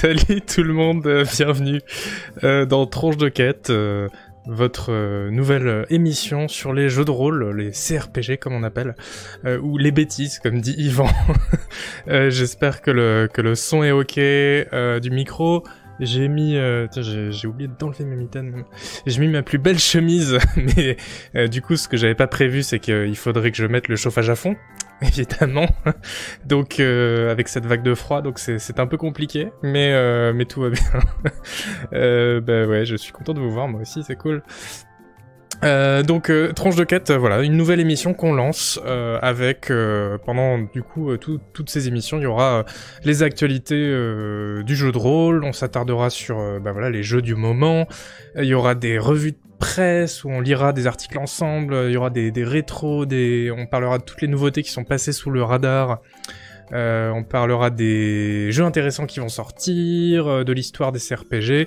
Salut tout le monde, euh, bienvenue euh, dans Tronche de quête, euh, votre nouvelle émission sur les jeux de rôle, les CRPG comme on appelle, ou les bêtises comme dit Yvan. J'espère que le, son est ok du micro. J'ai mis, j'ai oublié d'enlever mes mitaines. J'ai mis ma plus belle chemise, mais du coup, ce que j'avais pas prévu, c'est qu'il faudrait que je mette le chauffage à fond, évidemment. donc, euh, avec cette vague de froid, donc c'est un peu compliqué, mais euh, mais tout va bien. euh, bah ouais, je suis content de vous voir, moi aussi, c'est cool. Euh, donc euh, tronche de quête, voilà, une nouvelle émission qu'on lance euh, avec euh, pendant du coup tout- toutes ces émissions, il y aura les actualités du jeu de rôle, on s'attardera sur bah voilà les jeux du moment, il y aura des revues de presse où on lira des articles ensemble, il y aura des, rétros, on parlera de toutes les nouveautés qui sont passées sous le radar. Euh, on parlera des jeux intéressants qui vont sortir, euh, de l'histoire des CRPG.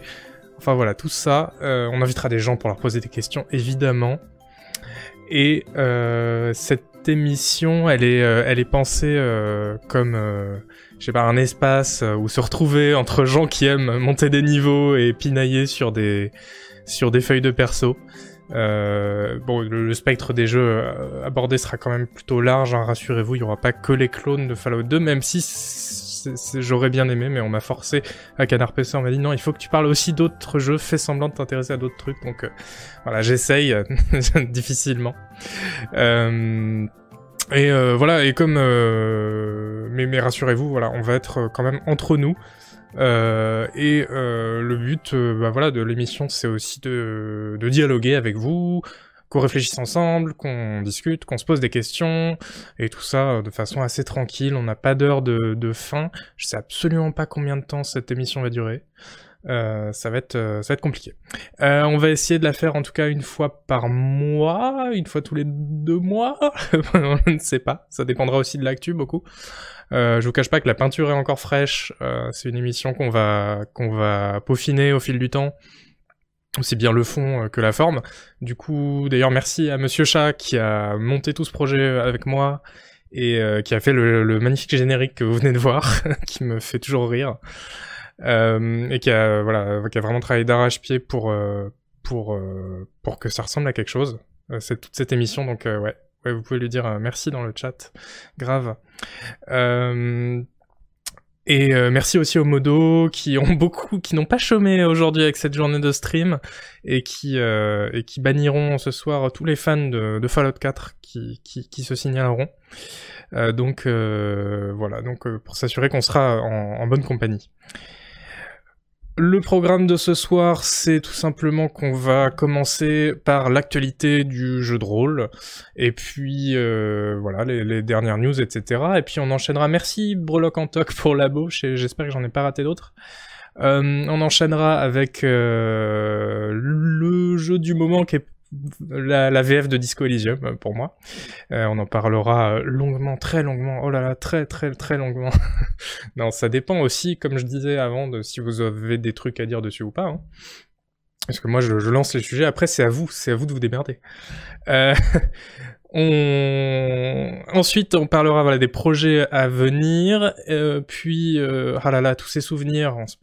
Enfin voilà, tout ça. Euh, on invitera des gens pour leur poser des questions, évidemment. Et euh, cette émission, elle est, euh, pensée euh, comme, euh, je sais pas, un espace euh, où se retrouver entre gens qui aiment monter des niveaux et pinailler sur des, sur des feuilles de perso. Euh, bon, le, le spectre des jeux euh, abordés sera quand même plutôt large, hein, rassurez-vous, il y aura pas que les clones de Fallout 2, même si j'aurais bien aimé, mais on m'a forcé à Canard PC, on m'a dit non, il faut que tu parles aussi d'autres jeux, fais semblant de t'intéresser à d'autres trucs, donc euh, voilà, j'essaye, euh, difficilement. Et voilà, et comme... mais, mais rassurez-vous, voilà, on va être quand même entre nous. Euh, et euh, le but euh, bah voilà, de l'émission, c'est aussi de, de dialoguer avec vous, qu'on réfléchisse ensemble, qu'on discute, qu'on se pose des questions, et tout ça euh, de façon assez tranquille. On n'a pas d'heure de, de fin. Je sais absolument pas combien de temps cette émission va durer. Euh, ça va être ça va être compliqué. On va essayer de la faire en tout cas une fois par mois, une fois tous les deux mois. on ne sait pas. Ça dépendra aussi de l'actu beaucoup. Euh, je vous cache pas que la peinture est encore fraîche. Euh, c'est une émission qu'on va qu'on va peaufiner au fil du temps, aussi bien le fond euh, que la forme. Du coup, d'ailleurs, merci à Monsieur Chat qui a monté tout ce projet avec moi et euh, qui a fait le, le magnifique générique que vous venez de voir, qui me fait toujours rire, Euh, et qui a voilà, qui a vraiment travaillé d'arrache-pied pour pour pour que ça ressemble à quelque chose. C'est toute cette émission, donc ouais. Ouais, vous pouvez lui dire merci dans le chat. Grave. Euh, et euh, merci aussi aux modos qui ont beaucoup, qui n'ont pas chômé aujourd'hui avec cette journée de stream et qui euh, et qui banniront ce soir tous les fans de, Fallout 4 qui, qui, se signaleront. Donc voilà, donc pour s'assurer qu'on sera en bonne compagnie. Le programme de ce soir, c'est tout simplement qu'on va commencer par l'actualité du jeu de rôle, et puis euh, voilà les, dernières news, etc. Et puis on enchaînera. Merci Breloque en toc pour labo. j'ai- J'espère que j'en ai pas raté d'autres. Euh, on enchaînera avec euh, le jeu du moment qui est la, la VF de Disco Elysium euh, pour moi. Euh, on en parlera euh, longuement, très longuement. Oh là là, très très très longuement. non, ça dépend aussi, comme je disais avant, de si vous avez des trucs à dire dessus ou pas. hein. Parce que moi, je, lance les sujets. Après, c'est à vous, c'est à vous de vous démerder. Ensuite, on parlera voilà, des projets à venir. puis, ah là là, tous ces souvenirs. On, se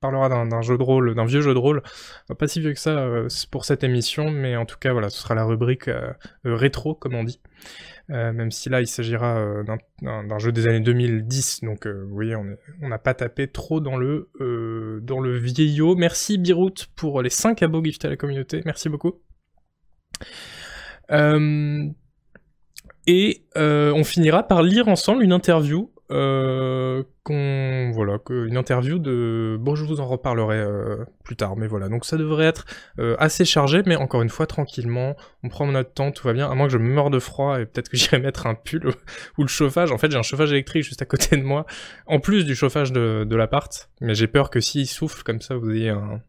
parlera d'un jeu de rôle, d'un vieux jeu de rôle. Enfin, Pas si vieux que ça euh, pour cette émission, mais en tout cas, voilà, ce sera la rubrique euh, euh, rétro, comme on dit. Euh, même si là, il s'agira euh, d'un- jeu des années 2010, donc euh, vous voyez, on n'a pas tapé trop dans le euh, dans le vieillot. Merci Birout pour les 5 abos giftés à la communauté, merci beaucoup. Euh, et euh, on finira par lire ensemble une interview. Euh, qu'on voilà que une interview de bon je vous en reparlerai euh, plus tard mais voilà. Donc ça devrait être euh, assez chargé mais encore une fois tranquillement on prend notre temps tout va bien. À moins que je meure de froid et peut-être que j'irai mettre un pull ou, le chauffage. En fait j'ai un chauffage électrique juste à côté de moi en plus du chauffage de, de l'appart. Mais j'ai peur que s'il souffle comme ça vous ayez un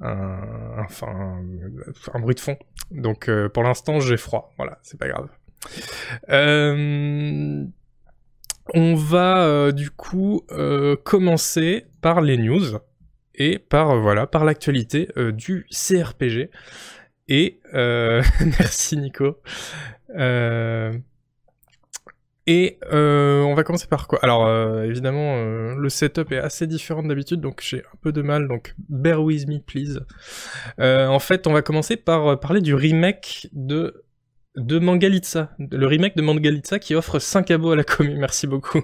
un, enfin, un, un bruit de fond. Donc euh, pour l'instant j'ai froid. Voilà c'est pas grave. Euh, on va euh, du coup euh, commencer par les news et par euh, voilà par l'actualité du CRPG. Et merci Nico. Et on va commencer par quoi? Alors évidemment, le setup est assez différent d'habitude, donc j'ai un peu de mal, donc bear with me please. en fait, on va commencer par parler du remake de de Mangalitsa, le remake de Mangalitsa qui offre 5 abos à la commune, merci beaucoup.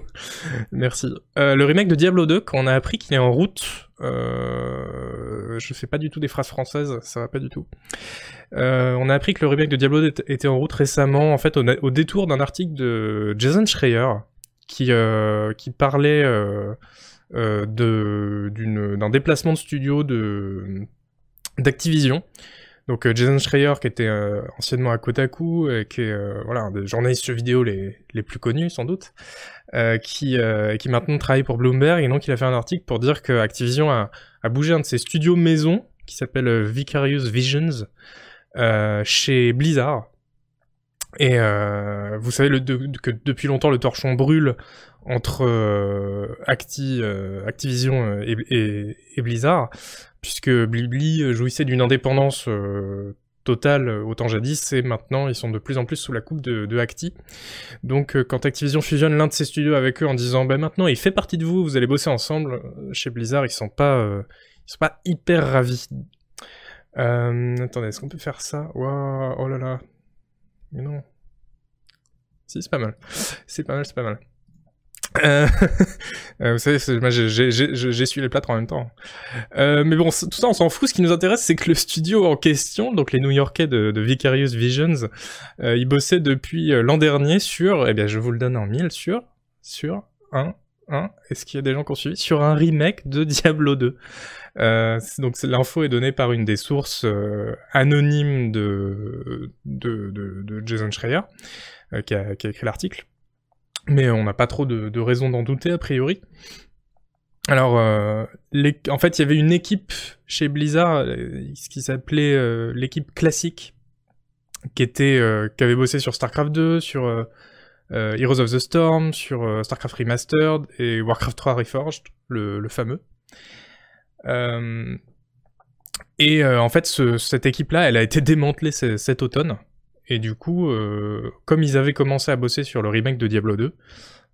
merci. le remake de Diablo 2, qu'on a appris qu'il est en route. je fais pas du tout des phrases françaises, ça va pas du tout. Euh, on a appris que le remake de Diablo 2 était en route récemment, en fait, au, détour d'un article de Jason Schreier, qui, euh, qui parlait euh, d'un déplacement de studio de d'Activision. Donc Jason Schreier, qui était anciennement à Kotaku, et qui est voilà, un des journalistes vidéo les, plus connus sans doute, qui, qui maintenant travaille pour Bloomberg, et donc il a fait un article pour dire que Activision a, a bougé un de ses studios maison, qui s'appelle Vicarious Visions, euh, chez Blizzard. Et euh, vous savez que depuis longtemps le torchon brûle entre euh, Acti, Activision et, Blizzard, puisque Blibli jouissait d'une indépendance totale autant jadis, et maintenant ils sont de plus en plus sous la coupe de, Acti. Donc quand Activision fusionne l'un de ses studios avec eux en disant bah maintenant il fait partie de vous, vous allez bosser ensemble, chez Blizzard ils sont sont pas hyper ravis euh, attendez, est-ce qu'on peut faire ça? Waouh, oh là là. Non. Si, c'est pas mal. C'est pas mal, c'est pas mal. Euh, euh vous savez, moi j'ai les plâtres en même temps. Euh, mais bon, tout ça on s'en fout. Ce qui nous intéresse, c'est que le studio en question, donc les New-Yorkais de, de, Vicarious Visions, ils bossaient depuis l'an dernier sur, eh bien je vous le donne en mille, sur, sur un, un, est-ce qu'il y a des gens qui ont suivi Sur un remake de Diablo 2. Euh, donc l'info est donnée par une des sources euh, anonymes de, Jason Schreier, euh, qui, a, écrit l'article. Mais on n'a pas trop de, de raison d'en douter, a priori. Alors, en fait, il y avait une équipe chez Blizzard, ce qui s'appelait l'équipe classique, qui était, qui avait bossé sur StarCraft 2, sur Heroes of the Storm, sur StarCraft Remastered et Warcraft 3 Reforged, le, fameux. Euh, et euh, en fait, cette équipe-là, elle a été démantelée cet automne. Et du coup, euh, comme ils avaient commencé à bosser sur le remake de Diablo 2,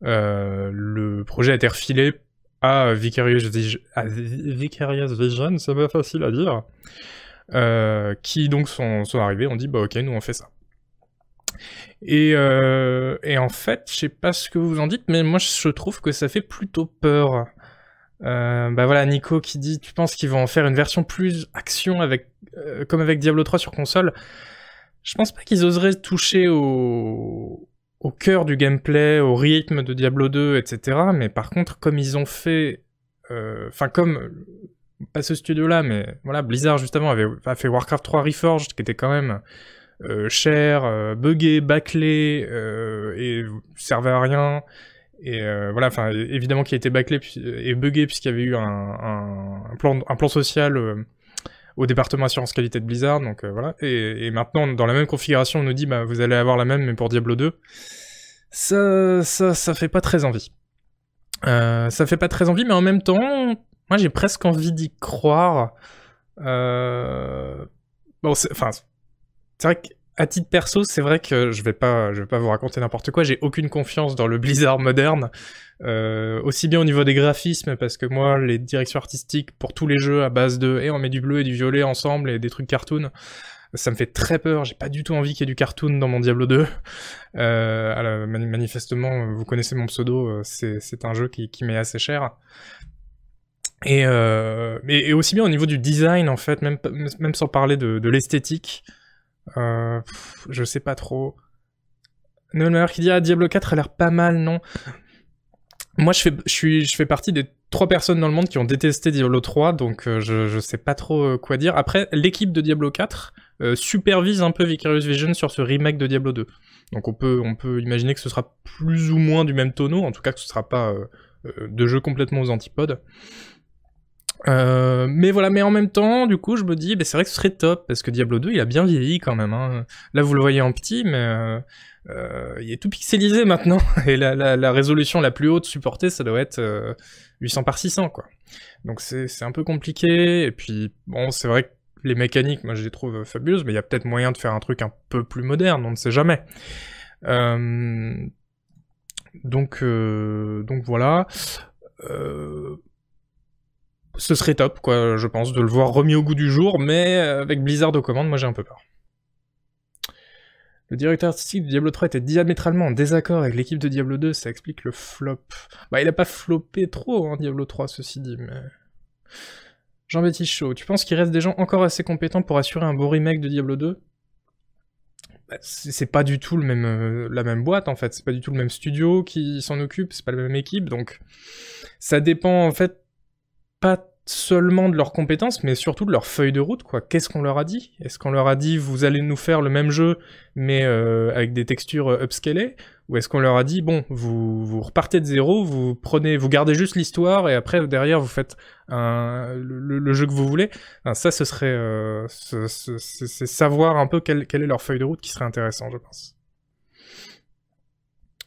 le projet a été refilé à Vicarious, Vision, c'est pas facile à dire, qui donc sont, sont, arrivés, on dit bah ok, nous on fait ça. Et, et en fait, je sais pas ce que vous en dites, mais moi je trouve que ça fait plutôt peur. Euh, bah voilà, Nico qui dit, tu penses qu'ils vont en faire une version plus action avec, euh, comme avec Diablo 3 sur console? Je pense pas qu'ils oseraient toucher au, cœur du gameplay, au rythme de Diablo 2, etc. Mais par contre, comme ils ont fait, euh, enfin comme pas ce studio-là, mais voilà, Blizzard justement avait, fait Warcraft 3 Reforged, qui était quand même euh, cher, euh, buggé, bâclé et servait à rien. Et euh, voilà, enfin, évidemment qui a été bâclé et buggé puisqu'il y avait eu un, plan, social euh, au département assurance qualité de Blizzard, donc euh, voilà. Et, et, maintenant, dans la même configuration, on nous dit, bah, vous allez avoir la même, mais pour Diablo 2. Ça, ça, ça fait pas très envie. ça fait pas très envie, mais en même temps, moi j'ai presque envie d'y croire. Bon, enfin, c'est vrai que à titre perso, c'est vrai que je vais pas, je vais pas vous raconter n'importe quoi. J'ai aucune confiance dans le Blizzard moderne, euh, aussi bien au niveau des graphismes, parce que moi, les directions artistiques pour tous les jeux à base de, et eh, on met du bleu et du violet ensemble et des trucs cartoon, ça me fait très peur. J'ai pas du tout envie qu'il y ait du cartoon dans mon Diablo 2. Euh, alors, manifestement, vous connaissez mon pseudo, euh, c'est un jeu qui, qui m'est assez cher. Et, euh, et, aussi bien au niveau du design, en fait, même, même sans parler de, de l'esthétique. Euh, je sais pas trop. Noël qui dit ah Diablo 4 a l'air pas mal, non Moi je fais, je, suis, je fais partie des trois personnes dans le monde qui ont détesté Diablo 3, donc euh, je, sais pas trop euh, quoi dire. Après, l'équipe de Diablo 4 euh, supervise un peu Vicarious Vision sur ce remake de Diablo 2. Donc on peut, on peut imaginer que ce sera plus ou moins du même tonneau, en tout cas que ce sera pas de jeu complètement aux antipodes. Euh, mais voilà, mais en même temps, du coup, je me dis, bah, c'est vrai que ce serait top, parce que Diablo 2, il a bien vieilli quand même. Hein. Là, vous le voyez en petit, mais euh, euh, il est tout pixelisé maintenant, et la, la, résolution la plus haute supportée, ça doit être 800 par 600, quoi. Donc c'est un peu compliqué, et puis, bon, c'est vrai que les mécaniques, moi, je les trouve fabuleuses, mais il y a peut-être moyen de faire un truc un peu plus moderne, on ne sait jamais. Donc, donc voilà. Ce serait top, quoi, je pense, de le voir remis au goût du jour, mais avec Blizzard aux commandes, moi j'ai un peu peur. Le directeur artistique de Diablo 3 était diamétralement en désaccord avec l'équipe de Diablo 2, ça explique le flop. Bah, il a pas floppé trop, hein, Diablo 3, ceci dit, mais... Jean-Baptiste Chaud, tu penses qu'il reste des gens encore assez compétents pour assurer un beau remake de Diablo 2 bah, c'est pas du tout euh, la même boîte en fait, c'est pas du tout le même studio qui s'en occupe, c'est pas la même équipe, donc ça dépend en fait pas seulement de leurs compétences, mais surtout de leur feuille de route, quoi. Qu'est-ce qu'on leur a dit? Est-ce qu'on leur a dit vous allez nous faire le même jeu, mais euh, avec des textures euh, upscalées? Ou est-ce qu'on leur a dit bon, vous, vous repartez de zéro, vous prenez, vous gardez juste l'histoire et après derrière vous faites un, le, jeu que vous voulez? Ça, ce serait, euh, c'est savoir un peu quelle, quelle est leur feuille de route qui serait intéressant, je pense.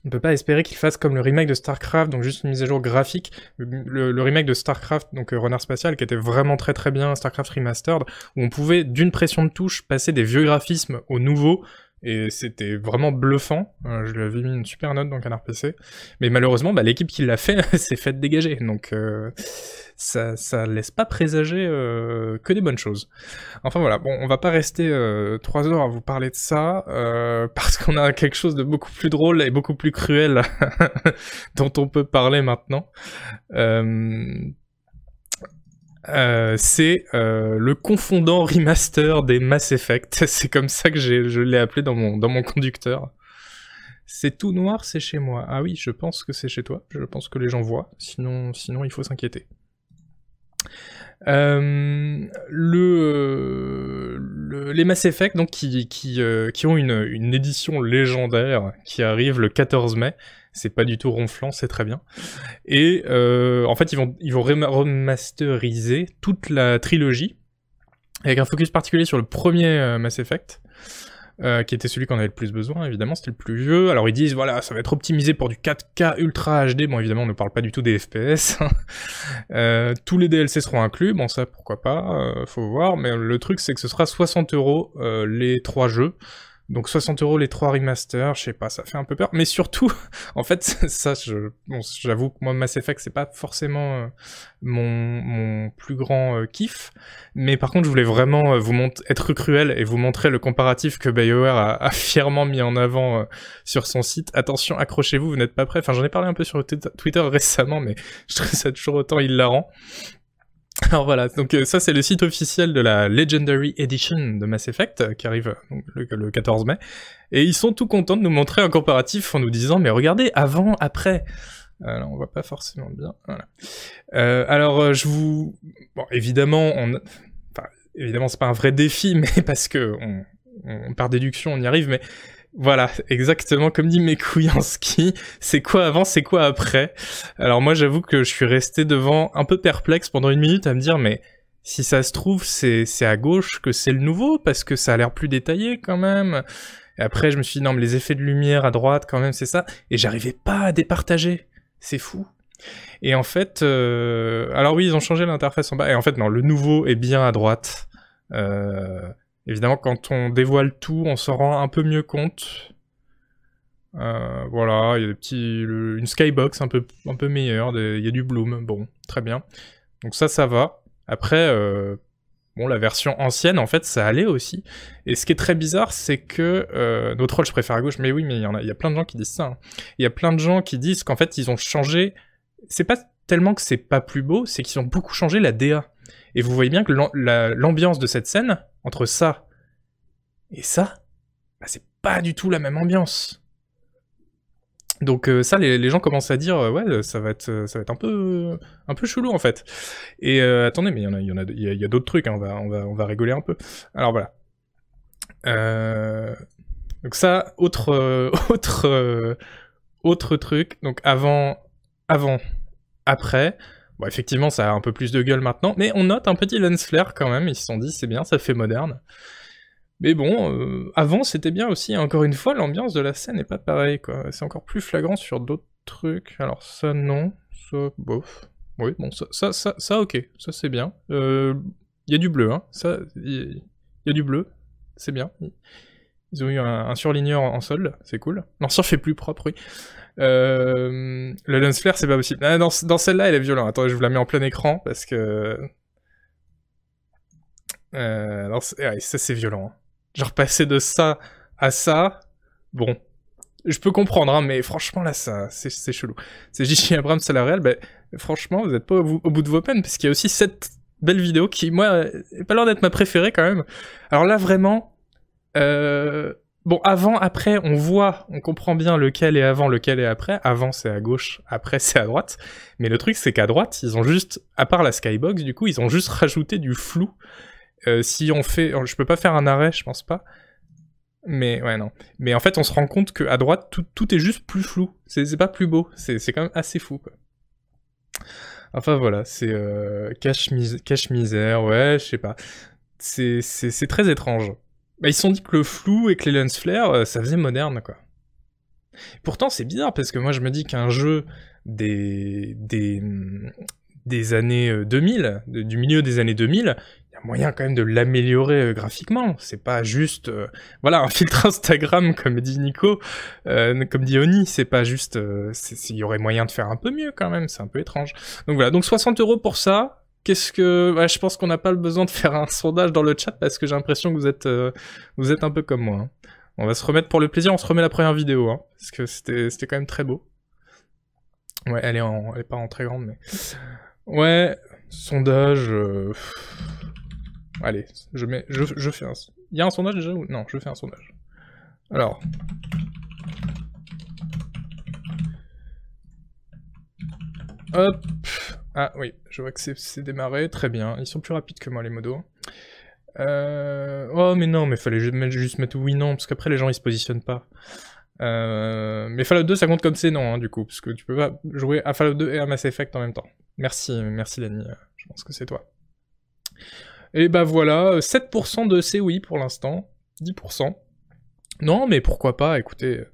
On peut pas espérer qu'il fasse comme le remake de StarCraft, donc juste une mise à jour graphique. Le, remake de StarCraft, donc euh, Renard Spatial, qui était vraiment très très bien, StarCraft Remastered, où on pouvait d'une pression de touche passer des vieux graphismes aux nouveaux, et c'était vraiment bluffant. Euh, je lui avais mis une super note dans Canard PC. Mais malheureusement, bah, l'équipe qui l'a fait s'est faite dégager. Donc euh, ça, ça laisse pas présager euh, que des bonnes choses. Enfin voilà, bon, on va pas rester trois heures à vous parler de ça, parce qu'on a quelque chose de beaucoup plus drôle et beaucoup plus cruel dont on peut parler maintenant. Euh, c'est euh, le confondant remaster des Mass Effect. C'est comme ça que je l'ai appelé dans mon, conducteur. C'est tout noir, c'est chez moi. Ah oui, je pense que c'est chez toi. Je pense que les gens voient. Sinon, sinon il faut s'inquiéter. Euh, le, les Mass Effect, donc qui, qui, ont une édition légendaire qui arrive le 14 mai c'est pas du tout ronflant, c'est très bien. Et euh, en fait, ils vont, ils remasteriser toute la trilogie, avec un focus particulier sur le premier euh, Mass Effect, euh, qui était celui qu'on avait le plus besoin, évidemment, c'était le plus vieux. Alors ils disent, voilà, ça va être optimisé pour du 4K Ultra HD, bon évidemment on ne parle pas du tout des FPS. euh, tous les DLC seront inclus, bon ça pourquoi pas, faut voir, mais le truc c'est que ce sera 60 euros les trois jeux. Donc 60 euros les trois remasters, je sais pas, ça fait un peu peur. Mais surtout, en fait, ça, j'avoue que moi, Mass Effect, c'est pas forcément euh, mon, plus grand euh, kiff. Mais par contre, je voulais vraiment euh, vous être cruel et vous montrer le comparatif que BioWare a, fièrement mis en avant sur son site. Attention, accrochez-vous, vous n'êtes pas prêts. Enfin, j'en ai parlé un peu sur Twitter récemment, mais je trouve ça toujours autant hilarant. Alors voilà, donc euh, ça c'est le site officiel de la Legendary Edition de Mass Effect euh, qui arrive euh, le, 14 mai. Et ils sont tout contents de nous montrer un comparatif en nous disant mais regardez avant, après. Alors on voit pas forcément bien. Alors je vous, bon évidemment on, évidemment c'est pas un vrai défi mais parce que par déduction on y arrive mais voilà, exactement comme dit mes. C'est quoi avant, c'est quoi après? Alors moi j'avoue que je suis resté devant un peu perplexe pendant une minute à me dire mais si ça se trouve c'est à gauche que c'est le nouveau parce que ça a l'air plus détaillé quand même. Et après je me suis dit non mais les effets de lumière à droite quand même c'est ça. Et j'arrivais pas à départager. C'est fou. Et en fait, euh... alors oui ils ont changé l'interface en bas. Et en fait non, le nouveau est bien à droite. Euh... Évidemment, quand on dévoile tout, on s'en rend un peu mieux compte. Euh, voilà, il y a des petits, une skybox un peu, meilleure, il y a du bloom, bon, très bien. Donc ça, ça va. Après, euh, bon, la version ancienne, en fait, ça allait aussi. Et ce qui est très bizarre, c'est que euh, notre rôle, je préfère à gauche, mais oui, mais il y, a, y a plein de gens qui disent ça. Hein. Il y a plein de gens qui disent qu'en fait, ils ont changé. C'est pas tellement que c'est pas plus beau, c'est qu'ils ont beaucoup changé la DA. Et vous voyez bien que l'ambiance de cette scène, entre ça et ça, bah, c'est pas du tout la même ambiance. Donc euh, ça, les, gens commencent à dire, euh, ouais, ça va être, euh, ça va un peu, un chelou en fait. Et attendez, mais il y en a, d'autres trucs. Hein, on va, on rigoler un peu. Alors voilà. Donc ça, autre, autre, autre truc. Donc avant, avant, après. Bon, effectivement, ça a un peu plus de gueule maintenant, mais on note un petit lens flare quand même. Ils se sont dit, c'est bien, ça fait moderne. Mais bon, euh, avant c'était bien aussi. Encore une fois, l'ambiance de la scène n'est pas pareille. C'est encore plus flagrant sur d'autres trucs. Alors ça, non. Ça, bof. Oui, bon, ça, ça, ça, ça ok. Ça, c'est bien. Il euh, y a du bleu, hein. Ça, il y, a du bleu. C'est bien. Il Ils ont eu un, surligneur en, solde, c'est cool. L'ancien fait plus propre, oui. Euh, le lens flare, c'est pas possible. Ah, dans, celle-là, elle est violente. Attends, je vous la mets en plein écran parce que. Euh, ça, c'est violent. Hein. Genre, passer de ça à ça, bon. Je peux comprendre, hein, mais franchement, là, ça, c'est chelou. C'est J.J. Abrams à la réelle, ben, franchement, vous êtes pas au, bout de vos peines, parce qu'il y a aussi cette belle vidéo qui, moi, est pas l'air d'être ma préférée quand même. Alors là, vraiment, euh, Bon, avant, après, on voit, on comprend bien lequel est avant, lequel est après. Avant, c'est à gauche, après, c'est à droite. Mais le truc, c'est qu'à droite, ils ont juste, à part la skybox, du coup, ils ont juste rajouté du flou. Euh, si on fait, je peux pas faire un arrêt, je pense pas. Mais ouais, non. Mais en fait, on se rend compte qu'à droite, tout, tout, est juste plus flou. C'est pas plus beau. C'est quand même assez fou, quoi. Enfin voilà, c'est euh, cache, cache misère, ouais, je sais pas. C'est très étrange. Bah, ils se sont dit que le flou et que les lens flare, euh, ça faisait moderne, quoi. Pourtant, c'est bizarre parce que moi, je me dis qu'un jeu des, des, des années 2000, euh, du milieu des années 2000, il y a moyen quand même de l'améliorer euh, graphiquement. C'est pas juste, voilà, un filtre Instagram comme dit Nico, comme dit Oni, c'est pas juste, il y aurait moyen de faire un peu mieux quand même, c'est un peu étrange. Donc voilà, donc 60 euros pour ça, Qu'est-ce que... je pense qu'on n'a pas le besoin de faire un sondage dans le chat parce que j'ai l'impression que vous êtes, euh, vous êtes un peu comme moi. Hein. On va se remettre pour le plaisir, on se remet la première vidéo, hein, parce que c'était quand même très beau. Ouais, elle est, en, elle est pas en très grande, mais... Ouais, sondage... Euh, allez, je mets... Je, je fais un... Il y a un sondage déjà ou... Non, je fais un sondage. Alors... Hop ah oui, je vois que c'est démarré, très bien. Ils sont plus rapides que moi les modos. Euh... Oh mais non, mais fallait juste mettre oui non, parce qu'après les gens ils se positionnent pas. Euh... Mais Fallout 2 ça compte comme c'est non, hein, du coup, parce que tu peux pas jouer à Fallout 2 et à Mass Effect en même temps. Merci, merci Lenny, je pense que c'est toi. Et bah voilà, 7% de c'est oui pour l'instant, 10%. Non mais pourquoi pas, écoutez...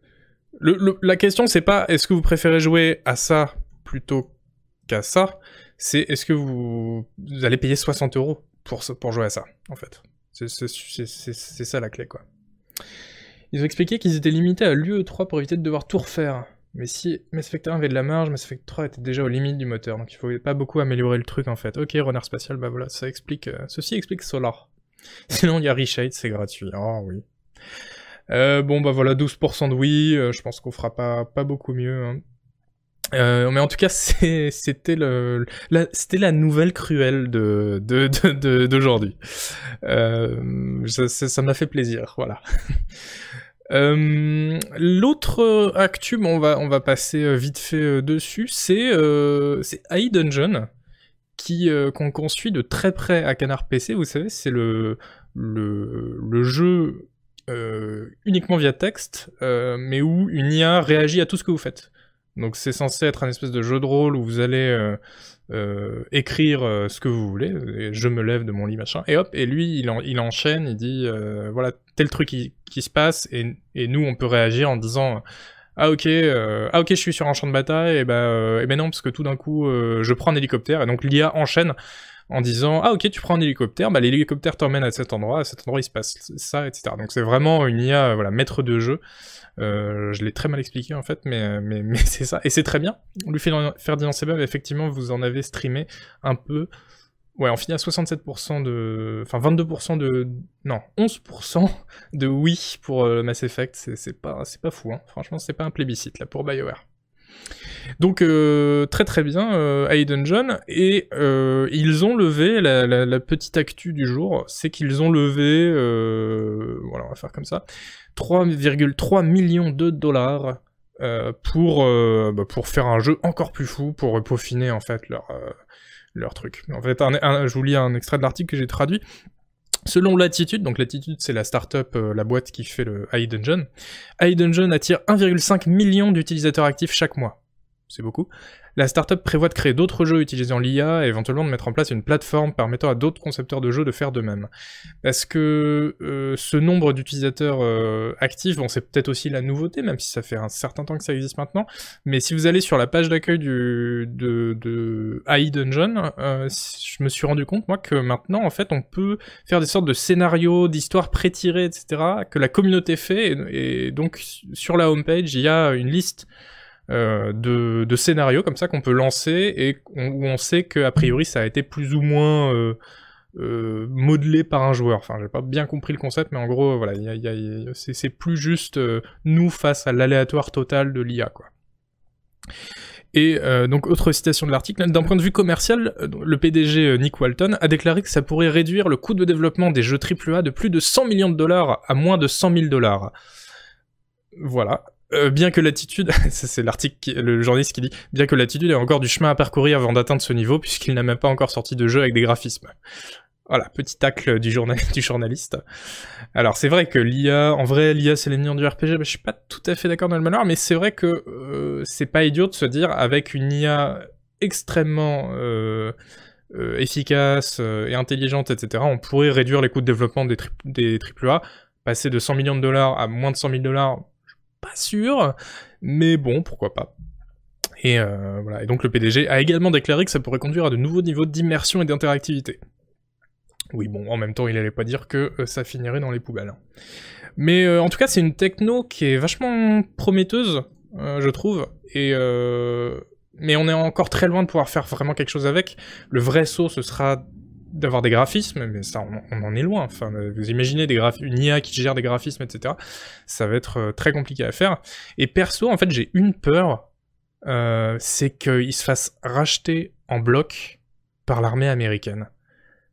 La question c'est pas est-ce que vous préférez jouer à ça plutôt qu'à ça, c'est est-ce que vous, allez payer 60 euros pour, pour jouer à ça, en fait? C'est ça la clé, quoi. Ils ont expliqué qu'ils étaient limités à l'UE3 pour éviter de devoir tout refaire. Mais si Mass Effect 1 avait de la marge, Mass Effect 3 était déjà aux limites du moteur, donc il faut pas beaucoup améliorer le truc en fait. Ok, renard spatial, bah voilà, ça explique... Euh, ceci explique Solar. Sinon il y a Reshade, c'est gratuit. Oh oui. Euh, bon bah voilà, 12% de oui, euh, je pense qu'on fera pas, pas beaucoup mieux. Hein. Euh, mais en tout cas, c'était la, nouvelle cruelle de d'aujourd'hui. Euh, ça m'a fait plaisir, voilà. Euh, L'autre actu, on va on va passer vite fait dessus, c'est c'est AI Dungeon qui qu'on qu'on suit de très près à Canard PC. Vous savez, c'est le le jeu uniquement via texte, mais où une IA réagit à tout ce que vous faites. Donc c'est censé être un espèce de jeu de rôle où vous allez euh, euh, écrire euh, ce que vous voulez, et je me lève de mon lit, machin, et hop, et lui, il, il enchaîne, il dit, voilà, tel truc qui, qui se passe, et, et, nous, on peut réagir en disant, ah ok, ah ok, je suis sur un champ de bataille, et ben, et ben non, parce que tout d'un coup, je prends un hélicoptère, et donc l'IA enchaîne en disant ah ok tu prends un hélicoptère bah l'hélicoptère t'emmène à cet endroit à cet endroit il se passe ça etc donc c'est vraiment une IA voilà maître de jeu euh, je l'ai très mal expliqué en fait, mais, mais, mais c'est ça. Et c'est très bien. Lui Ferdinand Sebab, effectivement, vous en avez streamé un peu. Ouais, on finit à 67% de... Enfin, 22% de... Non, 11% de oui pour euh, Mass Effect. C'est pas, pas fou, hein. Franchement, c'est pas un plébiscite, là, pour BioWare. Donc euh, très très bien euh, Dungeon et euh, ils ont levé la, petite actu du jour, c'est qu'ils ont levé, euh, voilà on va comme ça, 3,3 millions de dollars pour, bah, pour faire un jeu encore plus fou, pour peaufiner en fait leur, leur truc. En fait, je vous lis un extrait de l'article que j'ai traduit. Selon Latitude, donc Latitude c'est la startup, la boîte qui fait le AI Dungeon, AI Dungeon attire 1,5 million d'utilisateurs actifs chaque mois. C'est beaucoup. La startup prévoit de créer d'autres jeux utilisant l'IA et éventuellement de mettre en place une plateforme permettant à d'autres concepteurs de jeux de faire de même. Parce que euh, ce nombre d'utilisateurs euh, actifs, bon c'est peut-être aussi la nouveauté, même si ça fait un certain temps que ça existe maintenant, mais si vous allez sur la page d'accueil de, AI Dungeon, euh, je me suis rendu compte moi que maintenant en fait on peut faire des sortes de scénarios, d'histoires pré-tirées, etc., que la communauté fait, et, et donc sur la homepage il y a une liste euh, de, scénarios comme ça qu'on peut lancer et où on sait qu'a priori ça a été plus ou moins euh, euh, modelé par un joueur. Enfin, j'ai pas bien compris le concept, mais en gros, voilà, c'est plus juste nous face à l'aléatoire total de l'IA, quoi. Et donc, autre citation de l'article, d'un point de vue commercial, le PDG Nick Walton a déclaré que ça pourrait réduire le coût de développement des jeux AAA de plus de 100 millions de dollars à moins de 100 000 dollars. Voilà. Euh, bien que l'attitude, c'est l'article, le journaliste qui dit, bien que l'attitude ait encore du chemin à parcourir avant d'atteindre ce niveau, puisqu'il n'a même pas encore sorti de jeu avec des graphismes. Voilà, petit tacle du, journal, du journaliste. Alors c'est vrai que l'IA, en vrai l'IA c'est l'ennemi du RPG, mais je suis pas tout à fait d'accord dans le malheur, mais c'est vrai que euh, c'est pas idiot de se dire avec une IA extrêmement euh, euh, efficace et intelligente, etc., on pourrait réduire les coûts de développement des, des AAA, passer de 100 millions de dollars à moins de 100 000 dollars, pas sûr, mais bon, pourquoi pas. Et euh, voilà. Et donc le PDG a également déclaré que ça pourrait conduire à de nouveaux niveaux d'immersion et d'interactivité. Oui, bon, en même temps, il allait pas dire que euh, ça finirait dans les poubelles. Mais euh, en tout cas, c'est une techno qui est vachement prometteuse, je trouve. Et mais on est encore très loin de pouvoir faire vraiment quelque chose avec. Le vrai saut, ce sera d'avoir des graphismes, mais ça, on, en est loin. Enfin, vous imaginez des une IA qui gère des graphismes, etc. Ça va être euh, très compliqué à faire. Et perso, en fait, j'ai une peur, euh, c'est qu'il se fasse racheter en bloc par l'armée américaine.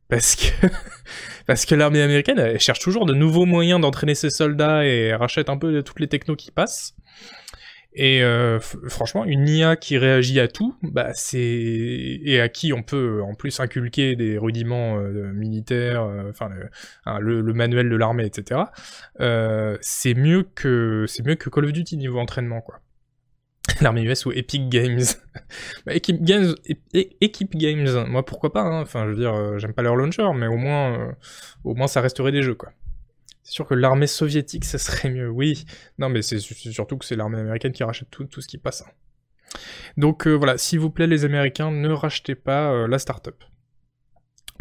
Parce que, parce que l'armée américaine, cherche toujours de nouveaux moyens d'entraîner ses soldats et rachète un peu toutes les technos qui passent. Et euh, franchement, une IA qui réagit à tout, bah et à qui on peut en plus inculquer des rudiments euh, militaires, euh, enfin le, manuel de l'armée, etc. C'est mieux que c'est mieux que Call of Duty niveau entraînement quoi. L'armée US ou Epic Games. bah, Epic Games, Games, moi pourquoi pas, hein. enfin je veux dire, j'aime pas leur launcher, mais au moins, au moins ça resterait des jeux quoi. C'est sûr que l'armée soviétique, ça serait mieux, oui. Non, mais c'est surtout que c'est l'armée américaine qui rachète tout, tout ce qui passe. Hein. Donc euh, voilà, s'il vous plaît les Américains, ne rachetez pas euh, la startup.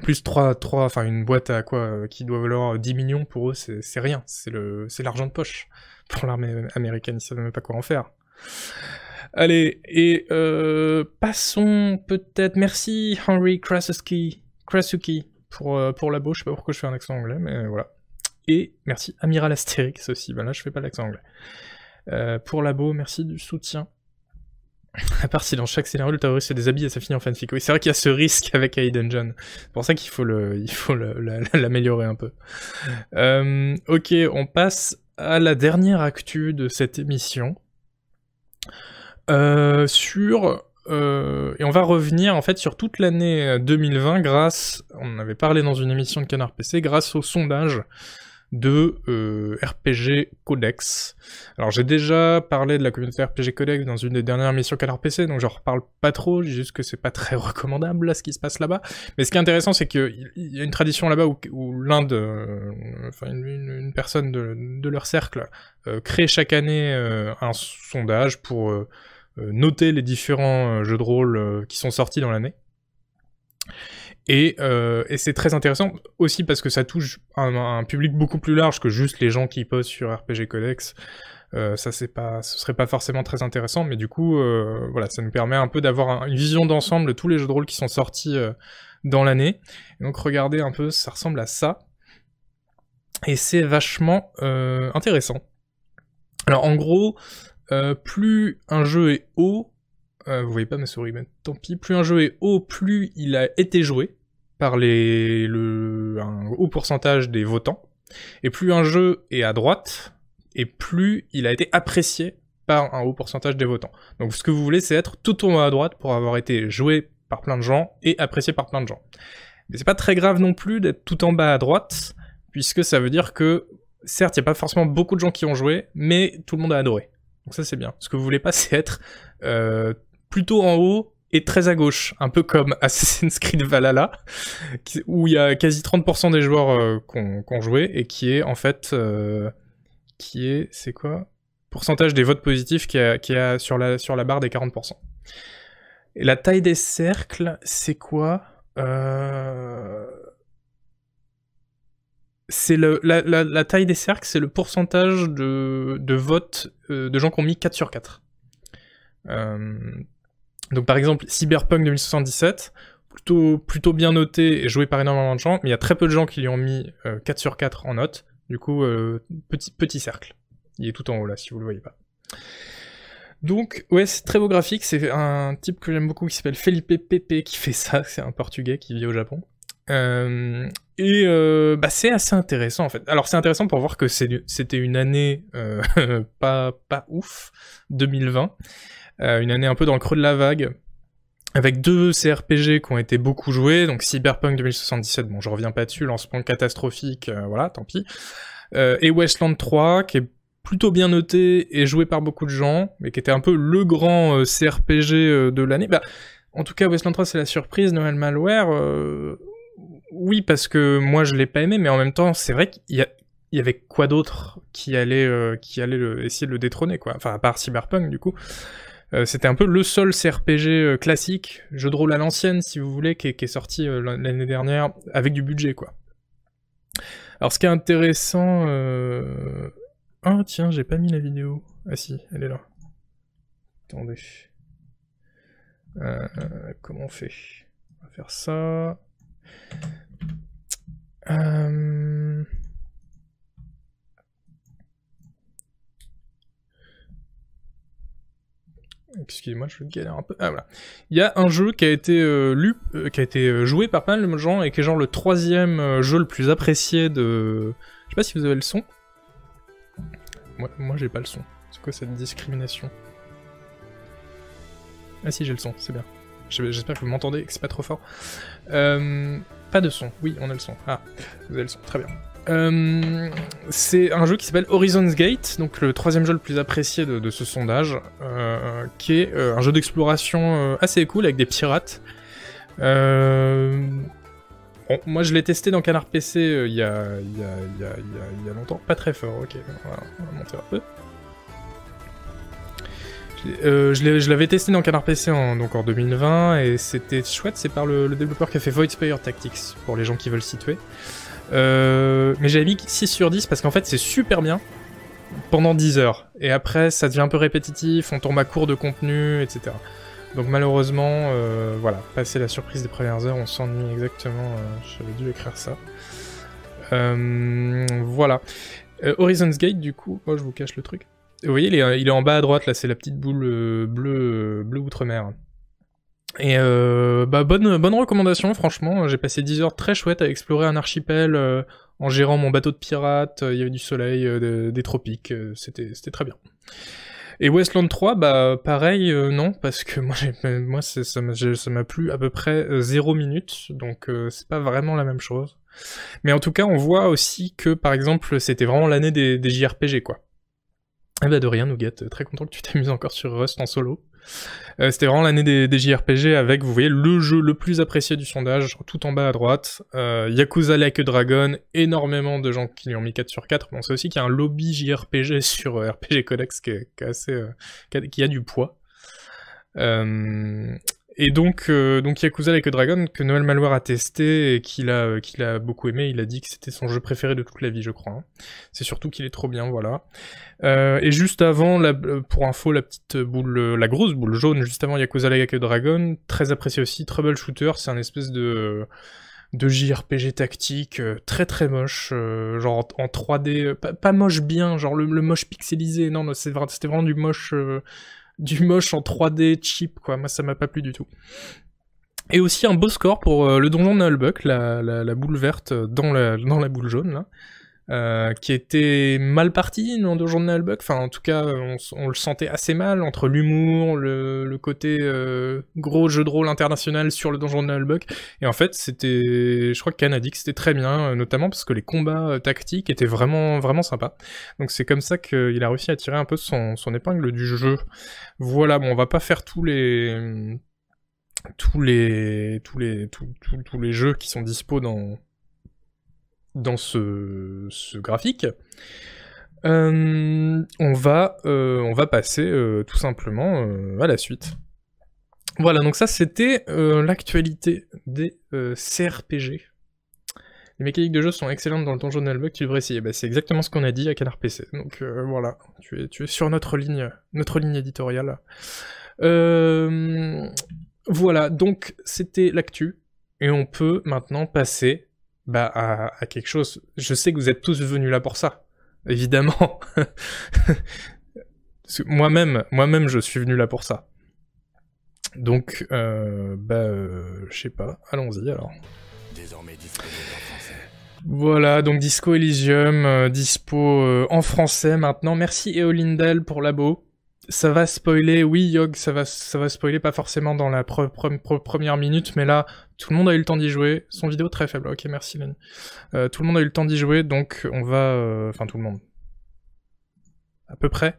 Plus 3, 3, enfin une boîte à quoi euh, qui doit valoir 10 millions pour eux, c'est rien, c'est l'argent de poche pour l'armée américaine, ils savent même pas quoi en faire. Allez, et passons peut-être, merci Henry Krasuki, Krasuki pour, pour la bouche, je sais pas pourquoi je fais un accent anglais, mais voilà. Et merci Amiral Astérix aussi, ben là je fais pas l'accent anglais. Euh, pour Labo, merci du soutien. À part si dans chaque scénario le terroriste se déshabille et ça finit en fanfic. Oui, c'est vrai qu'il y a ce risque avec Aiden John. C'est pour ça qu'il faut le, il faut l'améliorer un peu. Euh, ok, on passe à la dernière actu de cette émission. Euh, et on va revenir en fait sur toute l'année 2020 grâce, on avait parlé dans une émission de Canard PC, grâce au sondage de euh, RPG Codex. Alors j'ai déjà parlé de la communauté RPG Codex dans une des dernières missions Canard PC, donc je reparle pas trop, juste que c'est pas très recommandable là ce qui se passe là-bas. Mais ce qui est intéressant, c'est qu'il y a une tradition là-bas où, l'un de, enfin une, personne de, leur cercle euh, crée chaque année euh, un sondage pour euh, euh, noter les différents jeux de rôle qui sont sortis dans l'année. Et, euh, et c'est très intéressant aussi parce que ça touche un, public beaucoup plus large que juste les gens qui posent sur RPG Codex. Euh, ça c'est pas, ce serait pas forcément très intéressant, mais du coup, euh, voilà, ça nous permet un peu d'avoir une vision d'ensemble de tous les jeux de rôle qui sont sortis euh, dans l'année. Donc regardez un peu, ça ressemble à ça, et c'est vachement euh, intéressant. Alors en gros, euh, plus un jeu est haut, euh, vous voyez pas ma souris, mais tant pis. Plus un jeu est haut, plus il a été joué par le, un haut pourcentage des votants. Et plus un jeu est à droite, et plus il a été apprécié par un haut pourcentage des votants. Donc ce que vous voulez, c'est être tout en haut à droite pour avoir été joué par plein de gens et apprécié par plein de gens. Mais c'est pas très grave non plus d'être tout en bas à droite, puisque ça veut dire que, certes, il n'y a pas forcément beaucoup de gens qui ont joué, mais tout le monde a adoré. Donc ça c'est bien. Ce que vous voulez pas, c'est être euh, plutôt en haut et très à gauche, un peu comme Assassin's Creed Valhalla, où il y a quasi 30% des joueurs euh, qui ont joué, et qui est en fait... Euh, qui est... c'est quoi? Pourcentage des votes positifs qui est, qui sur, la, sur la barre des 40%. Et la taille des cercles, c'est quoi? Euh... C'est le la, la, taille des cercles, c'est le pourcentage de, de votes euh, de gens qui ont mis 4 sur 4. Euh, donc par exemple, Cyberpunk 2077, plutôt, plutôt bien noté et joué par énormément de gens, mais il y a très peu de gens qui lui ont mis 4 euh, sur 4 en note. Du coup, euh, petit, petit cercle. Il est tout en haut là, si vous le voyez pas. Donc, ouais, c'est très beau graphique. C'est un type que j'aime beaucoup qui s'appelle Felipe Pepe qui fait ça. C'est un portugais qui vit au Japon. Euh, et euh, bah, c'est assez intéressant en fait. Alors c'est intéressant pour voir que c'était une année pas, pas ouf, 2020. Euh, une année un peu dans le creux de la vague, avec deux CRPG qui ont été beaucoup joués, donc Cyberpunk 2077, bon je reviens pas dessus, lancement catastrophique, euh, voilà, tant pis, euh, et Westland 3, qui est plutôt bien noté et joué par beaucoup de gens, mais qui était un peu le grand CRPG de l'année. Bah, en tout cas, Westland 3 c'est la surprise, Noël Malware, oui parce que moi je l'ai pas aimé, mais en même temps c'est vrai qu'il y a y avait quoi d'autre qui allait qui allait essayer de le détrôner quoi. Enfin à part Cyberpunk du coup euh, c'était un peu le seul CRPG euh, classique, jeu de rôle à l'ancienne si vous voulez, qui est, sorti euh, l'année dernière avec du budget quoi. Alors ce qui est intéressant... Ah tiens, j'ai pas mis la vidéo. Ah si, elle est là. Attendez. comment on fait? On va faire ça. Euh... Excusez-moi, je galère un peu. Ah voilà. Il y a un jeu qui a été euh, lu, euh, qui a été euh, joué par pas mal de gens et qui est genre le troisième jeu le plus apprécié de. Je sais pas si vous avez le son. Moi, moi j'ai pas le son. C'est quoi cette discrimination? Ah si, j'ai le son, c'est bien. J'espère que vous m'entendez, que c'est pas trop fort. pas de son. Oui, on a le son. Ah, vous avez le son. Très bien. Euh, c'est un jeu qui s'appelle Horizon's Gate, donc le troisième jeu le plus apprécié de, ce sondage, euh, qui est euh, un jeu d'exploration assez cool avec des pirates. moi je l'ai testé dans Canard PC il y, a, longtemps, pas très fort, ok, on va, monter un peu. je l'avais testé dans Canard PC en, donc en 2020 et c'était chouette, c'est par le, le, développeur qui a fait Void Spire Tactics, pour les gens qui veulent situer. Euh, mais j'avais mis 6 sur 10 parce qu'en fait c'est super bien pendant 10 heures. Et après ça devient un peu répétitif, on tombe à court de contenu, etc. Donc malheureusement, euh, voilà, passer la surprise des premières heures, on s'ennuie exactement, euh, j'avais dû écrire ça. voilà. Horizon's Gate, du coup, oh je vous cache le truc. Vous voyez, il est, en bas à droite, là, c'est la petite boule bleue, bleu outre-mer. Et euh, bah bonne bonne recommandation franchement, j'ai passé 10 heures très chouettes à explorer un archipel euh, en gérant mon bateau de pirate, il y avait du soleil, euh, des tropiques, c'était c'était très bien. Et Westland 3 bah pareil non parce que moi moi ça m'a ça m'a plu à peu près 0 minutes donc c'est pas vraiment la même chose. Mais en tout cas, on voit aussi que par exemple, c'était vraiment l'année des, des JRPG quoi. Eh bah de rien, Nougat, très content que tu t'amuses encore sur Rust en solo. Euh, c'était vraiment l'année des, JRPG avec, vous voyez, le jeu le plus apprécié du sondage, tout en bas à droite. Euh, Yakuza Like Dragon, énormément de gens qui lui ont mis 4 sur 4. On sait aussi qu'il y a un lobby JRPG sur euh, RPG Codex qui, a, du poids. Et donc, euh, donc Yakuza Like Dragon, que Noël Malware a testé et qu'il a, euh, qu'il a beaucoup aimé, il a dit que c'était son jeu préféré de toute la vie, je crois. Hein. C'est surtout qu'il est trop bien, voilà. Euh, et juste avant, la, pour info, la petite boule, la grosse boule jaune, juste avant Yakuza Like a Dragon, très apprécié aussi, Troubleshooter, c'est un espèce de de JRPG tactique très très moche, genre en, 3D, pas, moche bien, genre le, moche pixelisé, non, non c'était vraiment du moche du moche en 3D cheap, quoi. Moi, ça m'a pas plu du tout. Et aussi un beau score pour euh, le donjon de Nullbuck, la, boule verte dans la, dans la boule jaune, là. Euh, qui était mal parti dans de Nullbuck. Enfin, en tout cas, on, le sentait assez mal entre l'humour, le, côté euh, gros jeu de rôle international sur le Donjon de Nullbuck. Et en fait, c'était, je crois que que c'était très bien, euh, notamment parce que les combats tactiques étaient vraiment, vraiment sympas. Donc c'est comme ça qu'il a réussi à tirer un peu son, son épingle du jeu. Voilà, bon, on va pas faire tous les tous les tous les tous les jeux qui sont dispo dans dans ce, graphique, euh, on, va, euh, on va passer euh, tout simplement à la suite. Voilà, donc ça c'était l'actualité des CRPG. Les mécaniques de jeu sont excellentes dans le Donjon Nullbuck, tu devrais essayer. Bah, c'est exactement ce qu'on a dit à Canard PC. Donc voilà, tu es, tu es sur notre ligne, notre ligne éditoriale. voilà, donc c'était l'actu. Et on peut maintenant passer bah, à, quelque chose. Je sais que vous êtes tous venus là pour ça, évidemment. moi-même, moi-même, je suis venu là pour ça. Donc, euh, bah, euh, je sais pas. Allons-y alors. Désormais Voilà, donc Disco Elysium, euh, dispo euh, en français maintenant. Merci Eolindel pour l'abo ça va spoiler, oui Yog, ça va, ça va spoiler pas forcément dans la première minute, mais là, tout le monde a eu le temps d'y jouer. Son vidéo très faible, ok merci Lenny. Euh, tout le monde a eu le temps d'y jouer, donc on va... Euh, enfin tout le monde. À peu près.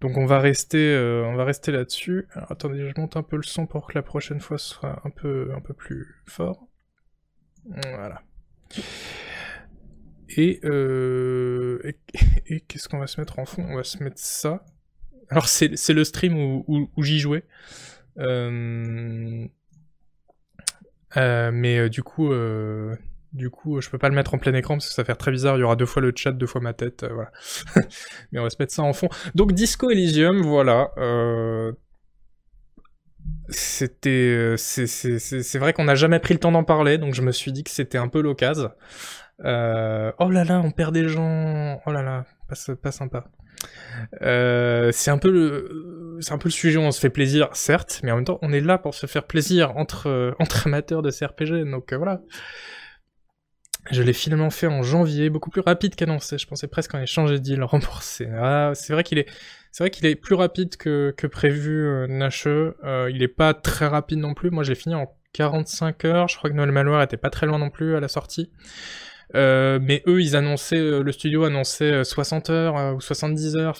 Donc on va rester, euh, rester là-dessus. attendez, je monte un peu le son pour que la prochaine fois soit un peu, un peu plus fort. Voilà. Et, et, et qu'est-ce qu'on va se mettre en fond? On va se mettre ça. Alors c'est le stream où, j'y jouais. Euh, euh, mais euh, du coup, du coup, je peux pas le mettre en plein écran parce que ça va faire très bizarre. Il y aura deux fois le chat, deux fois ma tête, voilà. mais on va se mettre ça en fond. Donc Disco Elysium, voilà. C'était, c'est vrai qu'on n'a jamais pris le temps d'en parler, donc je me suis dit que c'était un peu l'occasion. oh là là, on perd des gens. Oh là là, pas, pas sympa. Euh, c'est un peu le, c'est un peu le sujet où on se fait plaisir, certes, mais en même temps, on est là pour se faire plaisir entre euh, amateurs de CRPG, donc euh, voilà. Je l'ai finalement fait en janvier, beaucoup plus rapide qu'annoncé. Je pensais presque ait changé de deal, remboursé. Ah, c'est vrai qu'il est, c'est vrai qu'il est plus rapide que, prévu, euh, il est pas très rapide non plus. Moi, je l'ai fini en 45 heures. Je crois que Noël Maloir était pas très loin non plus à la sortie. Euh, mais eux, ils annonçaient, euh, le studio annonçait 60 euh, heures ou 70 heures,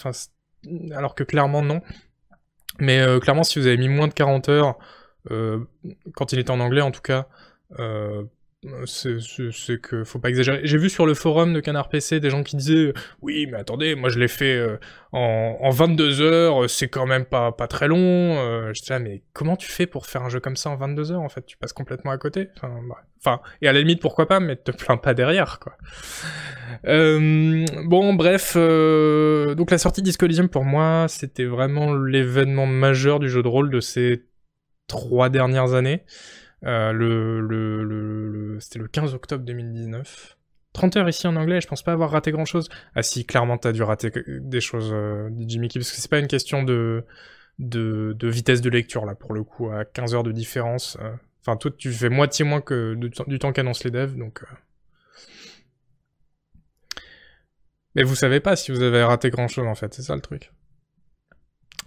alors que clairement non. Mais clairement, si vous avez mis moins de 40 heures, quand il était en anglais en tout cas, c'est que faut pas exagérer. J'ai vu sur le forum de Canard PC des gens qui disaient oui mais attendez moi je l'ai fait euh, en, en 22 heures c'est quand même pas pas très long. Euh, je disais mais comment tu fais pour faire un jeu comme ça en 22 heures en fait? Tu passes complètement à côté. Enfin, enfin et à la limite pourquoi pas mais te plains pas derrière quoi. Euh, bon bref euh, donc la sortie Disco Elysium pour moi c'était vraiment l'événement majeur du jeu de rôle de ces trois dernières années. Euh, le, le, le, C'était le 15 octobre 2019. 30 heures ici en anglais, je pense pas avoir raté grand chose. Ah si, clairement t'as dû rater des choses, euh, Jimmy Key, parce que c'est pas une question de, de, vitesse de lecture là, pour le coup, à 15 heures de différence. Euh. Enfin, toi tu fais moitié moins que du, temps qu'annoncent les devs, donc... Euh. Mais vous savez pas si vous avez raté grand chose en fait, c'est ça le truc.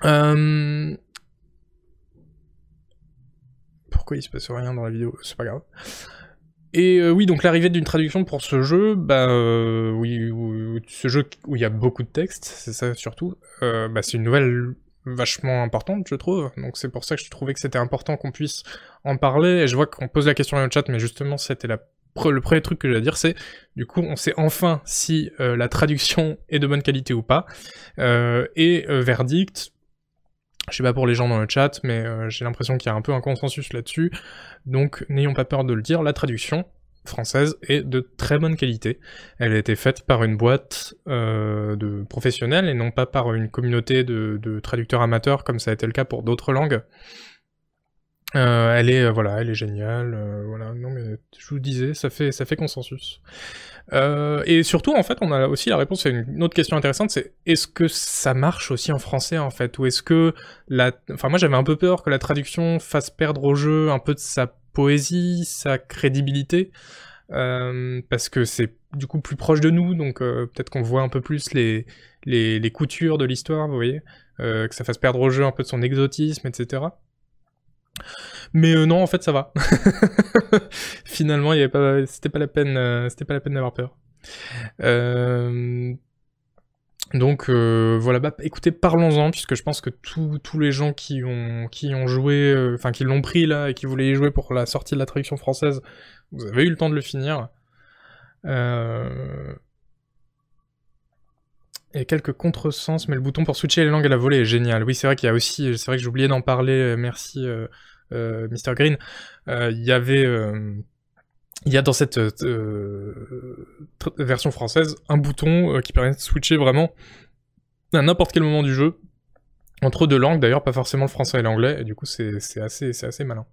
Euh, pourquoi il se passe rien dans la vidéo, c'est pas grave. Et euh, oui, donc l'arrivée d'une traduction pour ce jeu, bah euh, oui, ce jeu où il y a beaucoup de texte, c'est ça surtout, euh, bah, c'est une nouvelle vachement importante, je trouve. Donc c'est pour ça que je trouvais que c'était important qu'on puisse en parler. Et je vois qu'on pose la question dans le chat, mais justement c'était le premier truc que j'ai à dire, c'est du coup on sait enfin si la traduction est de bonne qualité ou pas. et verdict, je sais pas pour les gens dans le chat, mais euh, j'ai l'impression qu'il y a un peu un consensus là-dessus. Donc n'ayons pas peur de le dire, la traduction française est de très bonne qualité. Elle a été faite par une boîte euh, de professionnels et non pas par une communauté de, traducteurs amateurs comme ça a été le cas pour d'autres langues. Euh, elle est voilà, elle est géniale. voilà, non mais je vous disais, ça fait ça fait consensus. Euh, et surtout, en fait, on a aussi la réponse à une autre question intéressante, c'est est-ce que ça marche aussi en français, en fait? Ou est-ce que la... Enfin, moi, j'avais un peu peur que la traduction fasse perdre au jeu un peu de sa poésie, sa crédibilité, euh, parce que c'est du coup plus proche de nous, donc peut-être qu'on voit un peu plus les, les, les coutures de l'histoire, vous voyez, que ça fasse perdre au jeu un peu de son exotisme, etc. Mais non, en fait, ça va. Finalement, pas, c'était pas la peine, c'était la peine d'avoir peur. Euh, donc euh, voilà, bah, écoutez, parlons-en, puisque je pense que tous les gens qui ont, joué, euh, enfin qui l'ont pris là et qui voulaient y jouer pour la sortie de la traduction française, vous avez eu le temps de le finir. Euh... A quelques contresens, mais le bouton pour switcher les langues à la volée est génial. Oui, c'est vrai qu'il y a aussi, c'est vrai que oublié d'en parler, euh, merci euh, Mr. Green. Il y avait il y a dans cette euh, version française un bouton euh, qui permet de switcher vraiment à n'importe quel moment du jeu entre deux langues, d'ailleurs pas forcément le français et l'anglais, et du coup c'est assez, assez malin.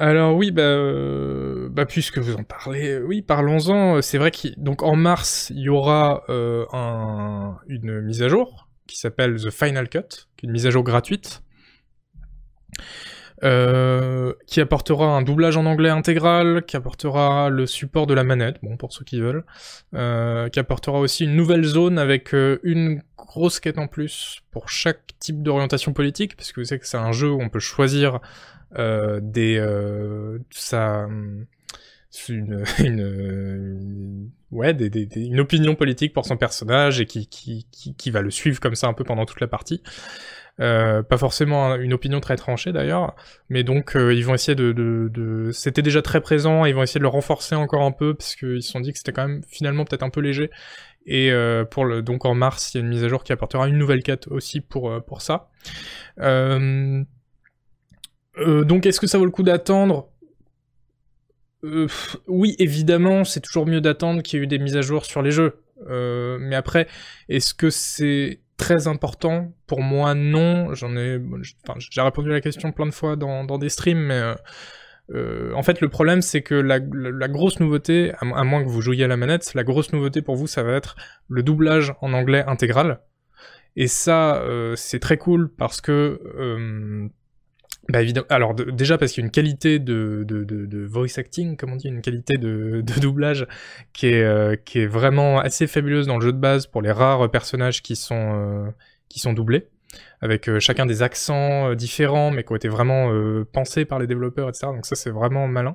Alors oui, bah, euh, bah, puisque vous en parlez, oui, parlons-en. C'est vrai qu'en donc en mars, il y aura un, une mise à jour qui s'appelle The Final Cut, une mise à jour gratuite, euh, qui apportera un doublage en anglais intégral, qui apportera le support de la manette, bon pour ceux qui veulent, euh, qui apportera aussi une nouvelle zone avec euh, une grosse quête en plus pour chaque type d'orientation politique, parce que vous savez que c'est un jeu où on peut choisir des ça une, une, ouais des, des, une opinion politique pour son personnage et qui, qui, qui, qui va le suivre comme ça un peu pendant toute la partie. Euh, pas forcément une opinion très tranchée d'ailleurs, mais donc euh, ils vont essayer de... de, C'était déjà très présent, ils vont essayer de le renforcer encore un peu, parce qu'ils se sont dit que c'était quand même finalement peut-être un peu léger. Et euh, pour le, donc en mars, il y a une mise à jour qui apportera une nouvelle quête aussi pour, pour ça. Donc est-ce que ça vaut le coup d'attendre? Oui, évidemment, c'est toujours mieux d'attendre qu'il y ait eu des mises à jour sur les jeux. mais après, est-ce que c'est très important? Pour moi, non. J'en ai, j'ai répondu à la question plein de fois dans, des streams, mais euh, euh, en fait, le problème, c'est que la, grosse nouveauté, à, moins que vous jouiez à la manette, la grosse nouveauté pour vous, ça va être le doublage en anglais intégral. Et ça, euh, c'est très cool parce que bah évidemment. Alors déjà parce qu'il y a une qualité de, voice acting, comme on dit, une qualité de, doublage qui est, euh, qui est vraiment assez fabuleuse dans le jeu de base pour les rares personnages qui sont, euh, qui sont doublés, avec euh, chacun des accents différents, mais qui ont été vraiment pensés par les développeurs, etc. Donc ça c'est vraiment malin.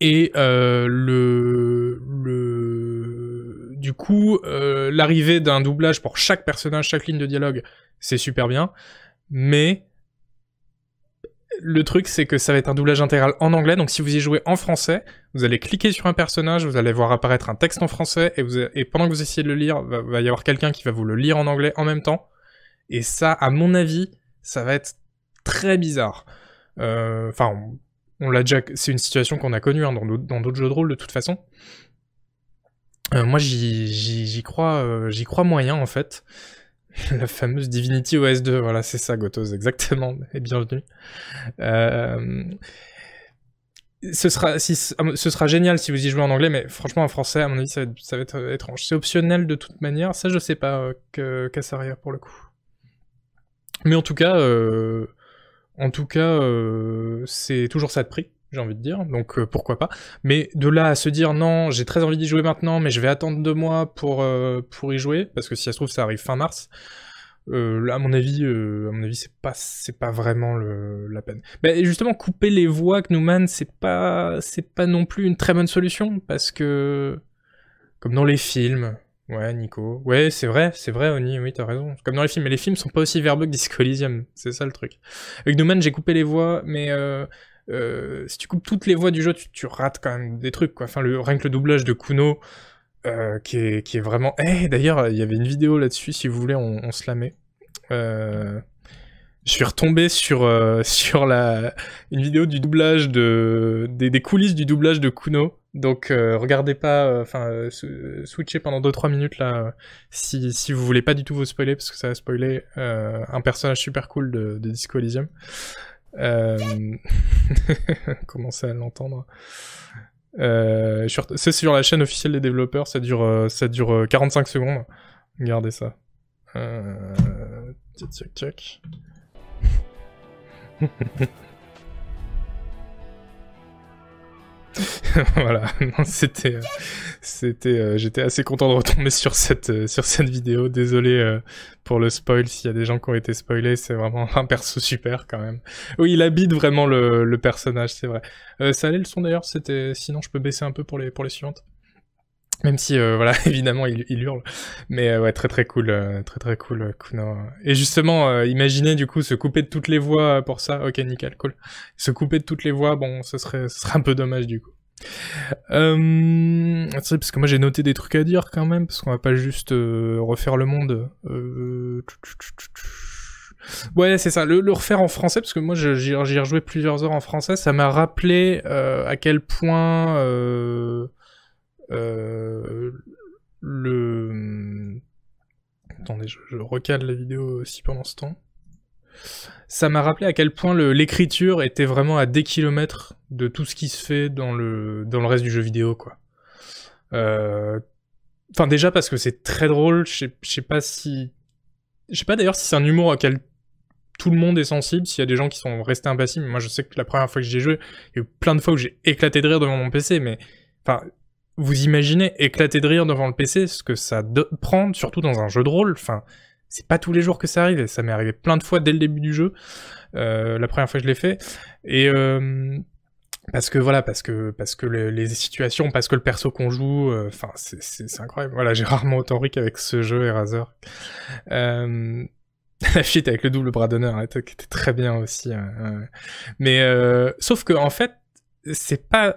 et le, le, du coup, l'arrivée d'un doublage pour chaque personnage, chaque ligne de dialogue, c'est super bien mais le truc c'est que ça va être un doublage intégral en anglais, donc si vous y jouez en français, vous allez cliquer sur un personnage, vous allez voir apparaître un texte en français, et, pendant que vous essayez de le lire, va, va y avoir quelqu'un qui va vous le lire en anglais en même temps, et ça, à mon avis, ça va être très bizarre. Euh, enfin, on, l'a déjà, c'est une situation qu'on a connue hein, dans d'autres jeux de rôle de toute façon. Euh, moi, j'y crois, euh, j'y crois moyen en fait. La fameuse Divinity OS 2, voilà, c'est ça, Gotos, exactement, et bienvenue. Euh, ce sera, si, ce sera génial si vous y jouez en anglais, mais franchement en français, à mon avis, ça va être, étrange. C'est optionnel de toute manière, ça je sais pas euh, que Cassaria pour le coup. Mais en tout cas, euh, en tout cas, euh, c'est toujours ça de prix j'ai envie de dire, donc euh, pourquoi pas. Mais de là à se dire non, j'ai très envie d'y jouer maintenant, mais je vais attendre deux mois pour, euh, pour y jouer, parce que si ça se trouve ça arrive fin mars, euh, là, à mon avis, à mon avis, c'est pas, c'est pas vraiment le, la peine. Mais justement, couper les voix Knouman, c'est pas, c'est pas non plus une très bonne solution, parce que, comme dans les films, ouais, Nico, ouais, c'est vrai, c'est vrai, Oni, oui, t'as raison. Comme dans les films, mais les films sont pas aussi verbeux que Disco Elysium, c'est ça le truc. Avec Knouman, j'ai coupé les voix, mais euh, si tu coupes toutes les voix du jeu, tu, rates quand même des trucs. Enfin, le, rien que le doublage de Kuno, euh, qui, est, qui est vraiment... Eh, d'ailleurs, il y avait une vidéo là-dessus, si vous voulez, on, se la met. Euh, je suis retombé sur, sur la, une vidéo du doublage de... des, coulisses du doublage de Kuno. Donc, regardez pas... Enfin, switchez pendant 2-3 minutes, là, si, si vous voulez pas du tout vous spoiler, parce que ça va spoiler un personnage super cool de, de Disco Elysium. Euh... Commencez à l'entendre? Euh, c'est sur la chaîne officielle des développeurs, ça dure, euh, ça dure 45 euh, secondes. Regardez ça. Tchac. voilà, c'était, c'était, j'étais assez content de retomber sur cette, cette vidéo. Désolé pour le spoil s'il y a des gens qui ont été spoilés. C'est vraiment un perso super quand même. Oui, il habite vraiment le, personnage, c'est vrai. ça allait le son d'ailleurs. C'était, sinon je peux baisser un peu pour les suivantes. Même si, euh, voilà, évidemment, il, hurle. Mais euh, ouais, très très cool, euh, très très cool, Kuno. Et justement, imaginez du coup se couper de toutes les voix pour ça. Ok, nickel, cool. Se couper de toutes les voix, bon, ce serait, ce serait un peu dommage du coup. Euh, parce que moi j'ai noté des trucs à dire quand même, parce qu'on va pas juste refaire le monde. Ouais, c'est ça. Le, le, refaire en français, parce que moi j'y ai rejoué plusieurs heures en français, ça m'a rappelé à quel point euh, le... Attendez, je, recale la vidéo aussi pendant ce temps. Ça m'a rappelé à quel point l'écriture était vraiment à des kilomètres de tout ce qui se fait dans le, dans le reste du jeu vidéo, quoi. Euh... Enfin, déjà parce que c'est très drôle, je sais, pas si... Je sais pas d'ailleurs si c'est un humour auquel tout le monde est sensible, s'il y a des gens qui sont restés impassibles. Moi, je sais que la première fois que j'ai joué, il y a eu plein de fois où j'ai éclaté de rire devant mon PC, mais... Enfin, vous imaginez éclater de rire devant le PC, ce que ça prend, surtout dans un jeu de rôle. Enfin, c'est pas tous les jours que ça arrive, et ça m'est arrivé plein de fois dès le début du jeu, euh, la première fois que je l'ai fait. Et euh, parce que voilà, parce que parce que les situations, parce que le perso qu'on joue, euh, enfin c'est incroyable. Voilà, j'ai rarement autant ri qu'avec ce jeu Eraser. Euh, la fuite avec le double bras d'honneur était, était, très bien aussi. Hein, Mais sauf que en fait, c'est pas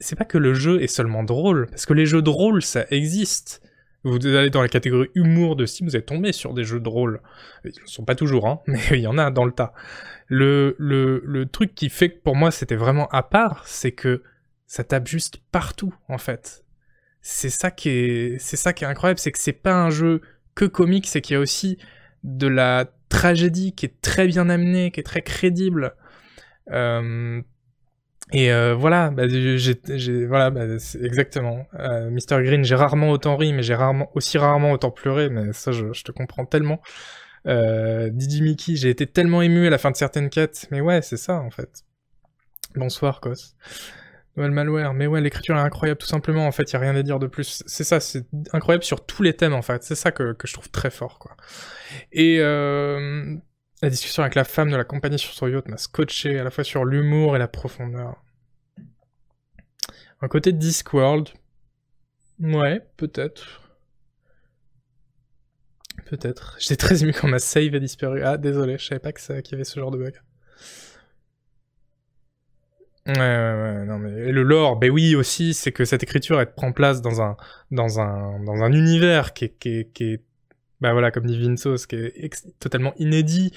c'est pas que le jeu est seulement drôle, parce que les jeux de rôle, ça existe. Vous allez dans la catégorie humour de Steam, vous êtes tombé sur des jeux de rôle. Ils ne sont pas toujours, hein, mais il y en a dans le tas. Le, le, le truc qui fait que pour moi c'était vraiment à part, c'est que ça tape juste partout, en fait. C'est ça qui est, c'est ça qui est incroyable, c'est que c'est pas un jeu que comique, c'est qu'il y a aussi de la tragédie qui est très bien amenée, qui est très crédible. Euh, et euh, voilà, bah, j'ai, voilà, bah, exactement. Euh, Mr Green, j'ai rarement autant ri, mais j'ai rarement, aussi rarement autant pleuré, mais ça, je, je te comprends tellement. Euh, Didi Mickey, j'ai été tellement ému à la fin de certaines quêtes, mais ouais, c'est ça en fait. Bonsoir, Cos. Noël Malware, mais ouais, l'écriture est incroyable, tout simplement, en fait, y a rien à dire de plus. C'est ça, c'est incroyable sur tous les thèmes, en fait. C'est ça que, que je trouve très fort, quoi. Et euh, la discussion avec la femme de la compagnie sur son yacht m'a scotché à la fois sur l'humour et la profondeur. Un côté Discworld. Ouais, peut-être. Peut-être. J'étais très ému quand ma save a disparu. Ah, désolé, je savais pas qu'il y avait ce genre de bug. Ouais, ouais, ouais, non mais le lore, ben oui aussi, c'est que cette écriture elle prend place dans un dans un dans un univers qui est bah voilà, comme dit Vinceau, qui est totalement inédit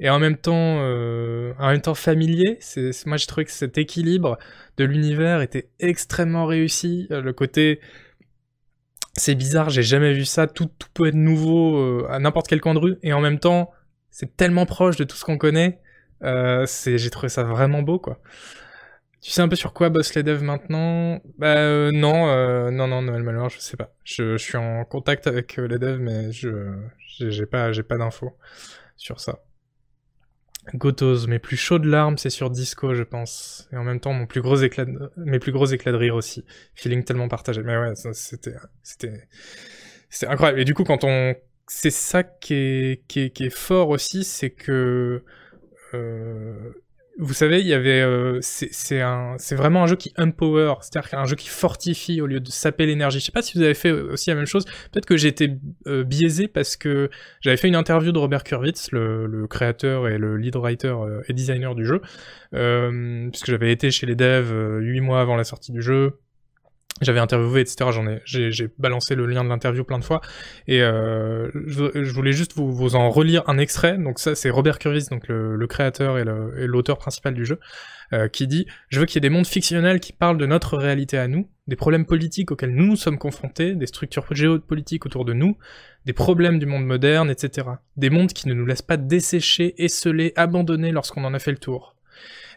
et en même temps, euh, en familier. Moi, j'ai trouvé que cet équilibre de l'univers était extrêmement réussi. Euh, le côté, c'est bizarre, j'ai jamais vu ça. Tout, tout peut être nouveau euh, à n'importe quel coin de rue, et en même temps, c'est tellement proche de tout ce qu'on connaît. J'ai trouvé ça vraiment beau, quoi. Tu sais un peu sur quoi bossent les devs maintenant? Bah euh, non, euh, non, non, Noël Malheur, je sais pas. Je, je, suis en contact avec euh, les devs, mais je j'ai pas, j'ai pas d'infos sur ça. Gotos, mes plus chaudes larmes, c'est sur Disco, je pense. Et en même temps, mon plus gros éclat mes plus gros éclats de rire aussi. Feeling tellement partagé. Mais ouais, c'était, c'était, c'était incroyable. Et du coup, quand on, c'est ça qui est, qui est, qui est fort aussi, c'est que, euh, vous savez, il y avait, euh, c'est vraiment un jeu qui empower, c'est-à-dire un jeu qui fortifie au lieu de saper l'énergie. Je sais pas si vous avez fait aussi la même chose. Peut-être que j'ai été euh, biaisé parce que j'avais fait une interview de Robert Kurwitz, le, le créateur et le lead writer euh, et designer du jeu, puisque j'avais été chez les devs huit mois avant la sortie du jeu j'avais interviewé, etc. J'en ai, j'ai balancé le lien de l'interview plein de fois. Et euh, je, voulais juste vous, vous, en relire un extrait. Donc ça, c'est Robert Kurvis, donc le, le créateur et l'auteur principal du jeu, euh, qui dit « Je veux qu'il y ait des mondes fictionnels qui parlent de notre réalité à nous, des problèmes politiques auxquels nous nous sommes confrontés, des structures géopolitiques autour de nous, des problèmes du monde moderne, etc. Des mondes qui ne nous laissent pas dessécher, esseler, abandonner lorsqu'on en a fait le tour. »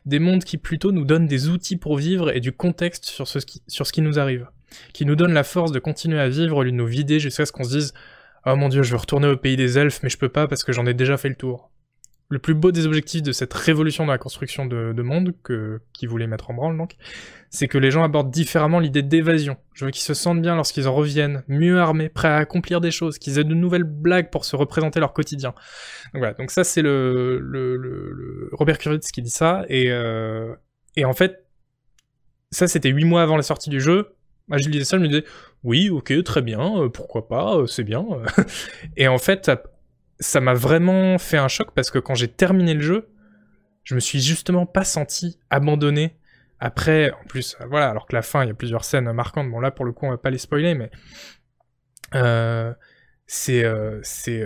des mondes qui plutôt nous donnent des outils pour vivre et du contexte sur ce qui, nous arrive, qui nous donnent la force de continuer à vivre au lieu de nous vider jusqu'à ce qu'on se dise « Oh mon dieu, je veux retourner au pays des elfes, mais je peux pas parce que j'en ai déjà fait le tour. » le plus beau des objectifs de cette révolution de la construction de, de monde que qui voulait mettre en branle donc, c'est que les gens abordent différemment l'idée d'évasion. Je veux qu'ils se sentent bien lorsqu'ils en reviennent, mieux armés, prêts à accomplir des choses, qu'ils aient de nouvelles blagues pour se représenter leur quotidien. Donc voilà, donc ça c'est le, le, le, Robert Kuritz qui dit ça, et, euh, et en fait, ça c'était huit mois avant la sortie du jeu. Moi je lisais ça, je me disais, oui, ok, très bien, euh, pourquoi pas, euh, c'est bien. et en fait, ça m'a vraiment fait un choc parce que quand j'ai terminé le jeu, je me suis justement pas senti abandonné. Après, en plus, euh, voilà, alors que la fin, il y a plusieurs scènes marquantes. Bon, là, pour le coup, on va pas les spoiler, mais euh, c'est, euh, c'est,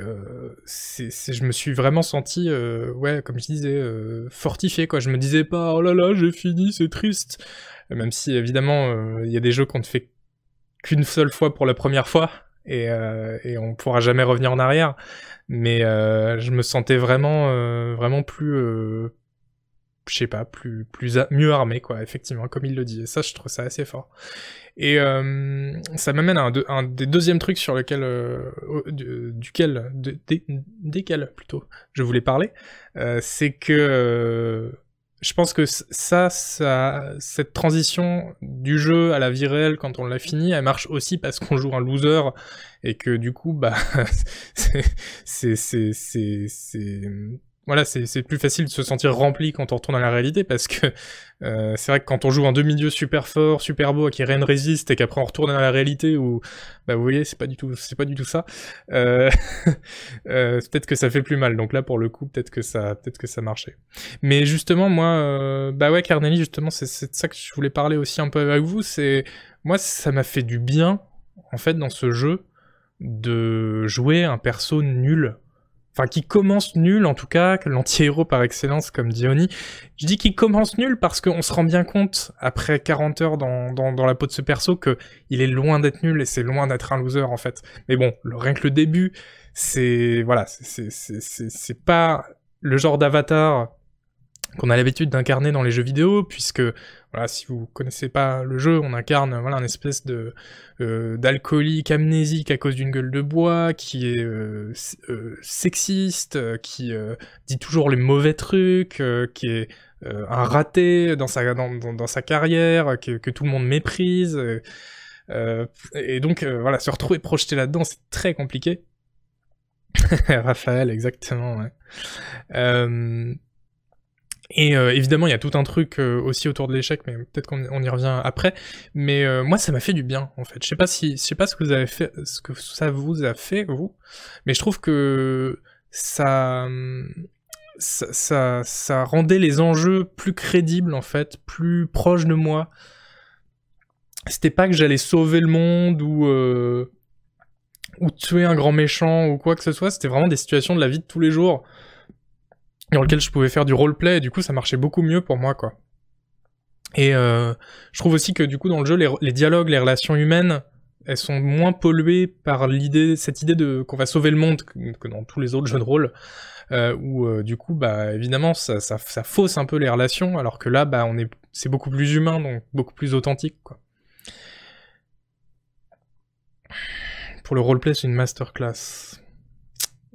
c'est, je me suis vraiment senti, ouais, comme je disais, fortifié, quoi. Je me disais pas, oh là là, j'ai fini, c'est triste. Même si, évidemment, il y a des jeux qu'on ne fait qu'une seule fois pour la première fois, et, et on pourra jamais revenir en arrière. Mais euh, je me sentais vraiment euh, vraiment plus euh, je sais pas plus plus mieux armé quoi effectivement comme il le dit. Et ça je trouve ça assez fort. Et ça m'amène à un, un, des deuxièmes trucs sur lequel duquel de, desquels plutôt je voulais parler. C'est que je pense que ça, ça, cette transition du jeu à la vie réelle quand on l'a fini, elle marche aussi parce qu'on joue un loser et que du coup, bah, c'est, c'est, c'est, c'est, voilà, c'est plus facile de se sentir rempli quand on retourne à la réalité parce que euh, c'est vrai que quand on joue un demi-dieu super fort, super beau, qui rien ne résiste et qu'après on retourne à la réalité où, bah vous voyez, c'est pas du tout, c'est pas du tout ça. Euh, euh, peut-être que ça fait plus mal. Donc là, pour le coup, peut-être que ça, peut-être que ça marchait. Mais justement, moi, euh, bah ouais, Carnelli, justement, c'est de ça que je voulais parler aussi un peu avec vous. C'est moi, ça m'a fait du bien en fait dans ce jeu de jouer un perso nul enfin qui commence nul en tout cas, l'anti-héros par excellence comme Diony. Je dis qu'il commence nul parce qu'on se rend bien compte après 40 heures dans, la peau de ce perso que il est loin d'être nul et c'est loin d'être un loser en fait. Mais bon, le, rien que le début, c'est voilà, c'est pas le genre d'avatar qu'on a l'habitude d'incarner dans les jeux vidéo, puisque si vous connaissez pas le jeu, on incarne voilà un espèce de euh, d'alcoolique amnésique à cause d'une gueule de bois, qui est euh, euh, sexiste, qui dit toujours les mauvais trucs, qui est un raté dans sa dans, sa carrière, que, que, tout le monde méprise. et donc voilà, se retrouver projeté là-dedans, c'est très compliqué. Raphaël, exactement. Ouais. Et euh, évidemment, il y a tout un truc euh, aussi autour de l'échec, mais peut-être qu'on y revient après. Mais euh, moi, ça m'a fait du bien, en fait. Je sais pas si, je sais pas ce que vous avez fait, ce que ça vous a fait vous, mais je trouve que ça, ça, ça, ça rendait les enjeux plus crédibles, en fait, plus proches de moi. C'était pas que j'allais sauver le monde ou ou tuer un grand méchant ou quoi que ce soit. C'était vraiment des situations de la vie de tous les jours dans lequel je pouvais faire du roleplay, et du coup ça marchait beaucoup mieux pour moi, quoi. Et euh, je trouve aussi que du coup dans le jeu, les, dialogues, les relations humaines, elles sont moins polluées par l'idée, cette idée de qu'on va sauver le monde que, dans tous les autres jeux de rôle, euh, où euh, du coup, bah évidemment, ça, ça, ça, fausse un peu les relations, alors que là, bah on est, c'est beaucoup plus humain, donc beaucoup plus authentique, quoi. Pour le roleplay, c'est une masterclass.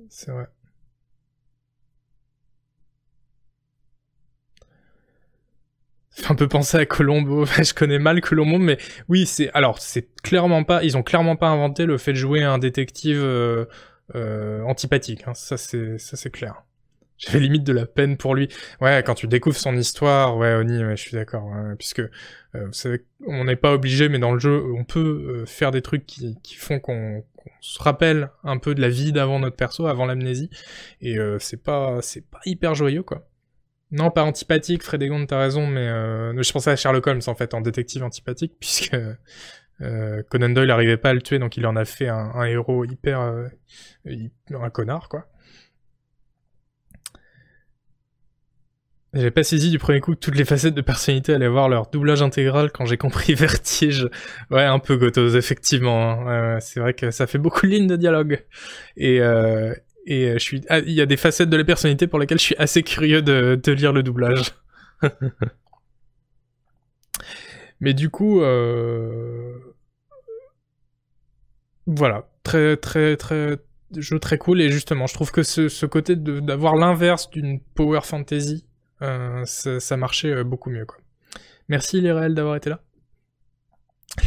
C'est vrai. un peu penser à Colombo. je connais mal Colombo, mais oui, c'est alors c'est clairement pas. Ils ont clairement pas inventé le fait de jouer un détective euh, euh, antipathique. Hein. Ça c'est ça c'est clair. J'avais limite de la peine pour lui. Ouais, quand tu découvres son histoire, ouais, Oni, ouais, je suis d'accord. puisque euh, vous savez, on n'est pas obligé, mais dans le jeu, on peut faire des trucs qui, qui font qu'on se rappelle un peu de la vie d'avant notre perso, avant l'amnésie, et c'est pas c'est pas hyper joyeux quoi. Non, pas antipathique, Frédégonde, t'as raison, mais euh, je pensais à Sherlock Holmes, en fait, en détective antipathique, puisque euh, Conan Doyle n'arrivait pas à le tuer, donc il en a fait un, héros hyper, euh, un connard, quoi. J'ai pas saisi du premier coup que toutes les facettes de personnalité allaient voir leur doublage intégral quand j'ai compris Vertige. Ouais, un peu Gotos, effectivement. Hein. c'est vrai que ça fait beaucoup de lignes de dialogue. Et, et euh, je suis, ah, il y a des facettes de la personnalité pour lesquelles je suis assez curieux de, de lire le doublage. Mais du coup, euh... voilà, très très très jeu très cool et justement, je trouve que ce, côté d'avoir l'inverse d'une power fantasy, euh, ça, marchait beaucoup mieux. Merci les réels d'avoir été là.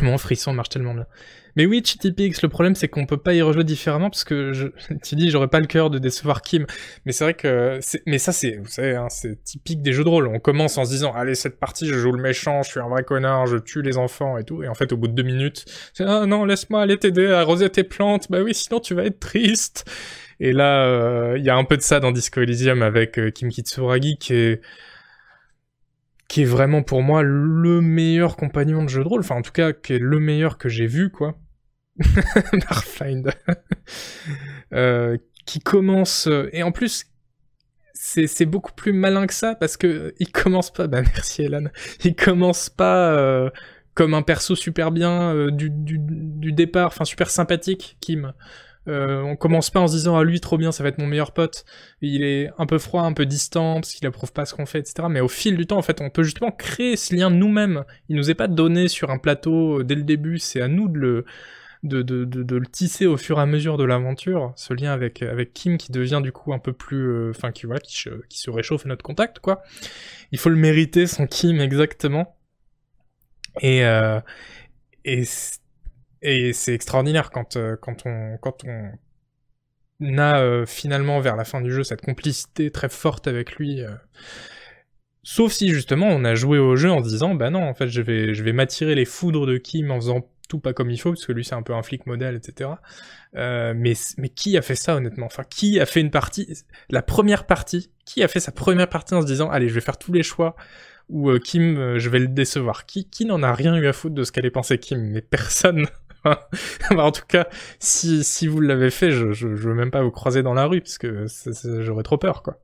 Mon frisson marche tellement bien. Mais oui, Pix, le problème c'est qu'on peut pas y rejouer différemment parce que je, tu dis j'aurais pas le cœur de décevoir Kim, mais c'est vrai que mais ça c'est vous savez hein, c'est typique des jeux de rôle. On commence en se disant allez cette partie je joue le méchant, je suis un vrai connard, je tue les enfants et tout, et en fait au bout de deux minutes c'est ah non laisse-moi aller t'aider à arroser tes plantes, bah oui sinon tu vas être triste. Et là euh, il y a un peu de ça dans Disco Elysium avec euh, Kim Kitsuragi qui est qui est vraiment pour moi le meilleur compagnon de jeu de rôle, enfin en tout cas qui est le meilleur que j'ai vu quoi. Marfind. euh, qui commence et en plus c'est beaucoup plus malin que ça parce que il commence pas bah merci Elan il commence pas euh, comme un perso super bien euh, du, du, du, départ enfin super sympathique Kim euh, on commence pas en se disant à ah, lui trop bien, ça va être mon meilleur pote. Il est un peu froid, un peu distant parce qu'il approuve pas ce qu'on fait, etc. Mais au fil du temps, en fait, on peut justement créer ce lien nous-mêmes. Il nous est pas donné sur un plateau euh, dès le début. C'est à nous de le de, de, de, le tisser au fur et à mesure de l'aventure, ce lien avec, avec Kim qui devient du coup un peu plus, euh, enfin qui voilà, qui, qui se réchauffe notre contact quoi. Il faut le mériter son Kim exactement. Et euh, et et c'est extraordinaire quand, euh, quand, on, quand on a euh, finalement vers la fin du jeu cette complicité très forte avec lui. Euh. Sauf si justement on a joué au jeu en se disant bah non en fait je vais je vais m'attirer les foudres de Kim en faisant tout pas comme il faut parce que lui c'est un peu un flic modèle etc. mais mais qui a fait ça honnêtement? Enfin qui a fait une partie la première partie Qui a fait sa première partie en se disant allez je vais faire tous les choix ou Kim je vais le décevoir? Qui qui n'en a rien eu à foutre de ce qu'allait penser Kim Mais personne en tout cas, si, si vous l'avez fait, je, je, je, veux même pas vous croiser dans la rue, parce que j'aurais trop peur, quoi.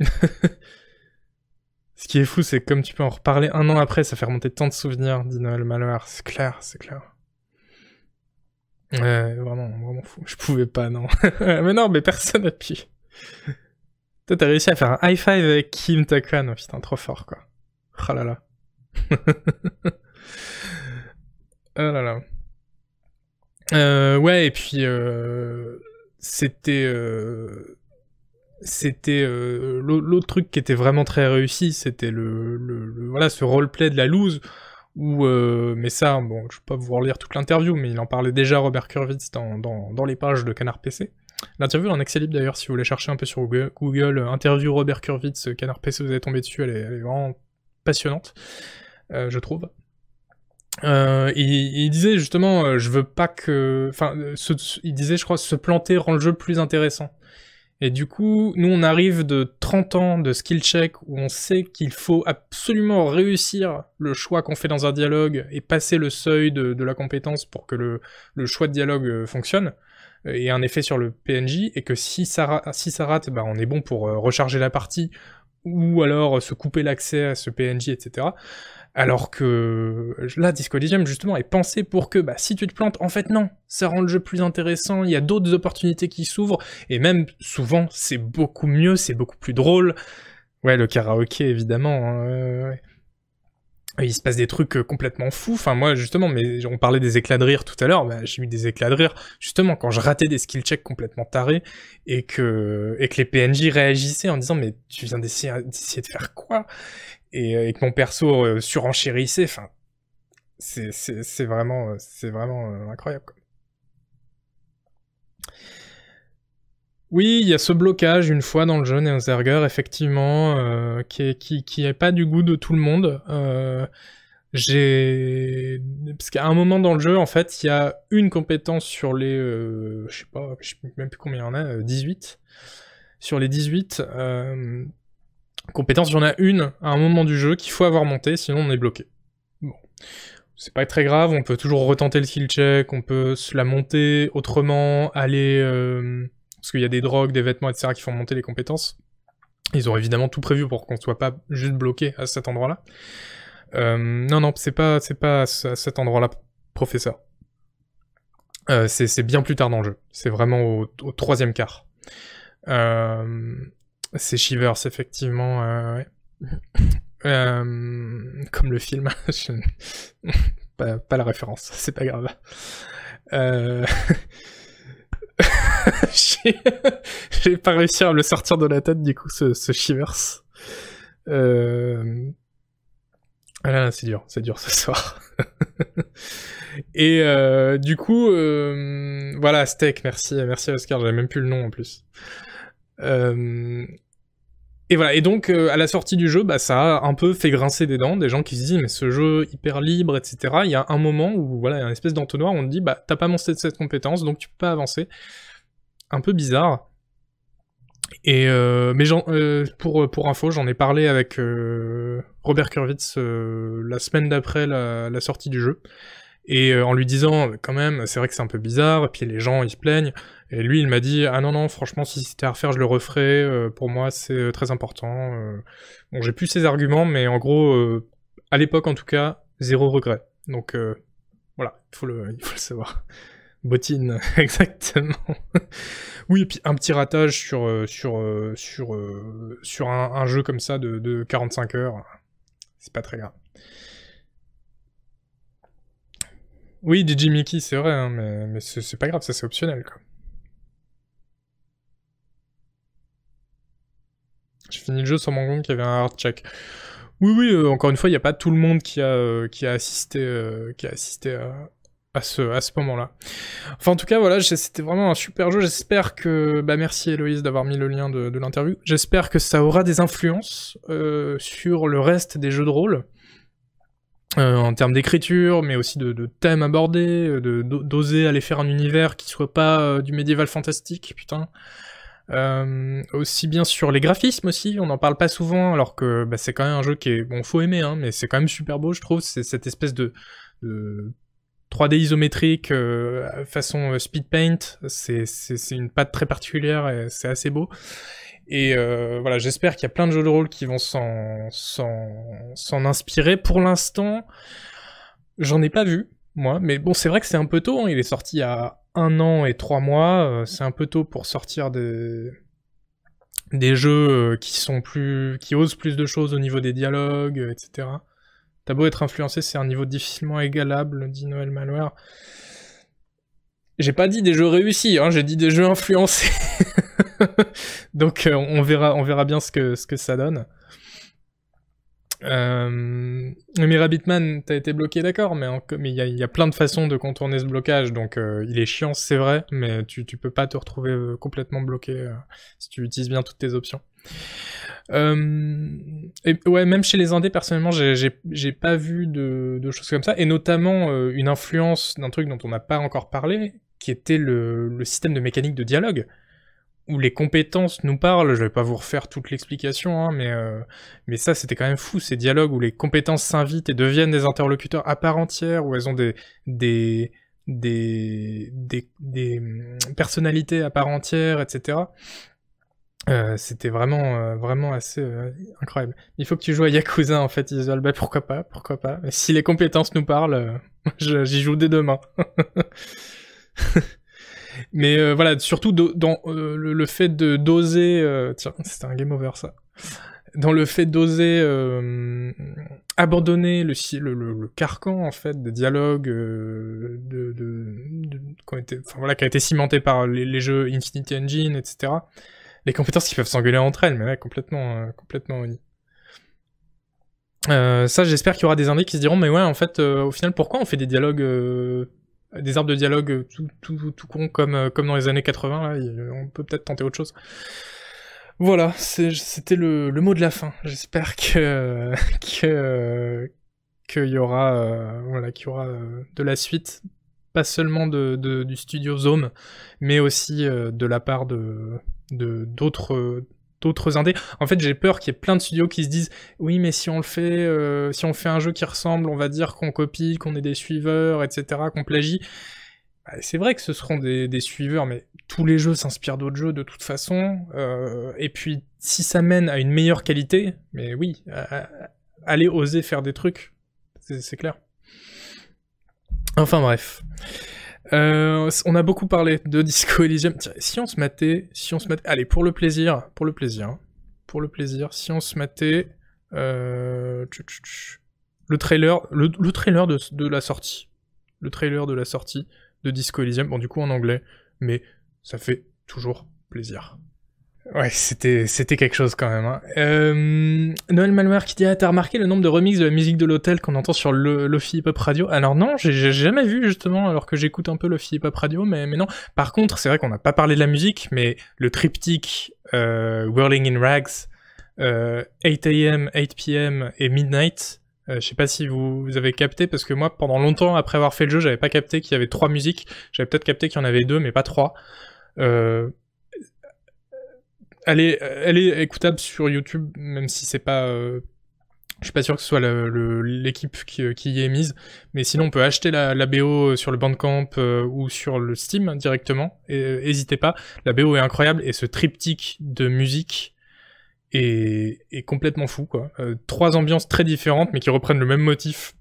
Ce qui est fou, c'est que comme tu peux en reparler un an après, ça fait remonter tant de souvenirs, dit Noël Malheur. C'est clair, c'est clair. Ouais, vraiment, vraiment fou. Je pouvais pas, non. mais non, mais personne n'a pu. Toi, t'as réussi à faire un high five avec Kim Takwan. Oh, putain, trop fort, quoi. Oh là. oh là là. Euh, ouais, et puis euh, c'était euh, c'était euh, l'autre truc qui était vraiment très réussi, c'était le, le, voilà ce roleplay de la loose où euh, mais ça bon, je vais pas vous relire toute l'interview, mais il en parlait déjà Robert Kurwitz dans, dans, dans les pages de Canard PC. L'interview en accès libre d'ailleurs si vous voulez chercher un peu sur Google, interview Robert Kurwitz Canard PC, vous allez tomber dessus, elle est, elle est vraiment passionnante, je trouve. Euh, il, il, disait justement, euh, je veux pas que, enfin, euh, il disait, je crois, se planter rend le jeu plus intéressant. Et du coup, nous, on arrive de 30 ans de skill check où on sait qu'il faut absolument réussir le choix qu'on fait dans un dialogue et passer le seuil de, la compétence pour que le, choix de dialogue euh, fonctionne et un effet sur le PNJ et que si ça, si ça rate, bah, on est bon pour recharger la partie ou alors se couper l'accès à ce PNJ, etc. Alors que là, Disco justement, est pensé pour que, bah, si tu te plantes, en fait, non, ça rend le jeu plus intéressant, il y a d'autres opportunités qui s'ouvrent, et même, souvent, c'est beaucoup mieux, c'est beaucoup plus drôle. Ouais, le karaoké, évidemment, hein, il se passe des trucs euh, complètement fous. Enfin, moi, justement, mais on parlait des éclats de rire tout à l'heure. Bah, j'ai eu des éclats de rire, justement, quand je ratais des skill checks complètement tarés et que les PNJ réagissaient en disant, mais tu viens d'essayer de faire quoi? Et, euh, et, que mon perso euh, surenchérissait. Enfin, c'est vraiment, c'est vraiment euh, incroyable. Oui, il y a ce blocage une fois dans le jeu Neoserger, effectivement, qui, est, pas du goût de tout le monde. J'ai parce qu'à un moment dans le jeu, en fait, il y a une compétence sur les, euh, je sais pas, je sais même plus combien il y en a, 18. Sur les 18, euh, Compétence, j'en ai une à un moment du jeu qu'il faut avoir monté, sinon on est bloqué. Bon. C'est pas très grave, on peut toujours retenter le skill check, on peut se la monter autrement, aller... Euh, parce qu'il y a des drogues, des vêtements, etc. qui font monter les compétences. Ils ont évidemment tout prévu pour qu'on soit pas juste bloqué à cet endroit-là. Euh, non, non, c'est pas, c'est pas à cet endroit-là, professeur. Euh, c'est bien plus tard dans le jeu. C'est vraiment au, troisième quart. C'est Shivers, effectivement. Euh, euh, comme le film. pas, pas, la référence, c'est pas grave. Euh... j'ai pas réussi à me le sortir de la tête, du coup, ce, ce Shivers. Euh... Ah là, c'est dur, c'est dur ce soir. Et euh, du coup, euh, voilà, Steak, merci, merci Oscar, j'avais même plus le nom en plus. Euh, et voilà, et donc euh, à la sortie du jeu, bah, ça a un peu fait grincer des dents, des gens qui se disent mais ce jeu hyper libre, etc. Il y a un moment où voilà, il y a une espèce d'entonnoir, on te dit bah t'as pas monté cette compétence, donc tu peux pas avancer. Un peu bizarre. Et euh, mais pour pour info, j'en ai parlé avec Robert Kurwitz la semaine d'après la, sortie du jeu, et en lui disant quand même, c'est vrai que c'est un peu bizarre, et puis les gens ils se plaignent. Et lui, il m'a dit ah non non, franchement, si c'était à refaire, je le referais. Euh, pour moi, c'est euh, très important. Euh. Bon, j'ai plus ses arguments, mais en gros, à l'époque en tout cas, zéro regret. Donc voilà, il faut le, savoir. Bottine, exactement. oui, et puis un petit ratage sur sur sur sur un, jeu comme ça de, de 45 heures, c'est pas très grave. Oui, DJ Mickey, c'est vrai, hein, mais, c'est pas grave, ça c'est optionnel, quoi. J'ai fini le jeu sans mon compte qu'il y avait un hard check. Oui, oui, euh, encore une fois, il n'y a pas tout le monde qui a, euh, assisté, euh, à, ce, moment-là. Enfin, en tout cas, voilà, c'était vraiment un super jeu. J'espère que, bah, merci Héloïse d'avoir mis le lien de, de l'interview. J'espère que ça aura des influences sur le reste des jeux de rôle. En termes d'écriture, mais aussi de, de thèmes abordés, de d'oser aller faire un univers qui soit pas du médiéval fantastique, putain. Euh, aussi bien sur les graphismes aussi, on n'en parle pas souvent, alors que bah, c'est quand même un jeu qui est... Bon, faut aimer, hein, mais c'est quand même super beau, je trouve. C'est cette espèce de, 3D isométrique euh, façon euh, speed paint. C'est une patte très particulière et c'est assez beau. Et euh, voilà, j'espère qu'il y a plein de jeux de rôle qui vont s'en inspirer. Pour l'instant, j'en ai pas vu, moi. Mais bon, c'est vrai que c'est un peu tôt. Hein. Il est sorti à un an et trois mois, euh, c'est un peu tôt pour sortir des jeux euh, qui osent plus de choses au niveau des dialogues, etc. T'as beau être influencé, c'est un niveau difficilement égalable, dit Noël Malware. J'ai pas dit des jeux réussis, hein, j'ai dit des jeux influencés. Donc on verra, on verra bien ce que, ce que ça donne. Euh... Mais Rabbitman, t'as été bloqué, d'accord, mais il y, a, plein de façons de contourner ce blocage, donc euh, il est chiant, c'est vrai, mais tu, peux pas te retrouver euh, complètement bloqué euh, si tu utilises bien toutes tes options. et ouais, même chez les indés, personnellement, j'ai pas vu de, choses comme ça, et notamment une influence d'un truc dont on n'a pas encore parlé, qui était le système de mécanique de dialogue où les compétences nous parlent, je vais pas vous refaire toute l'explication, hein, mais, euh, mais ça c'était quand même fou, ces dialogues où les compétences s'invitent et deviennent des interlocuteurs à part entière, où elles ont des, des, des, des, hum, personnalités à part entière, etc. Euh, c'était vraiment, euh, vraiment assez incroyable. Il faut que tu joues à Yakuza en fait, Isual. Bah pourquoi pas, pourquoi pas. Si les compétences nous parlent, j'y joue dès demain. Mais euh, voilà, surtout dans euh, le, fait de d'oser... Euh, tiens, c'était un game over ça. Dans le fait d'oser abandonner le, le, le, carcan en fait des dialogues de, de, de, enfin, voilà, qui a été cimenté par les, jeux Infinity Engine, etc. Les compétences qui peuvent s'engueuler entre elles, mais ouais, complètement, complètement Euh, ça, j'espère qu'il y aura des indés qui se diront, mais ouais, en fait, au final, pourquoi on fait des dialogues des arbres de dialogue tout, tout, tout con comme, euh, comme dans les années 80, là, on peut peut-être tenter autre chose. Voilà, c'était le, le, mot de la fin. J'espère que que qu'il y aura euh, voilà qu'il y aura euh, de la suite, pas seulement de, du studio Zome, mais aussi de la part de d'autres d'autres indés. En fait, j'ai peur qu'il y ait plein de studios qui se disent oui, mais si on le fait, euh, si on fait un jeu qui ressemble, on va dire qu'on copie, qu'on est des suiveurs, etc., qu'on plagie. Bah, c'est vrai que ce seront des, suiveurs, mais tous les jeux s'inspirent d'autres jeux de toute façon. Euh, et puis, si ça mène à une meilleure qualité, mais oui, allez oser faire des trucs, c'est clair. Enfin bref. Euh, on a beaucoup parlé de Disco Elysium. si on se mettait, si on se mettait, allez pour le plaisir, pour le plaisir, pour le plaisir, si on se mettait euh, le trailer, le, trailer de, de, la sortie, le trailer de la sortie de Disco Elysium. Bon du coup en anglais, mais ça fait toujours plaisir. Ouais, c'était c'était quelque chose quand même. Hein. Euh, Noël Malware qui dit ah, t'as remarqué le nombre de remixes de la musique de l'hôtel qu'on entend sur le Lofi Hip Hop Radio? Alors non, j'ai jamais vu justement alors que j'écoute un peu Lofi Hip Hop Radio, mais mais non. Par contre, c'est vrai qu'on n'a pas parlé de la musique, mais le triptyque euh, Whirling in Rags, euh, 8 a.m., 8 p.m. et Midnight. Euh, je sais pas si vous, vous, avez capté parce que moi pendant longtemps après avoir fait le jeu j'avais pas capté qu'il y avait trois musiques j'avais peut-être capté qu'il y en avait deux mais pas trois euh, elle est, écoutable sur YouTube, même si c'est pas. Euh, je suis pas sûr que ce soit l'équipe qui, qui, y est mise, mais sinon on peut acheter la, BO sur le Bandcamp euh, ou sur le Steam directement. Et n'hésitez pas, la BO est incroyable et ce triptyque de musique est, complètement fou quoi. Euh, trois ambiances très différentes mais qui reprennent le même motif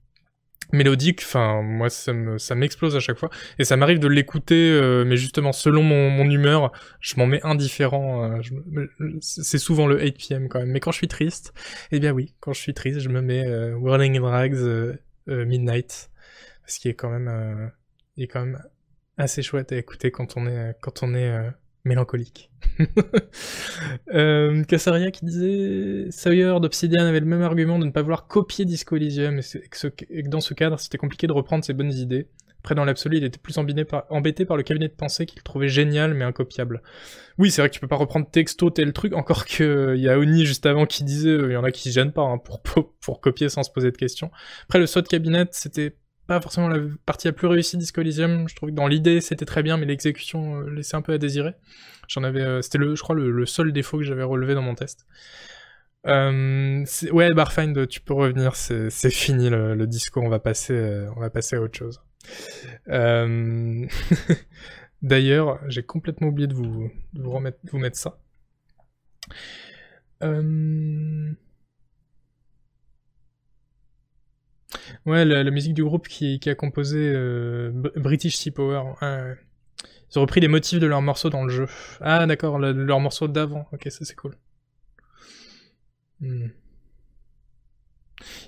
mélodique, enfin moi ça me ça m'explose à chaque fois. Et ça m'arrive de l'écouter euh, mais justement selon mon, mon humeur, je m'en mets indifférent, euh, c'est souvent le 8 pm quand même, mais quand je suis triste, eh bien oui, quand je suis triste, je me mets euh, Whirling in Rags Midnight ce qui est quand même est quand même assez chouette à écouter quand on est quand on est mélancolique. euh, Cassaria qui disait Sawyer d'Obsidian avait le même argument de ne pas vouloir copier Disco Elysium et, que, dans ce cadre c'était compliqué de reprendre ses bonnes idées. Après dans l'absolu il était plus par, embêté par le cabinet de pensée qu'il trouvait génial mais incopiable. Oui c'est vrai que tu peux pas reprendre texto tel truc encore que il y a Oni juste avant qui disait il y en a qui se gênent pas hein, pour, pour, copier sans se poser de questions. Après le saut de cabinet c'était pas forcément la partie la plus réussie Disco Elysium. Je trouve que dans l'idée c'était très bien, mais l'exécution euh, laissait un peu à désirer. J'en avais, euh, c'était le, je crois le, seul défaut que j'avais relevé dans mon test. Euh, ouais, Barfind, tu peux revenir, c'est fini le, disco, on va passer, on va passer à autre chose. D'ailleurs, j'ai complètement oublié de vous, remettre, vous mettre ça. Euh... Ouais, la, musique du groupe qui, a composé euh, British Sea Power. Ils ont repris les motifs de leurs morceaux dans le jeu. Ah d'accord, leurs morceaux d'avant. Ok, ça c'est cool. Hmm.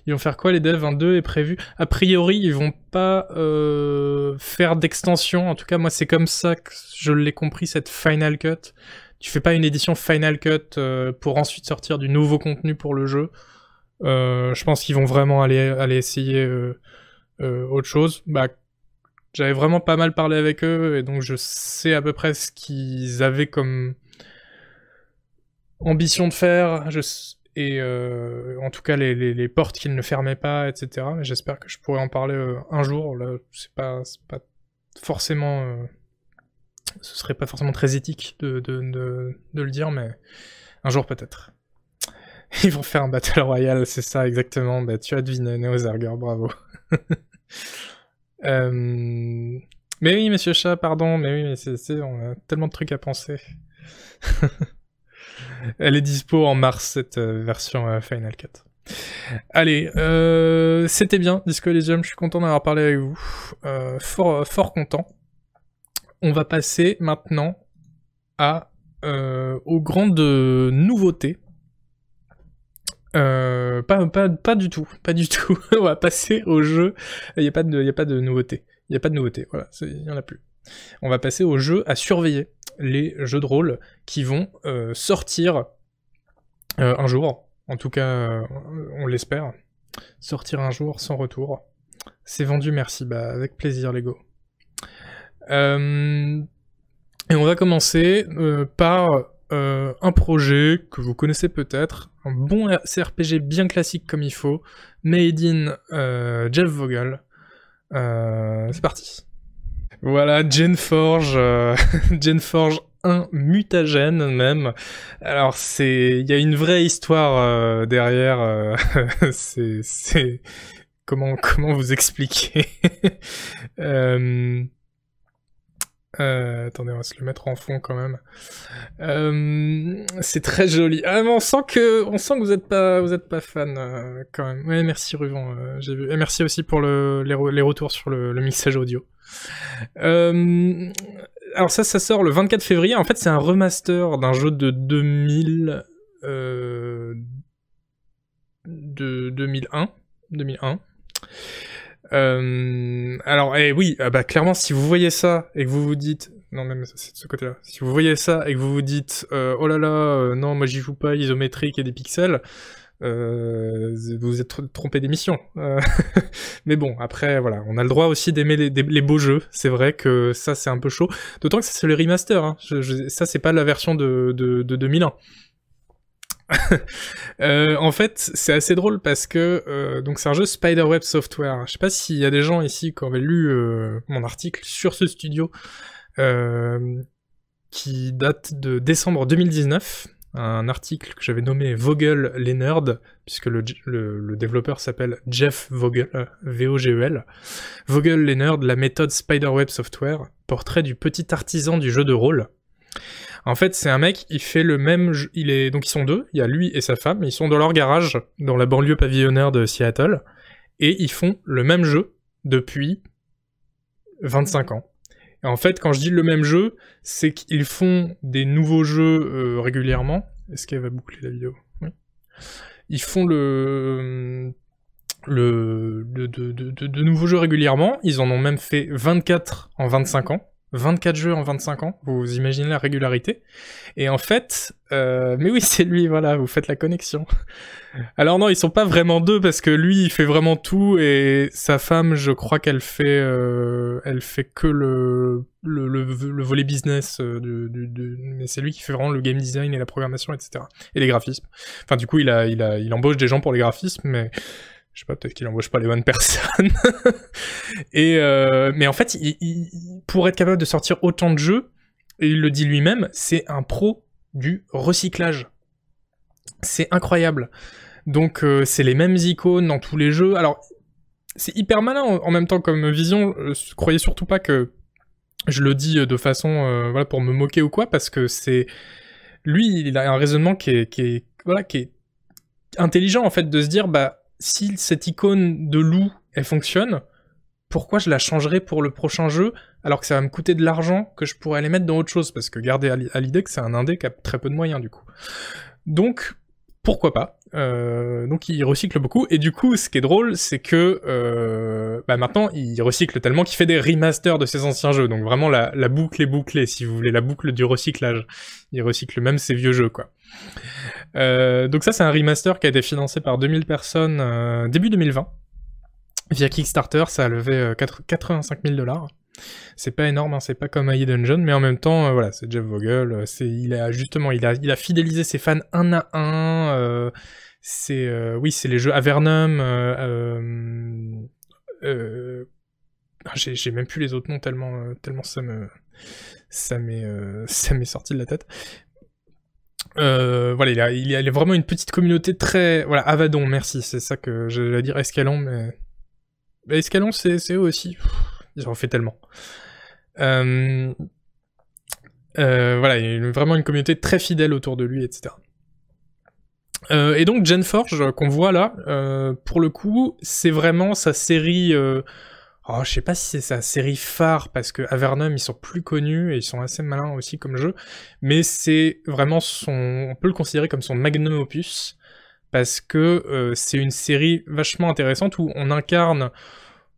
Ils vont faire quoi les devs? 22 est prévu A priori, ils vont pas euh, faire d'extension. En tout cas, moi, c'est comme ça que je l'ai compris, cette Final Cut. Tu fais pas une édition Final Cut euh, pour ensuite sortir du nouveau contenu pour le jeu. Euh, je pense qu'ils vont vraiment aller, aller essayer euh, euh, autre chose. Bah, j'avais vraiment pas mal parlé avec eux et donc je sais à peu près ce qu'ils avaient comme ambition de faire. Et en tout cas les, les, portes qu'ils ne fermaient pas, etc. Mais j'espère que je pourrai en parler un jour. Là, c'est pas, pas forcément, ce serait pas forcément très éthique de, de, de le dire, mais un jour peut-être. Ils vont faire un Battle Royale, c'est ça exactement. Bah, tu as deviné, Neozerger, bravo. euh... Mais oui, monsieur chat, pardon, mais oui, mais on a tellement de trucs à penser. Elle est dispo en mars, cette euh, version euh, Final Cut. Allez, c'était bien, Disco Elysium, je suis content d'avoir parlé avec vous. Fort, fort content. On va passer maintenant à, aux grandes nouveautés euh, pas, pas, pas du tout, pas du tout. on va passer au jeu. Il n'y a pas de, il a pas de nouveauté. Il n'y a pas de nouveauté. Voilà, il y en a plus. On va passer au jeu à surveiller les jeux de rôle qui vont euh, sortir euh, un jour. En tout cas, on l'espère. Sortir un jour sans retour. C'est vendu, merci. Bah, avec plaisir, Lego. Et on va commencer par un projet que vous connaissez peut-être, bon CRPG bien classique comme il faut, made in euh, Jeff Vogel. Euh, c'est parti. Voilà, Genforge, euh, Genforge 1 mutagène même. Alors c'est, il y a une vraie histoire derrière. c'est, comment vous expliquer? euh, attendez, on va se le mettre en fond quand même. Euh, c'est très joli. Ah, on sent que, on sent que vous êtes pas, vous êtes pas fan euh, quand même. Ouais, merci Ruvan. Et merci aussi pour le, les, retours sur le, mixage audio. Alors ça, ça sort le 24 février. En fait, c'est un remaster d'un jeu de 2000, de 2001, 2001. Euh, alors, eh, oui, ah bah, clairement, si vous voyez ça et que vous vous dites, non même c'est de ce côté-là. Si vous voyez ça et que vous vous dites euh, oh là là, euh, non moi j'y joue pas isométrique et des pixels, euh, vous êtes trompé d'émission. Euh, mais bon, après voilà, on a le droit aussi d'aimer les, beaux jeux. C'est vrai que ça c'est un peu chaud. D'autant que c'est le remaster. Hein. Ça c'est pas la version de, de, de 2001. euh, en fait, c'est assez drôle parce que euh, donc c'est un jeu Spiderweb Software. Je sais pas s'il y a des gens ici qui auraient lu euh, mon article sur ce studio qui date de décembre 2019. Un article que j'avais nommé Vogel les nerds, puisque le développeur s'appelle Jeff Vogel, V-O-G-E-L. Vogel les nerds, la méthode Spiderweb Software, portrait du petit artisan du jeu de rôle. En fait, c'est un mec, il fait le même jeu, il est, donc ils sont deux, il y a lui et sa femme, ils sont dans leur garage, dans la banlieue pavillonnaire de Seattle, et ils font le même jeu depuis 25 ans. Et en fait, quand je dis le même jeu, c'est qu'ils font des nouveaux jeux euh, régulièrement. Est-ce qu'elle va boucler la vidéo? Oui. Ils font le le de, de, de, nouveaux jeux régulièrement. Ils en ont même fait 24 en 25 ans. 24 jeux en 25 ans, vous imaginez la régularité. Et en fait, euh, mais oui, c'est lui, voilà, vous faites la connexion. Alors non, ils sont pas vraiment deux parce que lui, il fait vraiment tout et sa femme, je crois qu'elle fait, euh, elle fait que le le, le, volet business euh, de, de mais c'est lui qui fait vraiment le game design et la programmation, etc. Et les graphismes. Enfin, du coup, il a, il a, il embauche des gens pour les graphismes, mais je sais pas, peut-être qu'il embauche pas les bonnes personnes. et euh, mais en fait, pour être capable de sortir autant de jeux, et il le dit lui-même, c'est un pro du recyclage. C'est incroyable. Donc euh, c'est les mêmes icônes dans tous les jeux. Alors c'est hyper malin en, même temps comme vision. Euh, croyez surtout pas que je le dis de façon voilà pour me moquer ou quoi, parce que c'est lui, il a un raisonnement qui est, qui est voilà qui est intelligent en fait de se dire bah si cette icône de loup, elle fonctionne, pourquoi je la changerais pour le prochain jeu alors que ça va me coûter de l'argent que je pourrais aller mettre dans autre chose? Parce que gardez à l'idée que c'est un indé qui a très peu de moyens du coup. Donc pourquoi pas? Euh, donc il recycle beaucoup. Et du coup ce qui est drôle c'est que euh, bah maintenant il recycle tellement qu'il fait des remasters de ses anciens jeux. Donc vraiment la, la, boucle est bouclée si vous voulez la boucle du recyclage. Il recycle même ses vieux jeux quoi euh, donc ça c'est un remaster qui a été financé par 2000 personnes euh, début 2020 via Kickstarter ça a levé 85 000 dollars c'est pas énorme, hein, c'est pas comme AI Dungeon, mais en même temps, euh, voilà, c'est Jeff Vogel, il a justement, il a, fidélisé ses fans un à un. C'est, oui, c'est les jeux Avernum. J'ai, même plus les autres noms tellement, tellement ça me, ça ça m'est sorti de la tête. Euh, voilà, il a, il a vraiment une petite communauté très, voilà, Avadon, merci, c'est ça que j'allais dire, Escalon, mais, Escalon, c'est, eux aussi. Ils en fait tellement. Euh, euh, voilà, il y a vraiment une communauté très fidèle autour de lui, etc. Et donc Genforge qu'on voit là, pour le coup, c'est vraiment sa série. Oh, je sais pas si c'est sa série phare parce que Avernum ils sont plus connus et ils sont assez malins aussi comme jeu, mais c'est vraiment son, on peut le considérer comme son magnum opus parce que euh, c'est une série vachement intéressante où on incarne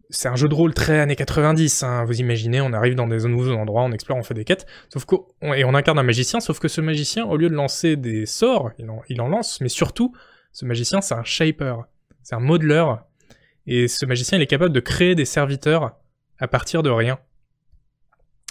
c'est un jeu de rôle très années 90, hein. vous imaginez, on arrive dans des nouveaux endroits, on explore, on fait des quêtes, sauf que, et on incarne un magicien, sauf que ce magicien, au lieu de lancer des sorts, il en, il en lance, mais surtout, ce magicien, c'est un shaper, c'est un modeler, et ce magicien, il est capable de créer des serviteurs à partir de rien.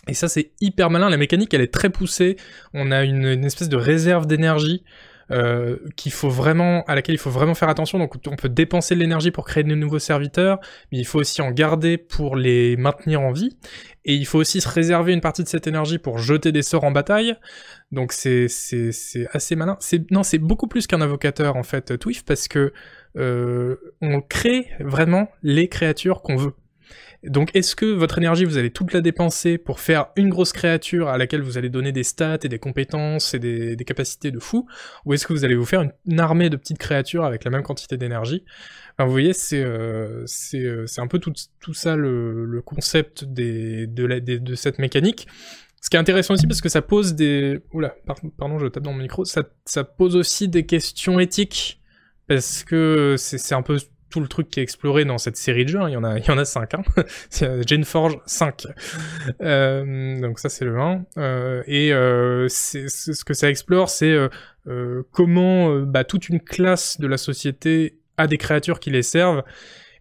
Et ça, c'est hyper malin, la mécanique, elle est très poussée, on a une, espèce de réserve d'énergie, euh, faut vraiment, à laquelle il faut vraiment faire attention. Donc on peut dépenser de l'énergie pour créer de nouveaux serviteurs, mais il faut aussi en garder pour les maintenir en vie. Et il faut aussi se réserver une partie de cette énergie pour jeter des sorts en bataille. Donc c'est assez malin. Non c'est beaucoup plus qu'un invocateur en fait Twift parce que on crée vraiment les créatures qu'on veut. Donc est-ce que votre énergie, vous allez toute la dépenser pour faire une grosse créature à laquelle vous allez donner des stats et des compétences et des, capacités de fou, ou est-ce que vous allez vous faire une, armée de petites créatures avec la même quantité d'énergie? Vous voyez, c'est euh, c'est euh, un peu tout, ça le, concept de, cette mécanique. Ce qui est intéressant aussi parce que ça pose des... Oula, pardon, je tape dans mon micro. Ça pose aussi des questions éthiques parce que c'est un peu tout le truc qui est exploré dans cette série de jeux. Hein. Il y en a, il y en a 5. Hein. Jane Forge 5. Euh, donc ça c'est le 1. Euh, et euh, ce que ça explore, c'est euh, comment bah, toute une classe de la société a des créatures qui les servent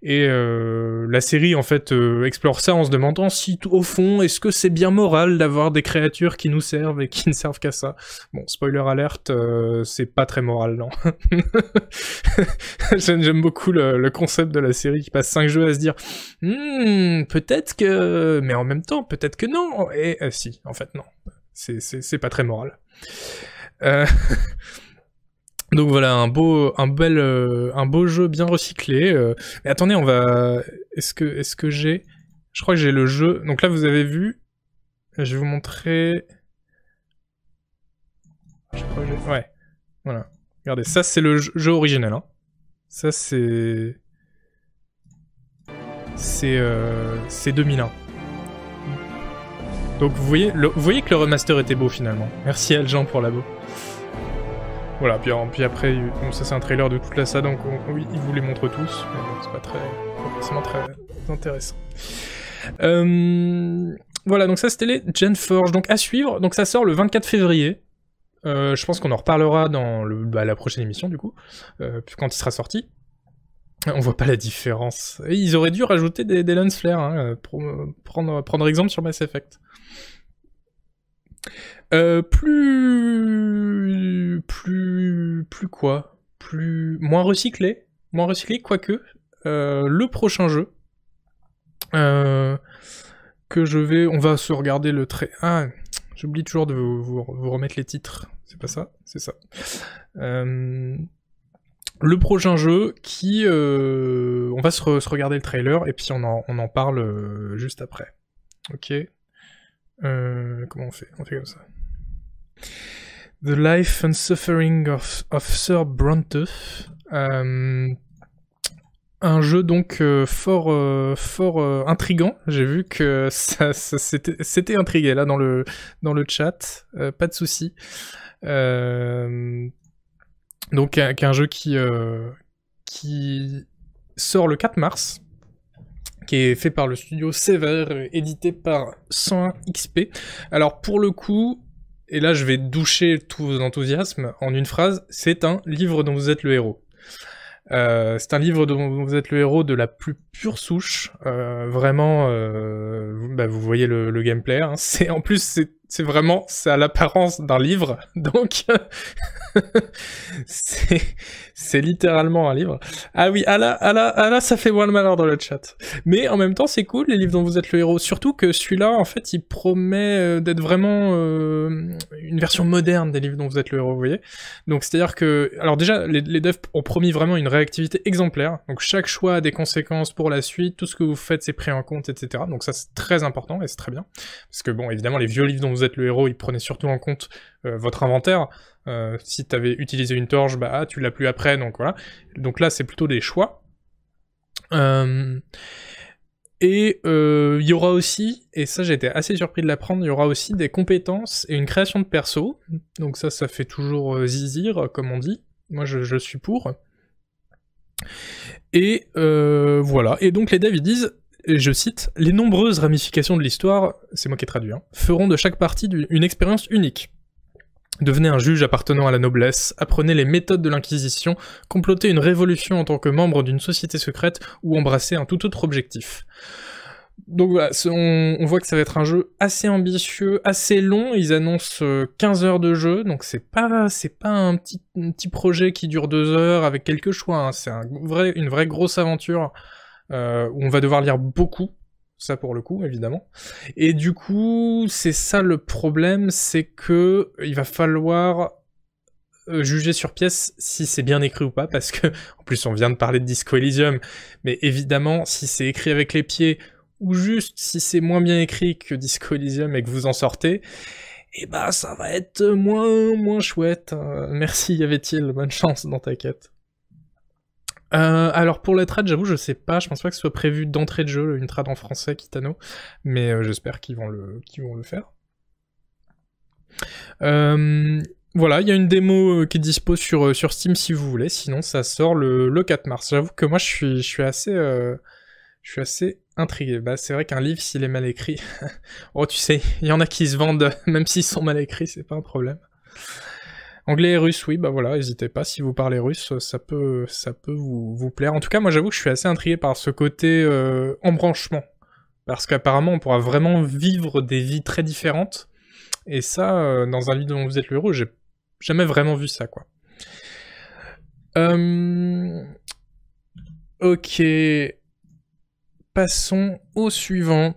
et euh, la série en fait euh, explore ça en se demandant si au fond est-ce que c'est bien moral d'avoir des créatures qui nous servent et qui ne servent qu'à ça? Bon, spoiler alerte, euh, c'est pas très moral non. J'aime beaucoup le, concept de la série qui passe 5 jeux à se dire hmm, peut-être que mais en même temps peut-être que non et si en fait non. C'est pas très moral. Donc voilà, un beau, un bel, euh, un beau jeu bien recyclé. Euh. Mais attendez, on va. Est-ce que, j'ai? Je crois que j'ai le jeu. Donc là, vous avez vu? Je vais vous montrer. Je crois que. Ouais. Voilà. Regardez, ça c'est le jeu original. Hein. Ça c'est. C'est euh... c'est 2001. Donc vous voyez, voyez que le remaster était beau finalement. Merci Aljan pour la beau. Voilà, puis, après, ça c'est un trailer de toute la salle, donc oui, il vous les montre tous, mais c'est pas très, forcément très intéressant. Euh, voilà, donc ça c'était les Gen Forge, donc à suivre, donc ça sort le 24 février. Euh, je pense qu'on en reparlera dans bah, la prochaine émission du coup, euh, quand il sera sorti. On voit pas la différence. Ils auraient dû rajouter des, des lens flares, hein, pour prendre, prendre exemple sur Mass Effect. Euh, plus, plus, plus quoi? Plus, moins recyclé, moins recyclé, quoique. Euh, le prochain jeu euh, que je vais, on va se regarder le trait. Ah, j'oublie toujours de vous, remettre les titres. C'est pas ça, c'est ça. Le prochain jeu qui, on va se, regarder le trailer et puis on en, parle juste après. Ok? comment on fait? On fait comme ça. The Life and Suffering of, Sir Bronte. Euh, un jeu donc euh, fort euh, fort intrigant. J'ai vu que ça, c'était intrigué là dans le dans le chat. pas de souci. donc un, jeu qui qui sort le 4 mars qui est fait par le studio Sever, édité par 101 XP. Alors pour le coup, et là je vais doucher tous vos enthousiasmes en une phrase, c'est un livre dont vous êtes le héros. Euh, c'est un livre dont vous êtes le héros de la plus pure souche. Euh, vraiment, euh, bah, vous voyez le, gameplay. Hein. C'est en plus c'est vraiment, c'est à l'apparence d'un livre, donc c'est littéralement un livre. Ah oui, ah là, ah là, ah là, ça fait moins le malheur dans le chat. Mais en même temps, c'est cool les livres dont vous êtes le héros. Surtout que celui-là, en fait, il promet euh, d'être vraiment une version moderne des livres dont vous êtes le héros, vous voyez. Donc c'est-à-dire que, alors déjà, les, les devs ont promis vraiment une réactivité exemplaire. Donc chaque choix a des conséquences pour la suite. Tout ce que vous faites, c'est pris en compte, etc. Donc ça, c'est très important et c'est très bien. Parce que bon, évidemment, les vieux livres dont vous êtes le héros, il prenait surtout en compte euh, votre inventaire. Euh, si tu avais utilisé une torche, bah ah, tu l'as plus après, donc voilà. Donc là, c'est plutôt des choix. Euh, et il y aura aussi, et ça j'ai été assez surpris de l'apprendre, il y aura aussi des compétences et une création de perso. Donc ça, ça fait toujours zizir, comme on dit. Moi, je suis pour. Et voilà. Et donc les devs ils disent je cite, Les nombreuses ramifications de l'histoire, c'est moi qui ai traduit, hein, feront de chaque partie une expérience unique. Devenez un juge appartenant à la noblesse, apprenez les méthodes de l'Inquisition, complotez une révolution en tant que membre d'une société secrète ou embrassez un tout autre objectif. Donc voilà, on, voit que ça va être un jeu assez ambitieux, assez long. Ils annoncent 15 euh, heures de jeu, donc c'est pas c'est pas un petit, petit projet qui dure 2 heures avec quelques choix. Hein. C'est vrai, une vraie grosse aventure euh, où on va devoir lire beaucoup, ça pour le coup, évidemment. Et du coup, c'est ça le problème, c'est que il va falloir euh, juger sur pièce si c'est bien écrit ou pas, parce que, en plus, on vient de parler de Disco Elysium, mais évidemment, si c'est écrit avec les pieds, ou juste si c'est moins bien écrit que Disco Elysium et que vous en sortez, eh bah ça va être moins moins chouette. Hein. merci, y avait-il, bonne chance dans ta quête. Euh, alors pour la trad, j'avoue, je sais pas, je pense pas que ce soit prévu d'entrée de jeu, une trad en français, Kitano, mais euh, j'espère qu'ils vont le, faire. Euh, voilà, il y a une démo qui est dispo sur, sur Steam si vous voulez, sinon ça sort le, le 4 mars. J'avoue que moi je suis, je suis assez, je suis assez intrigué. Bah, c'est vrai qu'un livre, s'il est mal écrit, oh, tu sais, il y en a qui se vendent, même s'ils sont mal écrits, c'est pas un problème. Anglais et russe, oui, bah voilà, n'hésitez pas, si vous parlez russe, ça peut, vous plaire. En tout cas, moi j'avoue que je suis assez intrigué par ce côté euh, embranchement. Parce qu'apparemment, on pourra vraiment vivre des vies très différentes. Et ça, euh, dans un livre dont vous êtes le héros, j'ai jamais vraiment vu ça, quoi. Euh... Ok. Passons au suivant.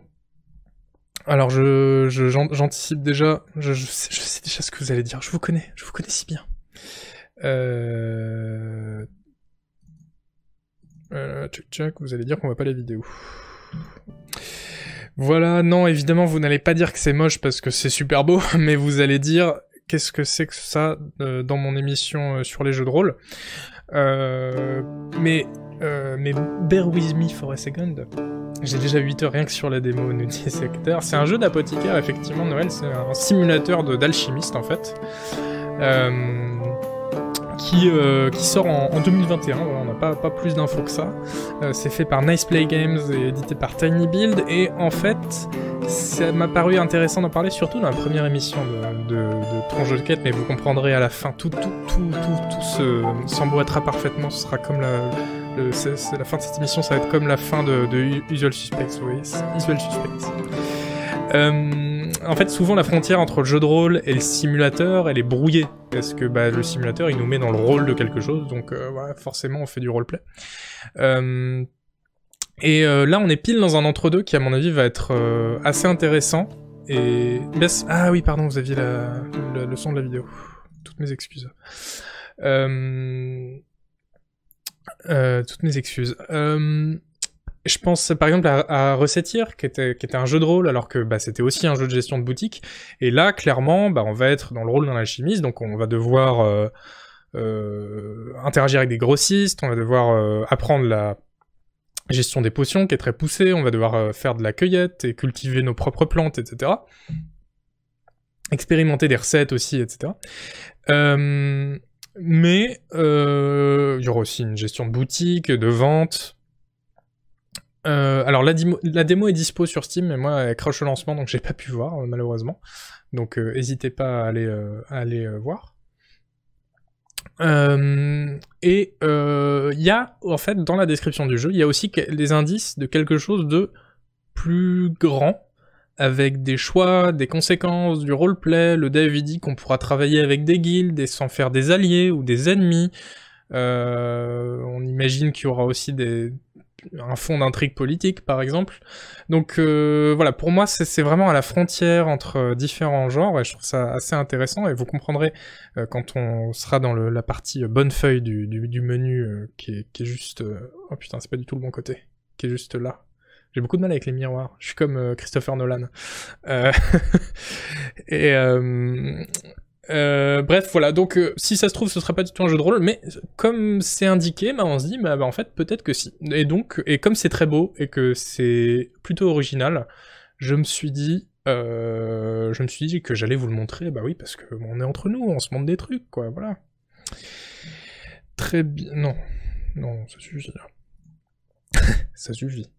Alors je, j'anticipe déjà, je, sais, déjà ce que vous allez dire. Je vous connais, je vous connais si bien. Euh... Euh, vous allez dire qu'on voit pas les vidéos. Voilà, non, évidemment, vous n'allez pas dire que c'est moche parce que c'est super beau, mais vous allez dire qu'est-ce que c'est que ça euh, dans mon émission sur les jeux de rôle? Euh, mais, bear with me for a second. J'ai déjà 8 heures rien que sur la démo, nous dit Secteur. C'est un jeu d'apothicaire, effectivement, Noël. C'est un simulateur d'alchimiste, en fait. Euh, qui, euh, qui sort en, 2021. on n'a pas, pas plus d'infos que ça. C'est fait par Nice Play Games et édité par Tiny Build. Et en fait, ça m'a paru intéressant d'en parler, surtout dans la première émission de, de, de de Quête, mais vous comprendrez à la fin. Tout, tout, tout, tout, tout s'emboîtera parfaitement. Ce sera comme la c'est la fin de cette émission, ça va être comme la fin de, Usual Suspects, oui, Usual Suspects. Euh, en fait, souvent la frontière entre le jeu de rôle et le simulateur, elle est brouillée, parce que bah, le simulateur, il nous met dans le rôle de quelque chose, donc euh, voilà, forcément, on fait du roleplay. Euh, et euh, là, on est pile dans un entre-deux qui, à mon avis, va être assez intéressant. Et ah oui, pardon, vous aviez la, le son de la vidéo. Toutes mes excuses. Euh... Euh, toutes mes excuses. Euh, je pense par exemple à, à qui était, un jeu de rôle, alors que bah, c'était aussi un jeu de gestion de boutique. Et là, clairement, bah, on va être dans le rôle d'un alchimiste, donc on va devoir euh, euh interagir avec des grossistes, on va devoir euh, apprendre la gestion des potions, qui est très poussée, on va devoir faire de la cueillette et cultiver nos propres plantes, etc. Expérimenter des recettes aussi, etc. Euh, mais euh, il y aura aussi une gestion de boutique, de vente. Euh, alors la, démo est dispo sur Steam, mais moi elle crache au lancement, donc j'ai pas pu voir malheureusement. Donc n'hésitez pas à aller, à aller voir. et il y a en fait dans la description du jeu, il y a aussi des indices de quelque chose de plus grand avec des choix, des conséquences, du roleplay. Le dev dit qu'on pourra travailler avec des guildes et s'en faire des alliés ou des ennemis. Euh, on imagine qu'il y aura aussi un fond d'intrigue politique, par exemple. Donc euh, voilà, pour moi, c'est vraiment à la frontière entre différents genres, et je trouve ça assez intéressant, et vous comprendrez euh, quand on sera dans la partie bonne feuille du menu, qui est, qui, est, juste... oh putain, c'est pas du tout le bon côté, qui est juste là. J'ai beaucoup de mal avec les miroirs. Je suis comme euh, Christopher Nolan. Euh... et euh... Euh, bref, voilà. Donc, si ça se trouve, ce serait pas du tout un jeu de rôle, mais comme c'est indiqué, bah, on se dit, bah, bah en fait, peut-être que si. Et donc, et comme c'est très beau et que c'est plutôt original, je me suis dit, je me suis dit que j'allais vous le montrer. Bah oui, parce que on est entre nous, on se montre des trucs, quoi. Voilà. Très bien. Non, non, ça suffit. ça suffit.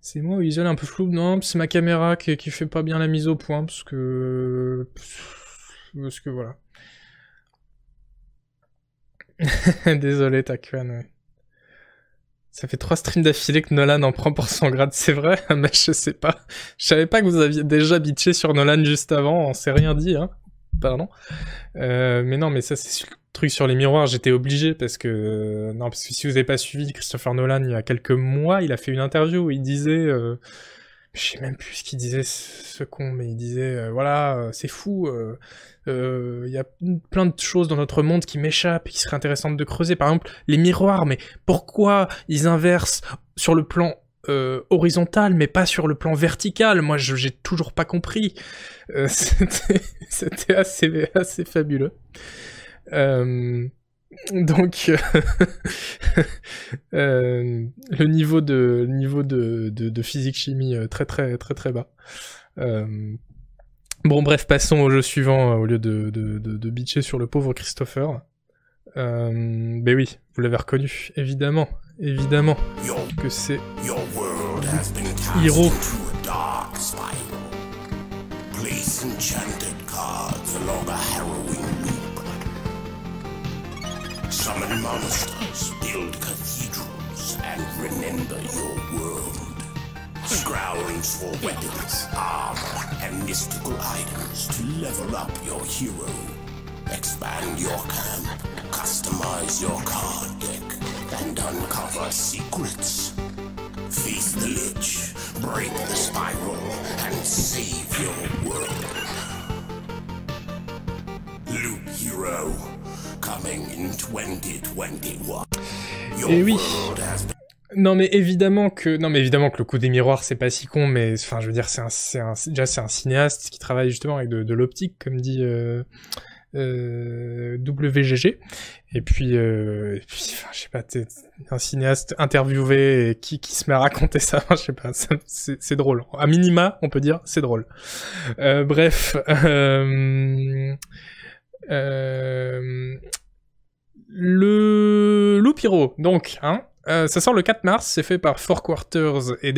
C'est moi ou Isol un peu flou Non, c'est ma caméra qui, qui fait pas bien la mise au point, parce que... Parce que voilà. Désolé, Takuan, ouais. Ça fait trois streams d'affilée que Nolan en prend pour son grade, c'est vrai Mais je sais pas. Je savais pas que vous aviez déjà bitché sur Nolan juste avant, on s'est rien dit, hein. Pardon. Euh, mais non, mais ça c'est truc sur les miroirs, j'étais obligé parce que non parce que si vous avez pas suivi Christopher Nolan il y a quelques mois, il a fait une interview où il disait euh, je sais même plus ce qu'il disait ce con mais il disait euh, voilà, euh, c'est fou il y a plein de choses dans notre monde qui m'échappent et qui seraient intéressantes de creuser par exemple les miroirs mais pourquoi ils inversent sur le plan horizontal mais pas sur le plan vertical moi j'ai toujours pas compris c'était assez fabuleux euh, donc euh, le niveau de niveau de, de, physique chimie euh, très très très très bas. Bon, bref, passons au jeu suivant au lieu de, bitcher sur le pauvre Christopher. Euh, ben oui, vous l'avez reconnu, évidemment, évidemment, que c'est Hiro. Enchanted cards along a harrowing loop. Summon monsters, build cathedrals, and remember your world. For weapons, armor, and mystical items to level up your hero. Expand your camp, customize your card deck, and uncover secrets. Face the lich, break the spiral, and save your world. Loop Hero, coming in 2021. Your Et oui. Non mais évidemment que non mais évidemment que le coup des miroirs c'est pas si con mais enfin je veux dire c'est un un déjà c'est un cinéaste qui travaille justement avec de, de l'optique comme dit euh, euh, WGG. Et puis, euh, puis enfin, je sais pas, t'es un cinéaste interviewé et qui, qui se met à raconter ça, je sais pas, c'est drôle. À minima, on peut dire, c'est drôle. Euh, bref, euh, euh, le Loupiro, donc, hein, euh, ça sort le 4 mars, c'est fait par Four Quarters et,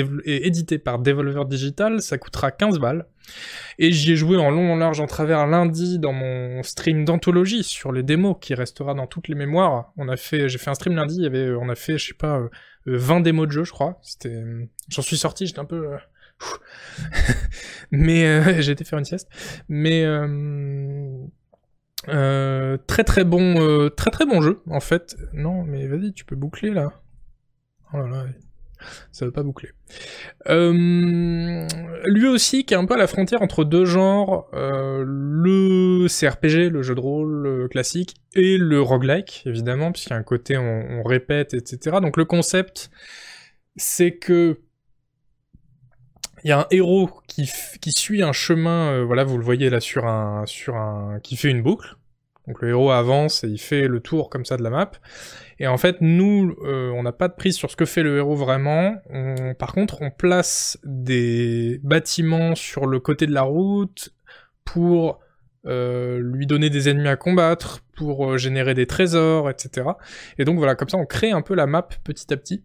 édité par Devolver Digital, ça coûtera 15 balles. Et j'y ai joué en long, en large, en travers lundi dans mon stream d'anthologie sur les démos qui restera dans toutes les mémoires. On a fait, j'ai fait un stream lundi, avait, on a fait, je sais pas, 20 euh, démos de jeu, je crois. J'en suis sorti, j'étais un peu, euh, mais j'ai été faire une sieste. Mais très très bon, très très bon jeu en fait. Non, mais vas-y, tu peux boucler là. Oh là là, ça veut pas boucler. Euh, lui aussi, qui est un peu à la frontière entre deux genres, euh, le CRPG, le jeu de rôle euh, classique, et le roguelike, évidemment, puisqu'il y a un côté on, répète, etc. Donc le concept, c'est que il y a un héros qui, qui suit un chemin, voilà, vous le voyez là sur un, sur un, qui fait une boucle. Donc le héros avance et il fait le tour comme ça de la map. Et en fait, nous, euh, on n'a pas de prise sur ce que fait le héros vraiment. par contre, on place des bâtiments sur le côté de la route pour euh, lui donner des ennemis à combattre, pour euh, générer des trésors, etc. Et donc voilà, comme ça, on crée un peu la map petit à petit.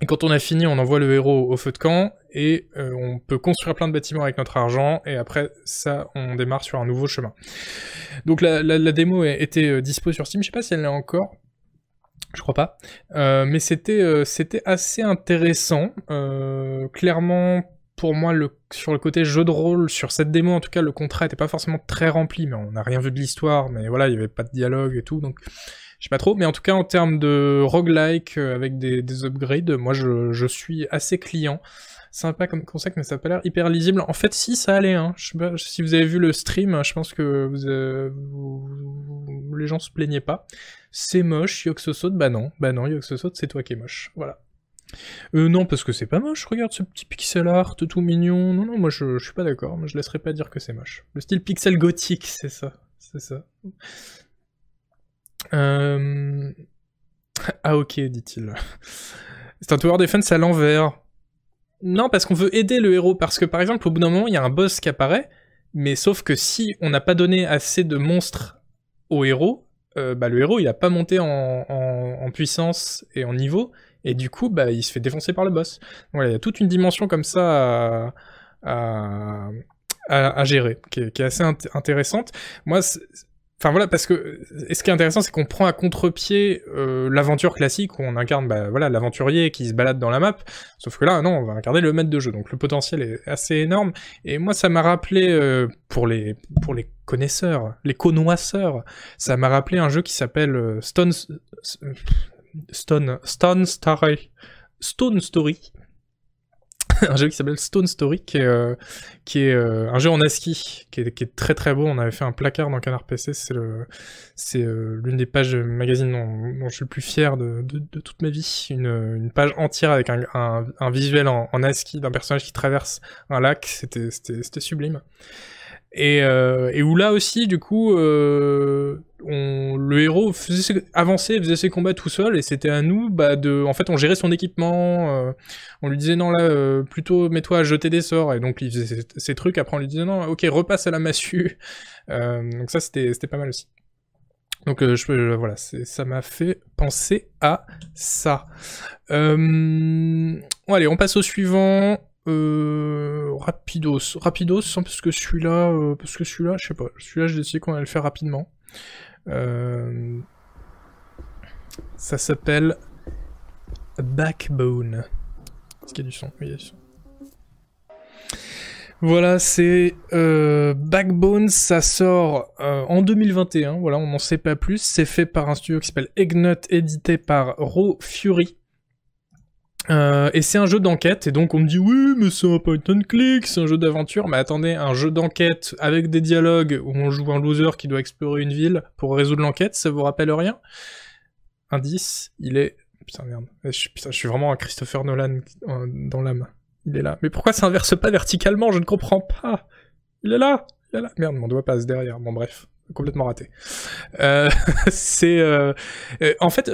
Et quand on a fini, on envoie le héros au feu de camp, et on peut construire plein de bâtiments avec notre argent, et après ça, on démarre sur un nouveau chemin. Donc la, la démo était dispo sur Steam, je sais pas si elle l'est encore, je crois pas. Euh, mais c'était euh, assez intéressant. Euh, clairement, pour moi, le, sur le côté jeu de rôle, sur cette démo, en tout cas, le contrat était pas forcément très rempli, mais on n'a rien vu de l'histoire, mais voilà, il y avait pas de dialogue et tout, donc je sais pas trop. Mais en tout cas, en termes de roguelike avec des, des upgrades, moi, je, suis assez client sympa comme concept, mais ça a pas l'air hyper lisible. En fait, si, ça allait, hein. Si vous avez vu le stream, je pense que vous, les gens se plaignaient pas. C'est moche, Yoxosode, bah non, bah non, Yoxosode, c'est toi qui es moche. Voilà. Euh, non, parce que c'est pas moche, regarde ce petit pixel art tout mignon. Non, non, moi je, je suis pas d'accord, je laisserai pas dire que c'est moche. Le style pixel gothique, c'est ça, c'est ça. Euh... Ah ok, dit-il. C'est un tower defense à l'envers. Non, parce qu'on veut aider le héros. Parce que par exemple, au bout d'un moment, il y a un boss qui apparaît, mais sauf que si on n'a pas donné assez de monstres au héros, euh, bah, le héros il a pas monté en, puissance et en niveau, et du coup bah, il se fait défoncer par le boss. Voilà, il y a toute une dimension comme ça à, à, gérer, qui est, qui est assez intéressante. Moi, Enfin voilà, parce que ce qui est intéressant, c'est qu'on prend à contre-pied euh, l'aventure classique où on incarne bah, voilà l'aventurier qui se balade dans la map. Sauf que là, non, on va incarner le maître de jeu, donc le potentiel est assez énorme. Et moi, ça m'a rappelé euh, pour les pour les connaisseurs, les connoisseurs, ça m'a rappelé un jeu qui s'appelle euh, Stone Stone Stone Story Stone Story un jeu qui s'appelle Stone Story, qui est, euh, euh, un jeu en ASCII, qui est, très très beau. On avait fait un placard dans Canard PC, c'est euh, l'une des pages magazine dont, je suis le plus fier de, de, de toute ma vie. Une, page entière avec un visuel en, en ASCII d'un personnage qui traverse un lac, c'était sublime. Et, euh, et où là aussi, du coup, euh, on, le héros faisait ses, avançait, faisait ses combats tout seul, et c'était à nous, bah, de, en fait, on gérait son équipement. euh, on lui disait non là, euh, plutôt mets-toi à jeter des sorts, et donc il faisait ses, trucs. Après, on lui disait non, ok, repasse à la massue. Euh, donc ça, c'était, c'était pas mal aussi. Donc euh, je voilà, ça m'a fait penser à ça. Bon, allez, on passe au suivant. Euh, rapidos, rapidos, hein, parce que celui-là, euh, parce que celui-là, je sais pas, celui-là, j'ai décidé qu'on allait le faire rapidement. Euh, ça s'appelle Backbone. Est-ce qu'il y a du son? Oui, il y a du son. Voilà, c'est Backbone, ça sort en 2021, voilà, on n'en sait pas plus. C'est fait par un studio qui s'appelle Eggnut, édité par Raw Fury. Euh, et c'est un jeu d'enquête, et donc on me dit oui, mais c'est un point and click, c'est un jeu d'aventure. Mais attendez, un jeu d'enquête avec des dialogues où on joue un loser qui doit explorer une ville pour résoudre l'enquête, ça vous rappelle rien? Indice, il est... Putain merde, je, suis- putain, je suis vraiment un Christopher Nolan euh, dans l'âme. Il est là. Mais pourquoi ça inverse pas verticalement? Je ne comprends pas. Il est là. Il est là. Merde, mon doigt passe derrière. Bon, bref. Complètement raté. Euh, c'est euh, euh, en fait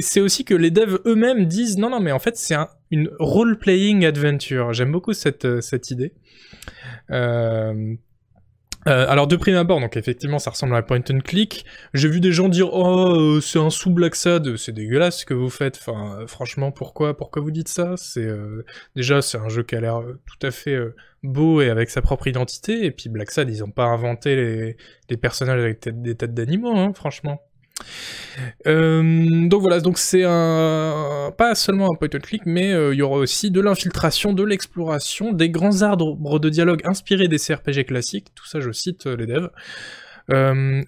c'est aussi que les devs eux-mêmes disent non non mais en fait c'est un, une role-playing adventure. J'aime beaucoup cette cette idée. Euh, alors de prime abord, donc effectivement ça ressemble à un point and click. J'ai vu des gens dire oh euh, c'est un sous Black Sad, c'est dégueulasse ce que vous faites. Enfin euh, franchement pourquoi pourquoi vous dites ça? C'est déjà c'est un jeu qui a l'air tout à fait beau et avec sa propre identité. Et puis Black Sad ils ont pas inventé les, personnages avec des têtes d'animaux, hein, franchement. Euh, donc voilà, donc c'est un pas seulement un point and click, mais euh, il y aura aussi de l'infiltration, de l'exploration, des grands arbres de dialogue inspirés des CRPG classiques. Tout ça, je cite euh, les devs.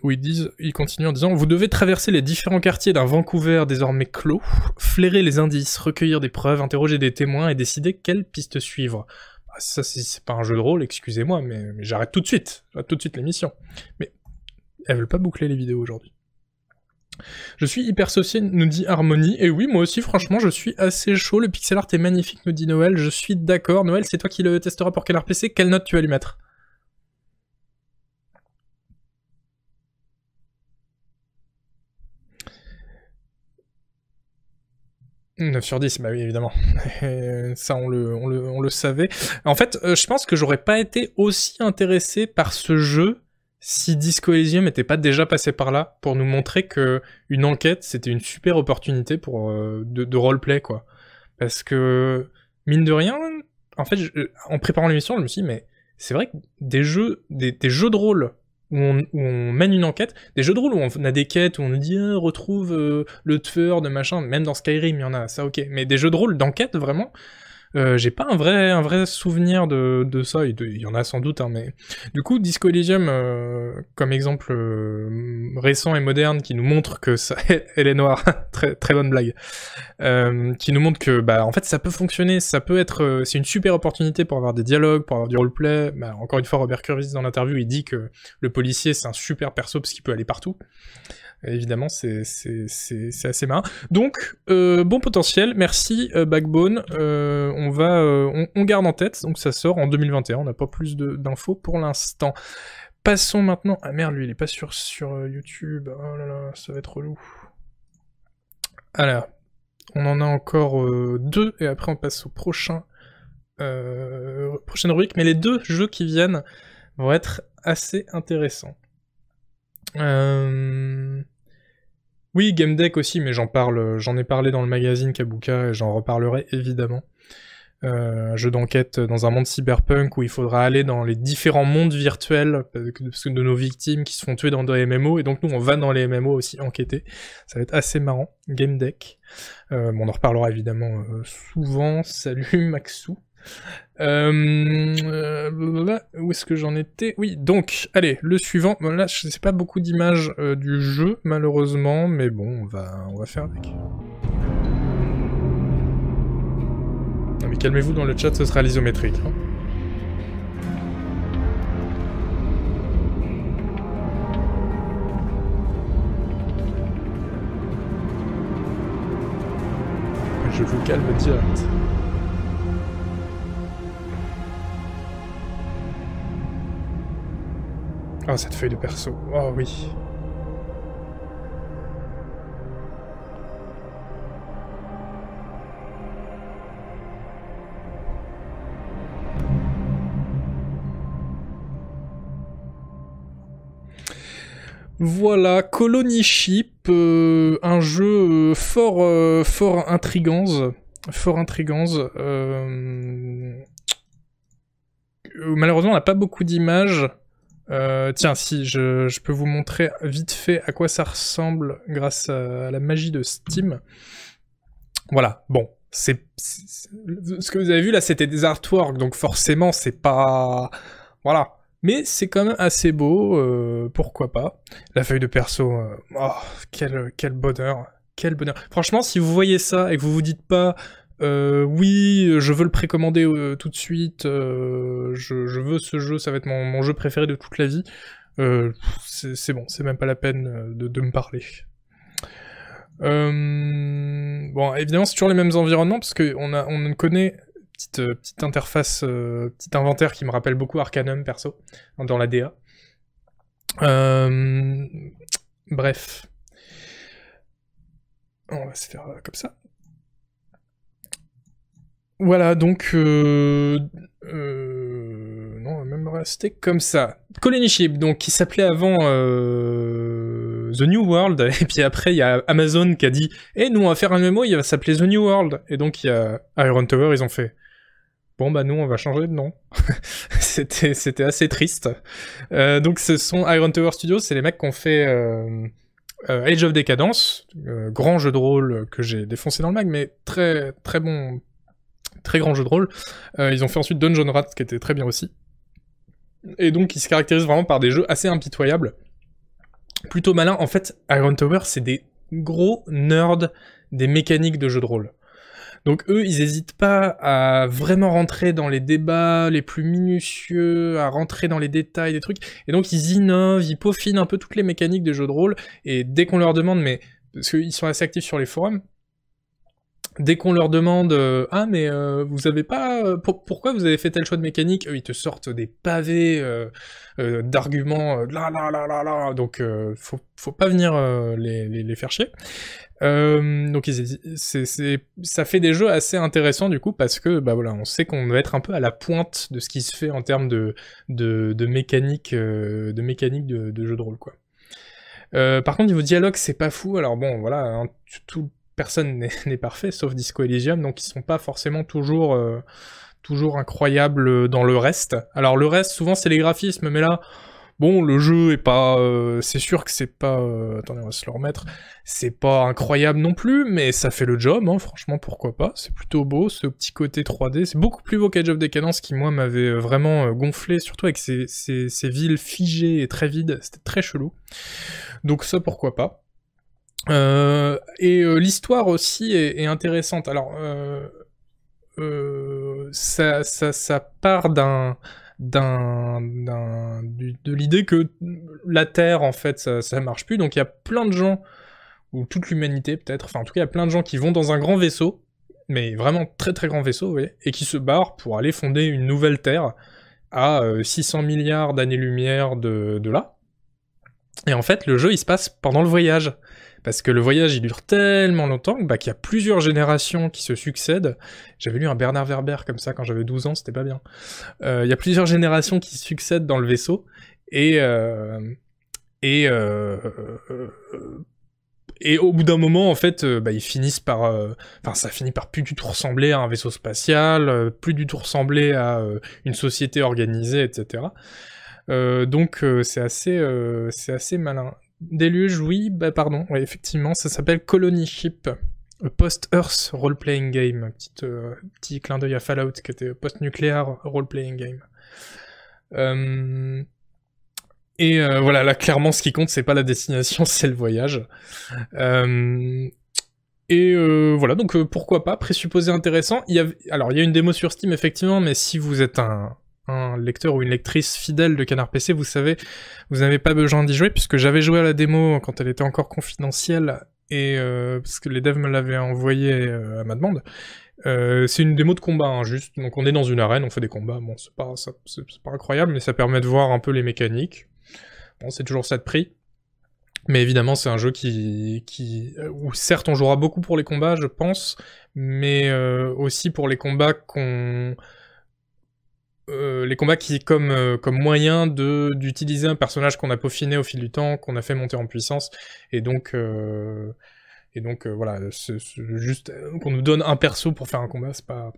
Où ils disent, ils continuent en disant, vous devez traverser les différents quartiers d'un Vancouver désormais clos, flairer les indices, recueillir des preuves, interroger des témoins et décider quelle piste suivre. Bah, ça, c'est pas un jeu de rôle, excusez-moi, mais, j'arrête tout de suite, tout de suite l'émission. Mais elles veulent pas boucler les vidéos aujourd'hui. Je suis hyper saucier, nous dit Harmony. Et oui, moi aussi, franchement, je suis assez chaud. Le pixel art est magnifique, nous dit Noël. Je suis d'accord. Noël, c'est toi qui le testeras pour Canard PC. Quelle note tu vas lui mettre 9 sur 10, bah oui, évidemment. Et ça, on le, on, le, on le savait. En fait, euh, je pense que j'aurais pas été aussi intéressé par ce jeu si Disco Elysium n'était pas déjà passé par là pour nous montrer que une enquête, c'était une super opportunité pour euh, de, roleplay, quoi. Parce que, mine de rien, en fait, je- en préparant l'émission, je me suis dit, mais c'est vrai que des jeux, des, jeux de rôle où on, où on mène une enquête, des jeux de rôle où on a des quêtes, où on dit ah, retrouve euh, le tueur de machin, même dans Skyrim il y en a, ça ok. Mais des jeux de rôle d'enquête vraiment, euh, j'ai pas un vrai, un vrai souvenir de, de ça, il y en a sans doute, hein, mais du coup Disco Elysium, euh, comme exemple euh, récent et moderne qui nous montre que ça, elle est noire, très, très bonne blague, qui nous montre que bah en fait ça peut fonctionner, ça peut être, c'est une super opportunité pour avoir des dialogues, pour avoir du roleplay. Bah, encore une fois, Robert Kurvis dans l'interview, il dit que le policier c'est un super perso parce qu'il peut aller partout. Évidemment, c'est assez marrant. Donc euh, bon potentiel, merci euh, Backbone. Euh, on va on, garde en tête. Donc ça sort en 2021. On n'a pas plus d'infos pour l'instant. Passons maintenant. Ah merde, lui il est pas sur sur YouTube. Oh là là, ça va être relou. Alors, on en a encore deux et après on passe au prochain prochaine rubrique. Mais les deux jeux qui viennent vont être assez intéressants. Euh... Oui, Game Deck aussi, mais j'en parle, j'en ai parlé dans le magazine Kabuka et j'en reparlerai évidemment. Euh, un jeu d'enquête dans un monde cyberpunk où il faudra aller dans les différents mondes virtuels que de nos victimes qui se font tuer dans des MMO et donc nous on va dans les MMO aussi enquêter. Ça va être assez marrant. Game Deck. Euh, on en reparlera évidemment euh, souvent. Salut Maxou. Euh, euh, où est-ce que j'en étais? Oui, donc, allez, le suivant. Là, je sais pas beaucoup d'images euh, du jeu, malheureusement, mais bon, on va, va faire avec. Non, mais calmez-vous dans le chat, ce sera l'isométrique. hein. Je vous calme direct. Ah, cette feuille de perso. Oh oui. Voilà, Colony Ship, euh, un jeu euh, fort, euh, fort intrigant, fort intrigant. malheureusement, on n'a pas beaucoup d'images. Tiens, si, je, peux vous montrer vite fait à quoi ça ressemble grâce à, la magie de Steam. Voilà, bon, c'est ce que vous avez vu là, c'était des artworks, donc forcément, c'est pas, voilà, mais c'est quand même assez beau, euh, pourquoi pas. La feuille de perso, euh, oh, quel, quel bonheur, quel bonheur. Franchement, si vous voyez ça et que vous vous dites pas, euh, oui, je veux le précommander tout de suite, je, veux ce jeu, ça va être mon, jeu préféré de toute la vie, c'est bon, c'est même pas la peine de, me parler. bon, évidemment, c'est toujours les mêmes environnements, parce qu'on on connaît petite, euh, interface, euh, petit inventaire qui me rappelle beaucoup Arcanum perso, dans la DA. Euh, bref. On va se faire comme ça. Voilà, donc... Euh, non, on va même rester comme ça. Colony donc, qui s'appelait avant The New World, et puis après, il y a Amazon qui a dit « Eh, nous, on va faire un MMO, il va s'appeler The New World », et donc, il y a Iron Tower, ils ont fait Bon bah nous on va changer de nom. c'était c'était assez triste. Euh, donc ce sont Iron Tower Studios, c'est les mecs qui ont fait euh, euh, Age of Decadence, grand jeu de rôle que j'ai défoncé dans le mag, mais très très bon, très grand jeu de rôle. ils ont fait ensuite Dungeon Rat qui était très bien aussi. Et donc ils se caractérisent vraiment par des jeux assez impitoyables, plutôt malins. En fait, Iron Tower c'est des gros nerds des mécaniques de jeu de rôle. Donc eux, ils n'hésitent pas à vraiment rentrer dans les débats les plus minutieux, à rentrer dans les détails des trucs, et donc ils innovent, ils peaufinent un peu toutes les mécaniques de jeux de rôle, et dès qu'on leur demande, mais parce qu'ils sont assez actifs sur les forums, dès qu'on leur demande euh, ah mais euh, vous avez pas euh, pourquoi vous avez fait tel choix de mécanique? Eux ils te sortent des pavés d'arguments là là là là là donc faut faut pas venir les, les, faire chier. Donc c'est ça fait des jeux assez intéressants du coup parce que bah voilà on sait qu'on va être un peu à la pointe de ce qui se fait en termes de de, de mécanique de mécanique de, jeu de rôle quoi. Par contre niveau dialogue c'est pas fou. Alors bon voilà hein, tout personne n'est parfait, sauf Disco Elysium, donc ils sont pas forcément toujours, euh, toujours incroyables dans le reste. Alors le reste, souvent c'est les graphismes, mais là, bon, le jeu est pas... Euh, c'est sûr que c'est pas... Euh, attendez, on va se le remettre. C'est pas incroyable non plus, mais ça fait le job, hein, franchement, pourquoi pas. C'est plutôt beau, ce petit côté 3D. C'est beaucoup plus beau qu'Age of Decadence, qui, moi, m'avait vraiment gonflé, surtout avec ces, ces villes figées et très vides. C'était très chelou. Donc ça, pourquoi pas. Euh, et euh, l'histoire aussi est, intéressante. Alors, euh, ça, part d'un de l'idée que la Terre en fait ça, ça marche plus. Donc il y a plein de gens ou toute l'humanité peut-être enfin en tout cas il y a plein de gens qui vont dans un grand vaisseau mais vraiment très très grand vaisseau vous voyez, et qui se barrent pour aller fonder une nouvelle Terre à 600 milliards d'années-lumière de là. Et en fait le jeu il se passe pendant le voyage parce que le voyage il dure tellement longtemps bah, qu'il y a plusieurs générations qui se succèdent. J'avais lu un Bernard Werber comme ça quand j'avais 12 ans, c'était pas bien. Euh, il y a plusieurs générations qui succèdent dans le vaisseau, et... Euh, et euh, et au bout d'un moment, en fait, bah, ils finissent par, enfin, ça finit par plus du tout ressembler à un vaisseau spatial, plus du tout ressembler à une société organisée, etc. donc c'est assez, c'est assez malin. Déluge, oui, bah pardon, effectivement, ça s'appelle Colony Ship. Post-Earth role-playing game. Petit, euh, petit clin d'œil à Fallout qui était post-nucléaire role-playing game. Euh, et euh, voilà, là clairement ce qui compte c'est pas la destination, c'est le voyage. Et voilà, donc pourquoi pas, présupposé intéressant. Y a... Alors il y a une démo sur Steam effectivement, mais si vous êtes un, un lecteur ou une lectrice fidèle de Canard PC, vous savez, vous n'avez pas besoin d'y jouer, puisque j'avais joué à la démo quand elle était encore confidentielle, et euh, parce que les devs me l'avaient envoyé euh, à ma demande. Euh, c'est une démo de combat, hein, juste. Donc on est dans une arène, on fait des combats. Bon, c'est pas, pas incroyable, mais ça permet de voir un peu les mécaniques. Bon, c'est toujours ça de prix. Mais évidemment, c'est un jeu qui, qui, où certes on jouera beaucoup pour les combats, je pense, mais aussi pour les combats qu'on, les combats qui comme comme moyen de d'utiliser un personnage qu'on a peaufiné au fil du temps, qu'on a fait monter en puissance, et donc et donc voilà, juste qu'on nous donne un perso pour faire un combat, c'est pas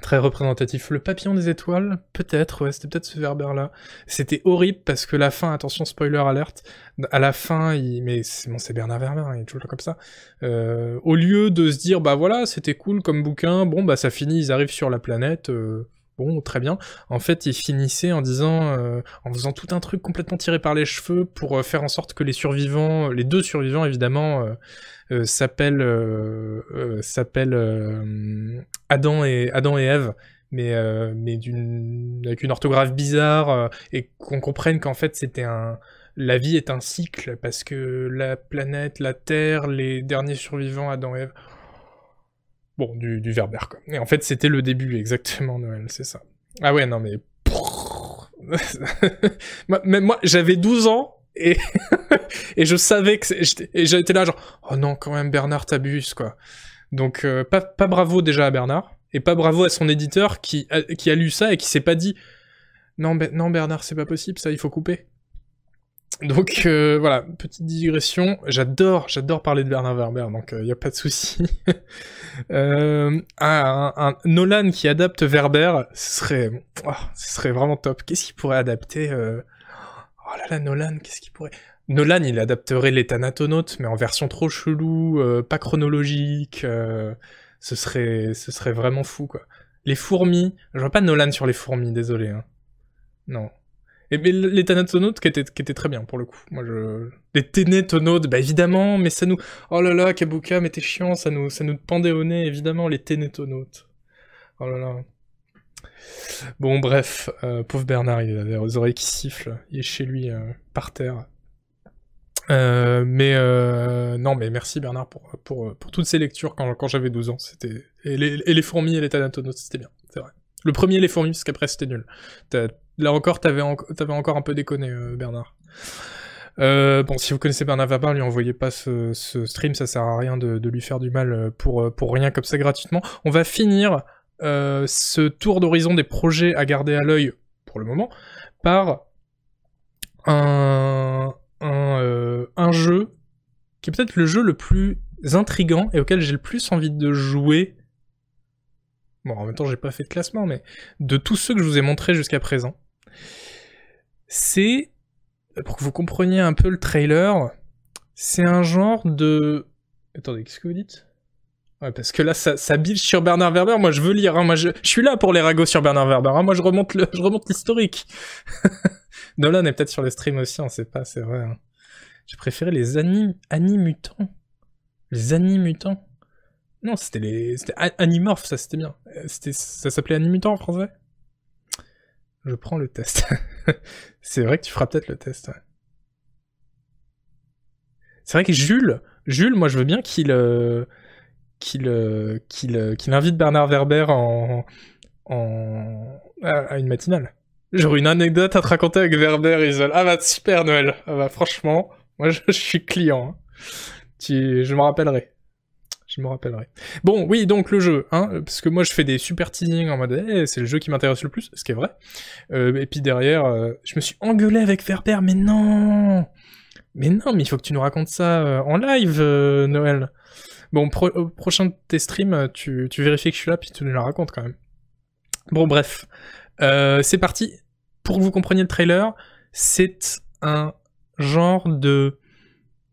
très représentatif. Le papillon des étoiles, peut-être, ouais, c'était peut-être ce Verber-là. C'était horrible parce que la fin, attention, spoiler alerte, à la fin, il... mais c'est bon, c'est Bernard Verber, il est toujours comme ça. Euh, au lieu de se dire, bah voilà, c'était cool comme bouquin, bon, bah ça finit, ils arrivent sur la planète, euh, bon, très bien. En fait, il finissait en disant, euh, en faisant tout un truc complètement tiré par les cheveux pour faire en sorte que les survivants, les deux survivants évidemment, euh, s'appelle euh, euh, s'appelle Adam et Adam et Ève mais avec une orthographe bizarre et qu'on comprenne qu'en fait c'était un la vie est un cycle parce que la planète, la Terre, les derniers survivants, Adam et Ève. Bon, du, du Verber, quoi. Et en fait, c'était le début, exactement, Noël, c'est ça. Ah ouais, non, mais... mais moi, j'avais 12 ans, et, et je savais que et j'étais là genre oh non quand même Bernard t'abuses quoi. Donc euh, pas, pas bravo déjà à Bernard et pas bravo à son éditeur qui a, qui a lu ça et qui s'est pas dit non non Bernard c'est pas possible ça il faut couper. Donc euh, voilà, petite digression. J'adore, j'adore parler de Bernard Werber, donc il euh, y a pas de souci. un, un, Nolan qui adapte Werber, ce serait, oh, ce serait vraiment top. Qu'est-ce qu'il pourrait adapter Oh là là, Nolan, qu'est-ce qu'il pourrait... Nolan, il adapterait les Thanatonautes, mais en version trop chelou, euh, pas chronologique. Euh, ce serait, ce serait vraiment fou, quoi. Les fourmis, je vois pas Nolan sur les fourmis, désolé. Hein. Non. Et mais les Thanatonautes qui étaient, qui étaient très bien pour le coup. Moi, je... Les Ténétonautes, bah évidemment, mais ça nous. Oh là là, Kabuka, mais t'es chiant, ça nous, ça nous pendait au nez, évidemment, les Ténétonautes. Oh là là. Bon, bref, euh, pauvre Bernard, il a les oreilles qui sifflent, il est chez lui, euh, par terre. Euh, mais non, mais merci Bernard pour, pour, pour toutes ces lectures quand, quand j'avais 12 ans. C'était et les, et les fourmis et les thanatonautes, c'était bien, c'est vrai. Le premier, les fourmis, parce qu'après c'était nul. Là encore, t'avais avais encore un peu déconné, Bernard. bon, si vous connaissez Bernard Verber, lui envoyez pas ce, stream, ça sert à rien de, lui faire du mal pour, pour rien comme ça gratuitement. On va finir euh, ce tour d'horizon des projets à garder à l'œil pour le moment par un, euh, un jeu qui est peut-être le jeu le plus intrigant et auquel j'ai le plus envie de jouer. Bon, en même temps, j'ai pas fait de classement, mais de tous ceux que je vous ai montrés jusqu'à présent, c'est, pour que vous compreniez un peu le trailer, c'est un genre de... Attendez, qu'est-ce que vous dites? Ouais, parce que là, ça, ça sur Bernard Werber. Moi, je veux lire. Hein. Moi, je, suis là pour les ragots sur Bernard Werber. Hein. Moi, je remonte le, l'historique. Nolan est peut-être sur les streams aussi, on sait pas, c'est vrai. Hein. J'ai préféré les anim, animutants. Les animutants. Non, c'était les, c'était animorph, ça c'était bien. Euh, ça s'appelait animutant en français? Je prends le test. c'est vrai que tu feras peut-être le test. Ouais. C'est vrai que Jules, Jules, moi je veux bien qu'il, euh, qu'il euh, qu'il euh, invite Bernard Werber en, en à, une matinale. J'aurais une anecdote à te raconter avec Werber Isol. Ah bah super Noël. Ah bah franchement, moi je, suis client. Hein. Tu, je me rappellerai. Je me rappellerai. Bon, oui, donc le jeu, hein, parce que moi je fais des super teasing en mode eh, c'est le jeu qui m'intéresse le plus, ce qui est vrai. Euh, et puis derrière, euh, je me suis engueulé avec Werber, mais non Mais non, mais il faut que tu nous racontes ça en live, Noël. Bon, prochain de tes streams, tu, tu, vérifies que je suis là, puis tu nous la racontes quand même. Bon, bref. Euh, c'est parti. Pour que vous compreniez le trailer, c'est un genre de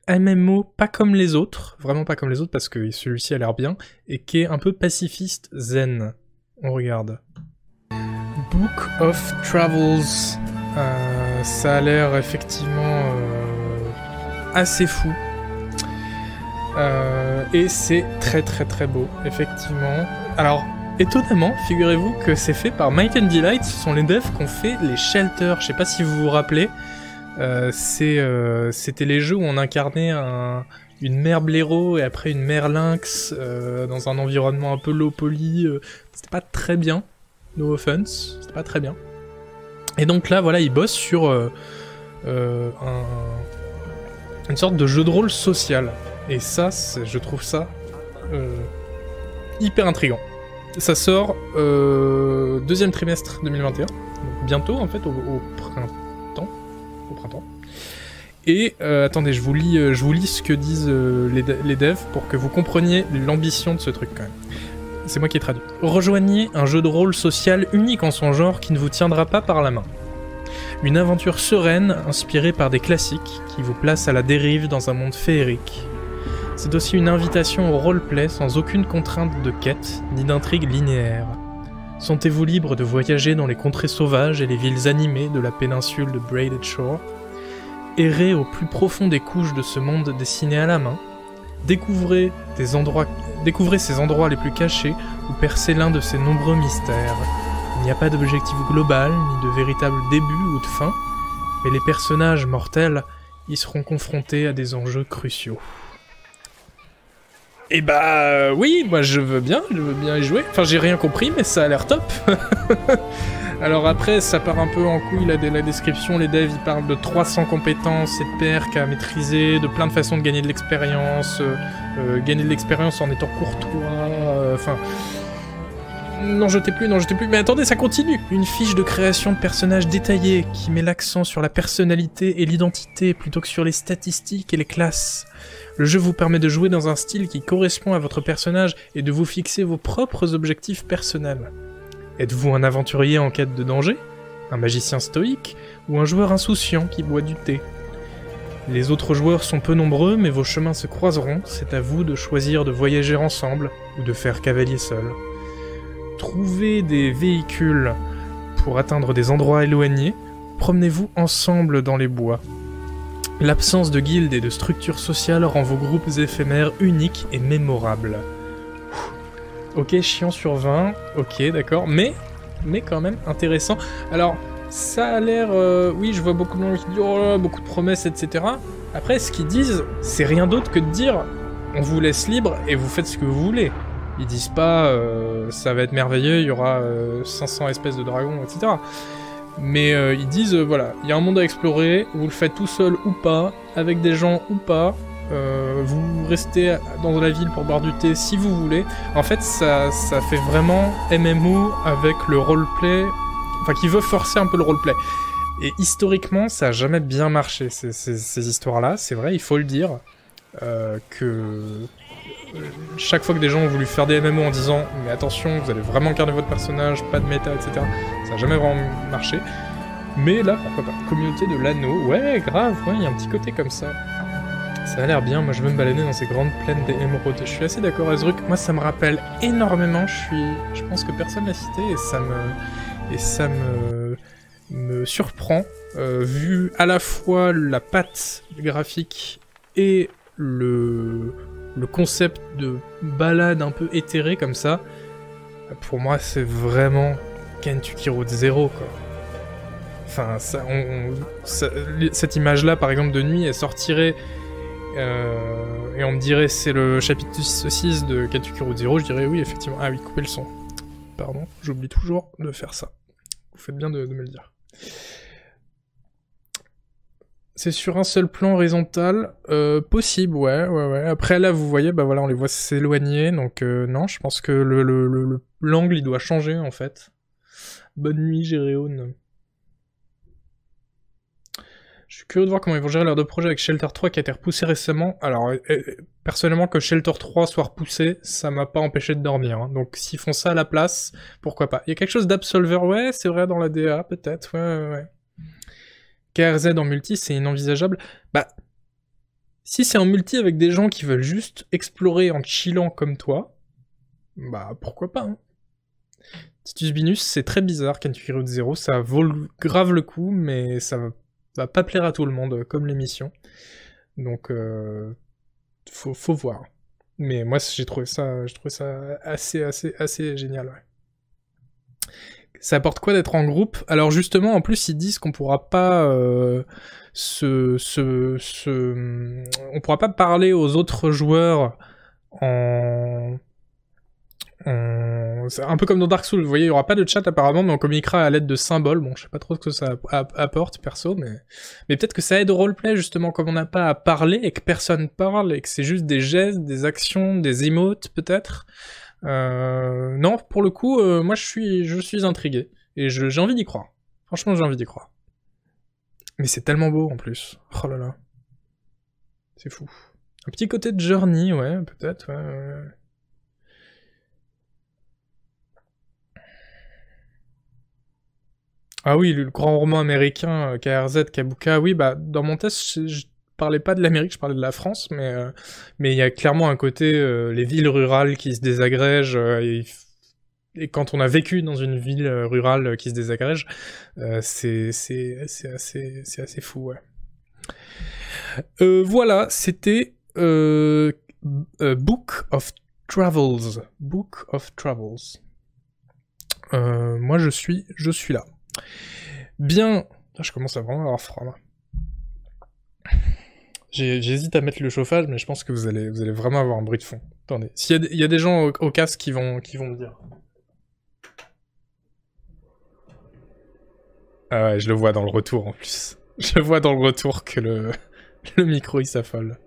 MMO pas comme les autres, vraiment pas comme les autres, parce que celui-ci a l'air bien, et qui est un peu pacifiste zen. On regarde. Book of Travels. Euh, ça a l'air effectivement euh, assez fou. Euh, et c'est très très très beau, effectivement. Alors, étonnamment, figurez-vous que c'est fait par Might and Delight, ce sont les devs qui ont fait les Shelters, je sais pas si vous vous rappelez, c'était les jeux où on incarnait un, une mère blaireau et après une mère lynx euh, dans un environnement un peu low poly, euh, c'était pas très bien, no offense, c'était pas très bien. Et donc là, voilà, ils bossent sur euh, une sorte de jeu de rôle social. Et ça, je trouve ça euh, hyper intrigant. Ça sort euh, deuxième trimestre 2021, bientôt en fait, au, printemps. Et attendez, je vous lis, je vous lis ce que disent les, les devs pour que vous compreniez l'ambition de ce truc quand même. C'est moi qui ai traduit. Rejoignez un jeu de rôle social unique en son genre qui ne vous tiendra pas par la main. Une aventure sereine, inspirée par des classiques, qui vous place à la dérive dans un monde féerique. C'est aussi une invitation au roleplay sans aucune contrainte de quête, ni d'intrigue linéaire. Sentez-vous libre de voyager dans les contrées sauvages et les villes animées de la péninsule de Braided Shore. Errez au plus profond des couches de ce monde dessiné à la main. Découvrez ces endroits les plus cachés ou percez l'un de ces nombreux mystères. Il n'y a pas d'objectif global, ni de véritable début ou de fin, mais les personnages mortels y seront confrontés à des enjeux cruciaux. Eh bah oui, moi je veux bien, je veux bien y jouer. Enfin j'ai rien compris, mais ça a l'air top. Alors après, ça part un peu en couille la, la description. Les devs ils parlent de 300 compétences et de perks à maîtriser, de plein de façons de gagner de l'expérience, euh, euh, gagner de l'expérience en étant courtois. Euh, enfin. non, jetez plus, non, jetez plus. Mais attendez, ça continue Une fiche de création de personnages détaillée qui met l'accent sur la personnalité et l'identité plutôt que sur les statistiques et les classes. Le jeu vous permet de jouer dans un style qui correspond à votre personnage et de vous fixer vos propres objectifs personnels. Êtes-vous un aventurier en quête de danger Un magicien stoïque Ou un joueur insouciant qui boit du thé? Les autres joueurs sont peu nombreux, mais vos chemins se croiseront, c'est à vous de choisir de voyager ensemble ou de faire cavalier seul. Trouvez des véhicules pour atteindre des endroits éloignés, promenez-vous ensemble dans les bois. L'absence de guildes et de structures sociales rend vos groupes éphémères uniques et mémorables. Ok, chiant sur 20, ok, d'accord, mais, mais quand même intéressant. Alors, ça a l'air... Euh, oui, je vois beaucoup de gens qui disent oh là, beaucoup de promesses, etc. Après, ce qu'ils disent, c'est rien d'autre que de dire on vous laisse libre et vous faites ce que vous voulez. Ils disent pas euh, ça va être merveilleux, il y aura 500 euh, espèces de dragons, etc. Mais ils disent voilà, il y a un monde à explorer, vous le faites tout seul ou pas, avec des gens ou pas, euh, vous restez dans la ville pour boire du thé si vous voulez. En fait, ça, ça fait vraiment MMO avec le roleplay, enfin qui veut forcer un peu le roleplay. Et historiquement, ça a jamais bien marché ces, histoires-là. C'est vrai, il faut le dire euh, que euh, chaque fois que des gens ont voulu faire des MMO en disant mais attention, vous allez vraiment garder votre personnage, pas de méta, etc. Ça a jamais vraiment marché. Mais là, pourquoi pas Communauté de l'anneau, ouais, grave, ouais, il y a un petit côté comme ça. Ça a l'air bien, moi je veux me balader dans ces grandes plaines des émeraudes. Je suis assez d'accord Azruk, moi ça me rappelle énormément, je suis... Je pense que personne l'a cité et ça me... Et ça me... me surprend, euh, vu à la fois la patte graphique et le... le concept de balade un peu éthéré comme ça. Pour moi c'est vraiment Kentucky Road 0 quoi. Enfin, ça, cette image-là, par exemple, de nuit, elle sortirait euh, et on me dirait c'est le chapitre 6 de Katukuro Zero, je dirais oui, effectivement. Ah oui, couper le son. Pardon, j'oublie toujours de faire ça. Vous faites bien de, me le dire. C'est sur un seul plan horizontal, euh, possible, ouais, ouais, ouais. Après là, vous voyez, bah voilà, on les voit s'éloigner, donc euh, non, je pense que le l'angle il doit changer en fait. Bonne nuit, Géréone. Je suis curieux de voir comment ils vont gérer leur deux projets avec Shelter 3 qui a été repoussé récemment. Alors, euh, euh, personnellement, que Shelter 3 soit repoussé, ça m'a pas empêché de dormir. Hein. Donc, s'ils font ça à la place, pourquoi pas. Il y a quelque chose d'Absolver, ouais, c'est vrai, dans la DA, peut-être, ouais, ouais, ouais. KRZ en multi, c'est inenvisageable. Bah, si c'est en multi avec des gens qui veulent juste explorer en chillant comme toi, bah, pourquoi pas, hein. Titus Binus, c'est très bizarre, Kentucky Road Zero, ça vaut grave le coup, mais ça va va pas plaire à tout le monde, comme l'émission. Donc, euh, faut, voir. Mais moi, j'ai trouvé ça, j'ai trouvé ça assez, assez, assez génial. Ça apporte quoi d'être en groupe? Alors justement, en plus, ils disent qu'on pourra pas euh, se, se, se, on pourra pas parler aux autres joueurs en, c'est un peu comme dans Dark Souls, vous voyez, il y aura pas de chat apparemment, mais on communiquera à l'aide de symboles. Bon, je sais pas trop ce que ça apporte perso, mais mais peut-être que ça aide au roleplay justement, comme on n'a pas à parler et que personne parle et que c'est juste des gestes, des actions, des emotes peut-être. Euh... Non, pour le coup, euh, moi je suis je suis intrigué et j'ai envie d'y croire. Franchement, j'ai envie d'y croire. Mais c'est tellement beau en plus. Oh là là. C'est fou. Un petit côté de Journey, ouais, peut-être, ouais. Ah oui, le grand roman américain, euh, KRZ, Kabuka, oui, bah, dans mon test, je, parlais pas de l'Amérique, je parlais de la France, mais euh, il y a clairement un côté, euh, les villes rurales qui se désagrègent, et, et, quand on a vécu dans une ville rurale qui se désagrège, c'est assez, assez fou, ouais. voilà, c'était Book of Travels. Book of Travels. moi, je suis, je suis là. Bien. je commence à vraiment avoir froid. J'hésite à mettre le chauffage, mais je pense que vous allez, vraiment avoir un bruit de fond. Attendez, s'il y, a des gens au, casque qui vont, me dire. Ah ouais, je le vois dans le retour en plus. Je vois dans le retour que le micro il s'affole.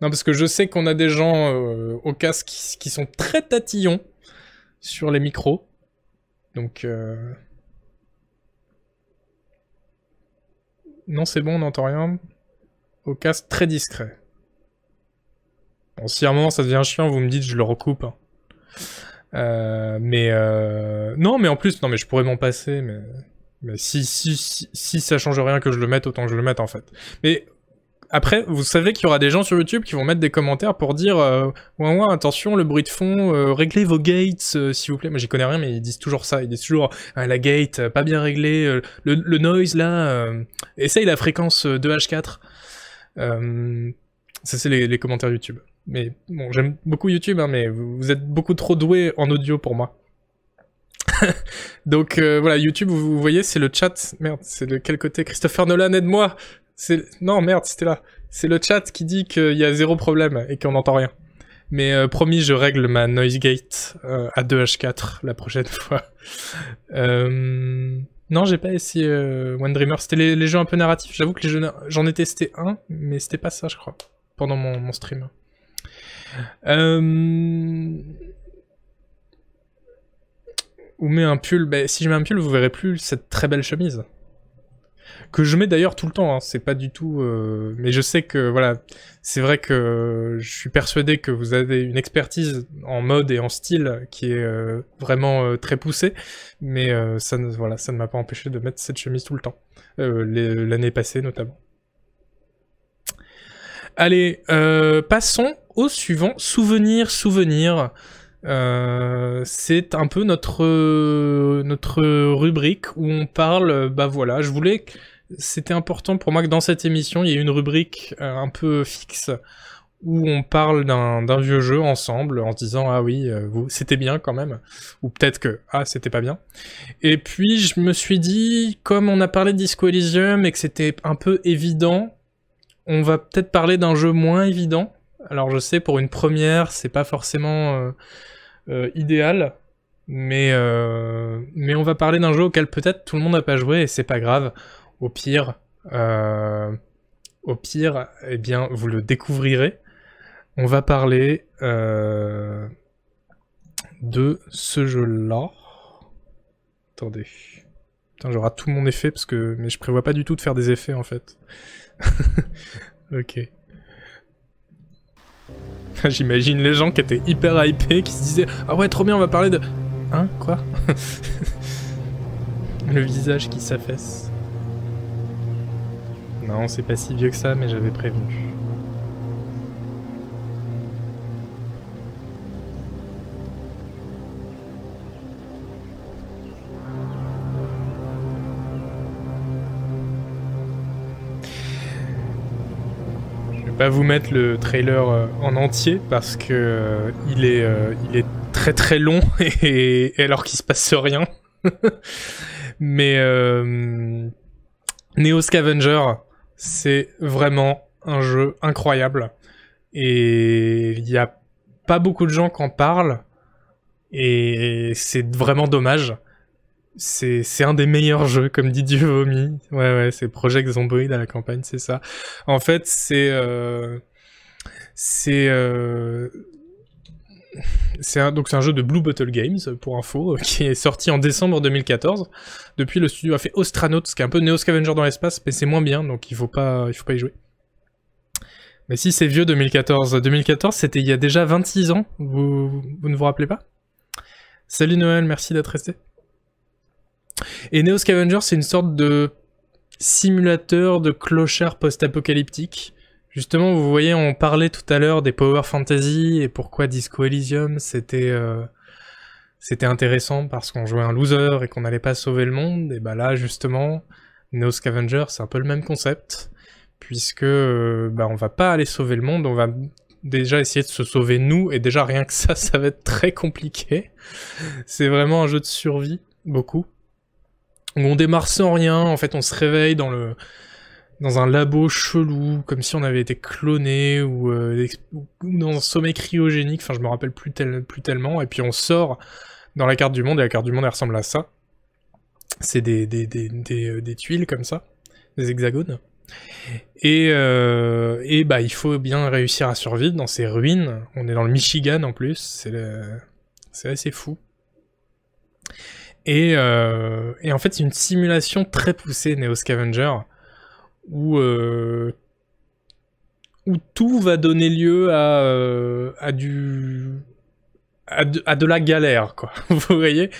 Non, parce que je sais qu'on a des gens euh, au casque qui, sont très tatillons sur les micros. Donc... Euh... Non, c'est bon, on n'entend rien. Au casque très discret. Bon, si à un moment ça devient chiant, vous me dites, je le recoupe. Hein. Euh, mais... Non, mais en plus, non, mais je pourrais m'en passer, mais... Mais si, si, si, si ça change rien que je le mette, autant que je le mette en fait. Mais après, vous savez qu'il y aura des gens sur YouTube qui vont mettre des commentaires pour dire euh, ouais, ouais, attention, le bruit de fond, euh, réglez vos gates, euh, s'il vous plaît. Moi, j'y connais rien, mais ils disent toujours ça. Ils disent toujours ah, la gate, pas bien réglée, le, noise là, essaye la fréquence 2H4. ça, c'est les, commentaires YouTube. Mais bon, j'aime beaucoup YouTube, hein, mais vous, êtes beaucoup trop doué en audio pour moi. Donc voilà, YouTube, vous, vous voyez, c'est le chat. Merde, c'est de quel côté? Christopher Nolan, aide-moi non, merde, c'était là. C'est le chat qui dit qu'il y a zéro problème et qu'on n'entend rien. Mais euh, promis, je règle ma noise gate euh, à 2H4 la prochaine fois. Euh, non, j'ai pas essayé One Dreamer. C'était les, jeux un peu narratifs. J'avoue que les. J'en ai testé un, mais c'était pas ça, je crois, pendant mon, mon stream. Ou met un pull. Bah, si je mets un pull, vous verrez plus cette très belle chemise que je mets d'ailleurs tout le temps. Hein, c'est pas du tout. Euh... Mais je sais que voilà, c'est vrai que je suis persuadé que vous avez une expertise en mode et en style qui est euh, vraiment euh, très poussée, mais ça ne voilà, ça ne m'a pas empêché de mettre cette chemise tout le temps, l'année passée notamment. Allez, passons au suivant. Souvenir, souvenir. C'est un peu notre notre rubrique où on parle. Bah voilà, je voulais c'était important pour moi que dans cette émission, il y ait une rubrique euh, un peu fixe où on parle d'un vieux jeu ensemble en se disant ah oui euh, c'était bien quand même ou peut-être que ah c'était pas bien. Et puis je me suis dit comme on a parlé de Disco Elysium et que c'était un peu évident on va peut-être parler d'un jeu moins évident. Alors je sais pour une première c'est pas forcément euh, idéal mais mais on va parler d'un jeu auquel peut-être tout le monde n'a pas joué et c'est pas grave au pire, euh, au pire, eh bien, vous le découvrirez. On va parler euh, de ce jeu-là. Attendez. Putain, j'aurai tout mon effet parce que... Mais je prévois pas du tout de faire des effets en fait. ok. J'imagine les gens qui étaient hyper hypés, qui se disaient « Ah ouais, trop bien, on va parler de... » Hein? Quoi? Le visage qui s'affaisse. Non, c'est pas si vieux que ça, mais j'avais prévenu. Je vais pas vous mettre le trailer euh, en entier parce que euh, euh, il est très très long et, alors qu'il se passe rien. mais Neo Scavenger, c'est vraiment un jeu incroyable. Et il y a pas beaucoup de gens qui en parlent. Et c'est vraiment dommage. C'est, c'est un des meilleurs jeux, comme dit Dieu Vomi. Ouais, ouais, c'est Project Zomboid à la campagne, c'est ça. En fait, c'est... Euh, c'est... Euh, c'est un, jeu de Blue Bottle Games, pour info, qui est sorti en décembre 2014. Depuis, le studio a fait Ostranauts, qui est un peu Neo Scavenger dans l'espace, mais c'est moins bien, donc il faut pas, faut pas y jouer. Mais si c'est vieux 2014, 2014 c'était il y a déjà 26 ans, vous, vous ne vous rappelez pas? Salut Noël, merci d'être resté. Et Neo Scavenger, c'est une sorte de simulateur de clochard post-apocalyptique. Justement, vous voyez, on parlait tout à l'heure des Power Fantasy et pourquoi Disco Elysium, c'était euh, c'était intéressant parce qu'on jouait un loser et qu'on n'allait pas sauver le monde. Et bah là, justement, Neo Scavenger, c'est un peu le même concept puisque euh, bah on va pas aller sauver le monde, on va déjà essayer de se sauver nous et déjà rien que ça, ça va être très compliqué. C'est vraiment un jeu de survie, beaucoup on démarre sans rien, en fait on se réveille dans le dans un labo chelou, comme si on avait été cloné ou, euh, dans un sommet cryogénique, enfin je me rappelle plus, tellement, et puis on sort dans la carte du monde, et la carte du monde elle ressemble à ça. C'est des, des, euh, tuiles comme ça, des hexagones. Et, euh, bah il faut bien réussir à survivre dans ces ruines. On est dans le Michigan en plus, c'est assez fou. Et, et en fait, c'est une simulation très poussée, Neo Scavenger, où, euh, où tout va donner lieu à, euh, du... À de, à de, la galère, quoi. vous voyez?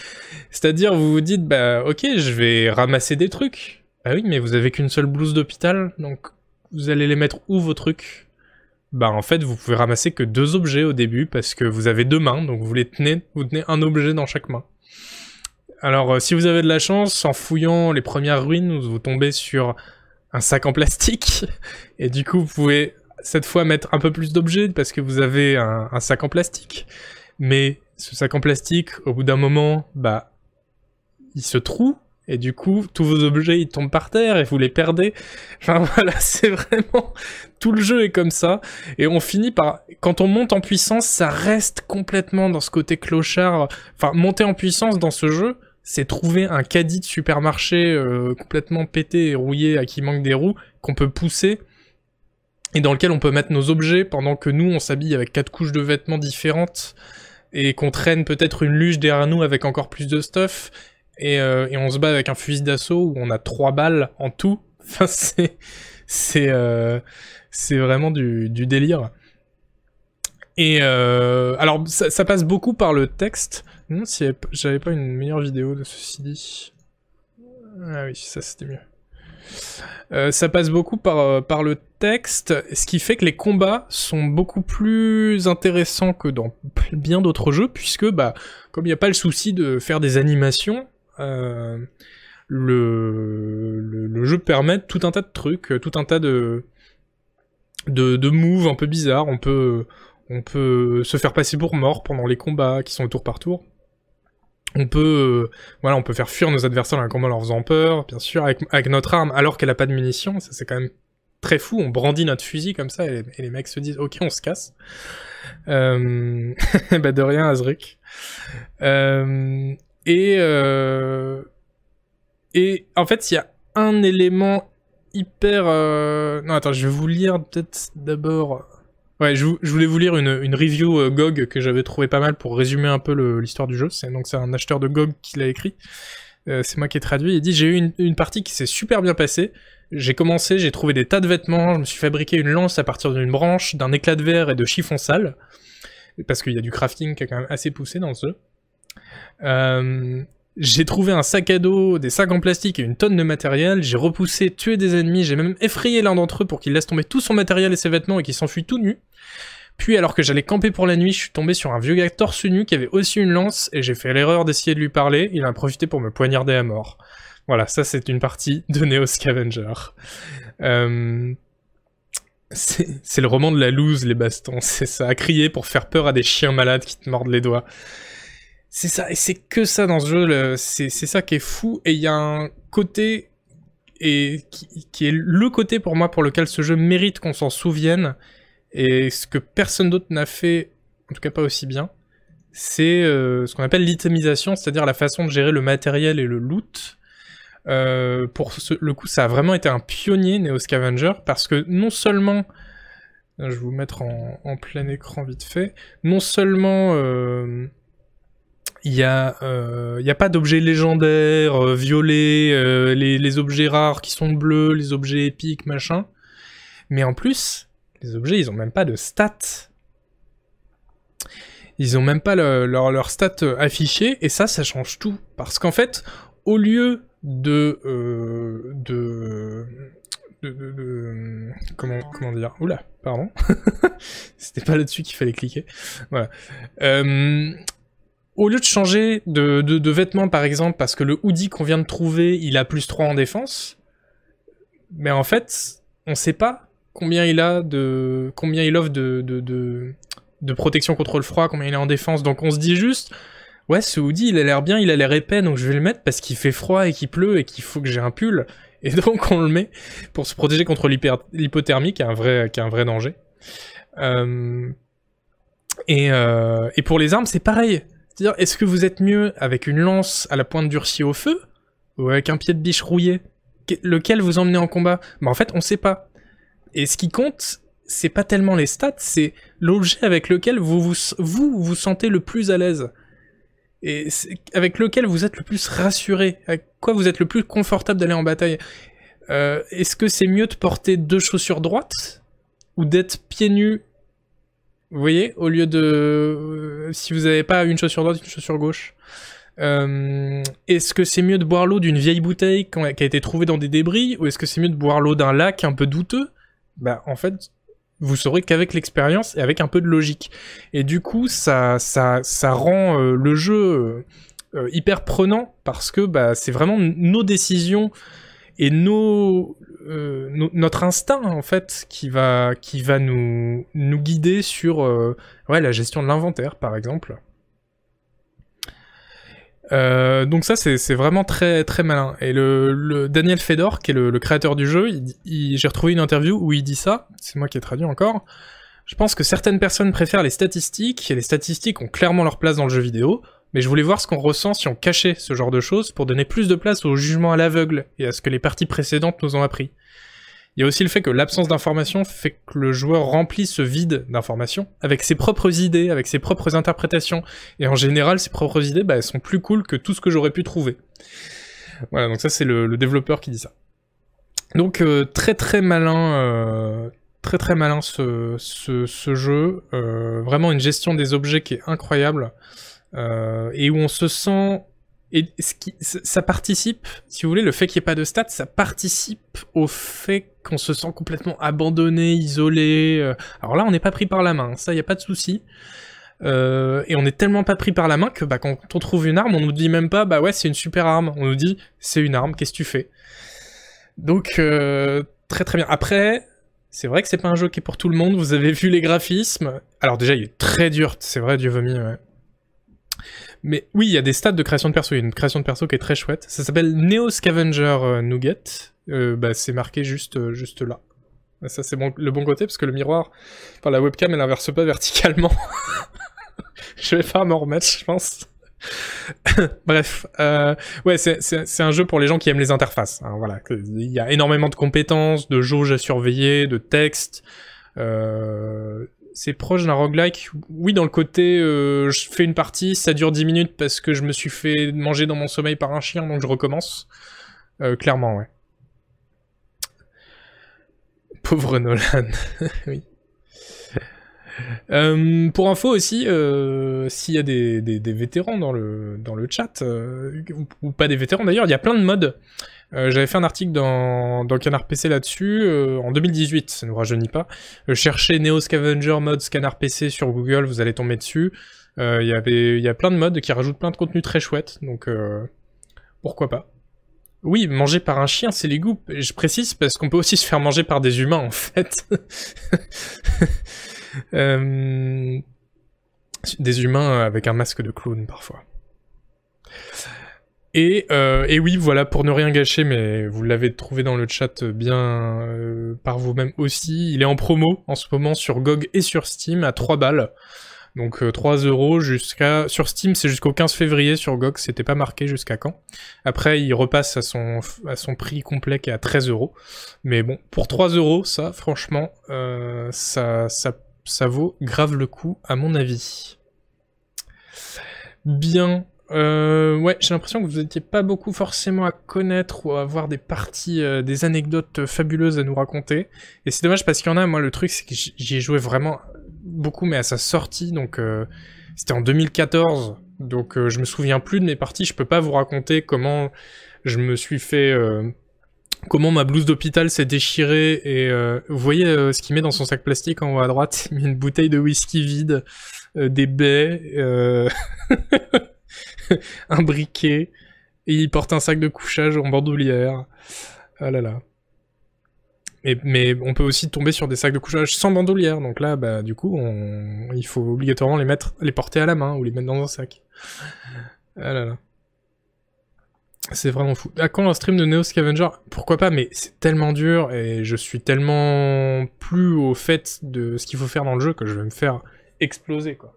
C'est-à-dire, vous vous dites, bah, ok, je vais ramasser des trucs. Bah oui, mais vous avez qu'une seule blouse d'hôpital, donc vous allez les mettre où vos trucs? Bah en fait, vous pouvez ramasser que deux objets au début, parce que vous avez deux mains, donc vous les tenez, vous tenez un objet dans chaque main. Alors, euh, si vous avez de la chance, en fouillant les premières ruines, vous tombez sur un sac en plastique. Et du coup, vous pouvez cette fois mettre un peu plus d'objets parce que vous avez un, sac en plastique. Mais ce sac en plastique, au bout d'un moment, bah, il se troue. Et du coup, tous vos objets, ils tombent par terre et vous les perdez. Enfin voilà, c'est vraiment... Tout le jeu est comme ça. Et on finit par... Quand on monte en puissance, ça reste complètement dans ce côté clochard. Enfin, monter en puissance dans ce jeu, c'est trouver un caddie de supermarché euh, complètement pété et rouillé à qui manque des roues qu'on peut pousser et dans lequel on peut mettre nos objets pendant que nous on s'habille avec quatre couches de vêtements différentes et qu'on traîne peut-être une luge derrière nous avec encore plus de stuff et, euh, et on se bat avec un fusil d'assaut où on a trois balles en tout. Enfin c'est c'est euh, c'est vraiment du, délire. Et alors ça passe beaucoup par le texte non, si j'avais pas une meilleure vidéo de ceci dit. Ah oui, ça c'était mieux. Euh, ça passe beaucoup par, euh, par le texte, ce qui fait que les combats sont beaucoup plus intéressants que dans bien d'autres jeux, puisque bah comme il n'y a pas le souci de faire des animations, euh, le, le, jeu permet tout un tas de trucs, tout un tas de, de, de moves un peu bizarres. On peut, on peut se faire passer pour mort pendant les combats qui sont au tour par tour. On peut, euh, voilà, on peut faire fuir nos adversaires dans un combat en leur faisant peur, bien sûr, avec, notre arme, alors qu'elle a pas de munitions. Ça, c'est quand même très fou. On brandit notre fusil comme ça, et, les mecs se disent, ok, on se casse. Euh... bah de rien, Azric. Euh... Et euh... et en fait, il y a un élément hyper. Euh, non, attends, je vais vous lire peut-être d'abord Ouais, je, voulais vous lire une, review euh, GOG que j'avais trouvé pas mal pour résumer un peu l'histoire du jeu. C'est donc c'est un acheteur de GOG qui l'a écrit. Euh, c'est moi qui ai traduit. Il dit j'ai eu une, une, partie qui s'est super bien passée. J'ai commencé, j'ai trouvé des tas de vêtements, je me suis fabriqué une lance à partir d'une branche, d'un éclat de verre et de chiffon sale. Parce qu'il y a du crafting qui est quand même assez poussé dans ce jeu. Euh, j'ai trouvé un sac à dos, des sacs en plastique et une tonne de matériel. J'ai repoussé, tué des ennemis. J'ai même effrayé l'un d'entre eux pour qu'il laisse tomber tout son matériel et ses vêtements et qu'il s'enfuit tout nu. Puis, alors que j'allais camper pour la nuit, je suis tombé sur un vieux gars torse nu qui avait aussi une lance et j'ai fait l'erreur d'essayer de lui parler. Il a profité pour me poignarder à mort. Voilà, ça c'est une partie de Neo Scavenger. Euh... C'est le roman de la loose, les bastons. C'est ça, à crier pour faire peur à des chiens malades qui te mordent les doigts. C'est ça, et c'est que ça dans ce jeu, c'est ça qui est fou, et il y a un côté et qui, est le côté pour moi pour lequel ce jeu mérite qu'on s'en souvienne, et ce que personne d'autre n'a fait, en tout cas pas aussi bien, c'est euh, ce qu'on appelle l'itemisation, c'est-à-dire la façon de gérer le matériel et le loot. Euh, pour le coup, ça a vraiment été un pionnier Neo Scavenger parce que non seulement, je vais vous mettre en, plein écran vite fait, non seulement euh, il n'y a, a pas d'objets légendaires, violets, les, les, objets rares qui sont bleus, les objets épiques, machin, mais en plus, les objets, ils ont même pas de stats ils ont même pas leur, leur stats euh, affichés, et ça, ça change tout. Parce qu'en fait, au lieu de, euh, de, comment, comment dire? Oula, pardon. C'était pas là-dessus qu'il fallait cliquer. Voilà. Euh, au lieu de changer de, vêtements, par exemple, parce que le hoodie qu'on vient de trouver, il a plus 3 en défense, mais en fait, on sait pas combien il a de... offre de, protection contre le froid, combien il est en défense. Donc on se dit juste, ouais, ce hoodie, il a l'air bien, il a l'air épais, donc je vais le mettre parce qu'il fait froid et qu'il pleut et qu'il faut que j'ai un pull. Et donc on le met pour se protéger contre l'hypothermie, qui est un vrai, danger. Euh, euh, et pour les armes, c'est pareil. Est-ce que vous êtes mieux avec une lance à la pointe durcie au feu ou avec un pied de biche rouillé? Lequel vous emmenez en combat? Bah en fait, on sait pas. Et ce qui compte, c'est pas tellement les stats, c'est l'objet avec lequel vous vous, vous vous sentez le plus à l'aise. Et avec lequel vous êtes le plus rassuré, avec quoi vous êtes le plus confortable d'aller en bataille. Euh, Est-ce que c'est mieux de porter deux chaussures droites ou d'être pieds nus Vous voyez, au lieu de euh, si vous n'avez pas une chaussure droite, une chaussure gauche. Euh, est-ce que c'est mieux de boire l'eau d'une vieille bouteille qui a été trouvée dans des débris ou est-ce que c'est mieux de boire l'eau d'un lac un peu douteux? Bah en fait, vous saurez qu'avec l'expérience et avec un peu de logique. Et du coup, ça, ça, ça rend euh, le jeu hyper prenant parce que bah, c'est vraiment nos décisions et nos, notre instinct en fait qui va, nous, guider sur ouais, la gestion de l'inventaire par exemple. Euh, donc ça c'est vraiment très malin. Et le, Daniel Fedor, qui est le, créateur du jeu, j'ai retrouvé une interview où il dit ça, c'est moi qui ai traduit encore. Je pense que certaines personnes préfèrent les statistiques, et les statistiques ont clairement leur place dans le jeu vidéo, mais je voulais voir ce qu'on ressent si on cachait ce genre de choses pour donner plus de place au jugement à l'aveugle et à ce que les parties précédentes nous ont appris. Il y a aussi le fait que l'absence d'information fait que le joueur remplit ce vide d'information avec ses propres idées, avec ses propres interprétations. Et en général, ses propres idées, bah, elles sont plus cool que tout ce que j'aurais pu trouver. Voilà, donc ça c'est le, développeur qui dit ça. Donc euh, très très malin, euh, très très malin ce, jeu. Euh, vraiment une gestion des objets qui est incroyable. Et où on se sent et qui, ça participe, si vous voulez, le fait qu'il n'y ait pas de stats, ça participe au fait qu'on se sent complètement abandonné, isolé. Euh. Alors là, on n'est pas pris par la main, ça, il n'y a pas de souci. Euh, et on est tellement pas pris par la main que bah, quand on trouve une arme, on nous dit même pas, bah ouais, c'est une super arme. On nous dit, c'est une arme, qu'est-ce que tu fais? Donc, euh, très très bien. Après, c'est vrai que c'est pas un jeu qui est pour tout le monde, vous avez vu les graphismes. Alors déjà, il est très dur, c'est vrai, Dieu vomi, ouais. Mais oui, il y a des stades de création de perso. Il y a une création de perso qui est très chouette. Ça s'appelle Neo Scavenger euh, Nougat. Euh, bah, c'est marqué juste, euh, juste là. Ça, c'est le bon côté, parce que le miroir, enfin, la webcam, elle inverse pas verticalement. je vais pas m'en remettre, je pense. Bref, ouais, c'est un jeu pour les gens qui aiment les interfaces. Hein, voilà, il y a énormément de compétences, de jauges à surveiller, de texte. Euh, c'est proche d'un roguelike. Oui, dans le côté, euh, je fais une partie, ça dure 10 minutes parce que je me suis fait manger dans mon sommeil par un chien, donc je recommence. Euh, clairement, ouais. Pauvre Nolan, oui. Euh, pour info aussi, s'il y a des, vétérans dans le, chat, ou, ou, pas des vétérans d'ailleurs, il y a plein de modes. Euh, j'avais fait un article dans, Canard PC là-dessus euh, en 2018, ça ne nous rajeunit pas. Euh, cherchez Neo Scavenger mode Scanner PC sur Google, vous allez tomber dessus. Il y avait, il y a plein de modes qui rajoutent plein de contenu très chouette, donc pourquoi pas. Oui, manger par un chien, c'est les goûts. Je précise parce qu'on peut aussi se faire manger par des humains en fait. des humains avec un masque de clown parfois. Et, euh, et, oui, voilà, pour ne rien gâcher, mais vous l'avez trouvé dans le chat bien euh, par vous-même aussi, il est en promo en ce moment sur GOG et sur Steam à 3 balles. Donc 3 euh, euros jusqu'à... Sur Steam, c'est jusqu'au 15 février, sur GOG, c'était pas marqué jusqu'à quand. Après, il repasse à son, prix complet qui est à 13 euros. Mais bon, pour 3 euros, ça, franchement, ça, ça, ça vaut grave le coup, à mon avis. Bien, euh, ouais, j'ai l'impression que vous n'étiez pas beaucoup forcément à connaître ou à avoir des parties, euh, des anecdotes fabuleuses à nous raconter. Et c'est dommage parce qu'il y en a, moi le truc c'est que j'y ai joué vraiment beaucoup, mais à sa sortie, donc euh, c'était en 2014, donc euh, je me souviens plus de mes parties, je peux pas vous raconter comment je me suis fait... Comment ma blouse d'hôpital s'est déchirée. Et vous voyez ce qu'il met dans son sac plastique en haut à droite? Il met une bouteille de whisky vide, des baies, un briquet, et il porte un sac de couchage en bandoulière. Ah là là. Mais, on peut aussi tomber sur des sacs de couchage sans bandoulière, donc là, bah, du coup, on... il faut obligatoirement les mettre, les porter à la main ou les mettre dans un sac. Ah là là. C'est vraiment fou. À quand un stream de Neo Scavenger Pourquoi pas, mais c'est tellement dur et je suis tellement plus au fait de ce qu'il faut faire dans le jeu que je vais me faire exploser, quoi.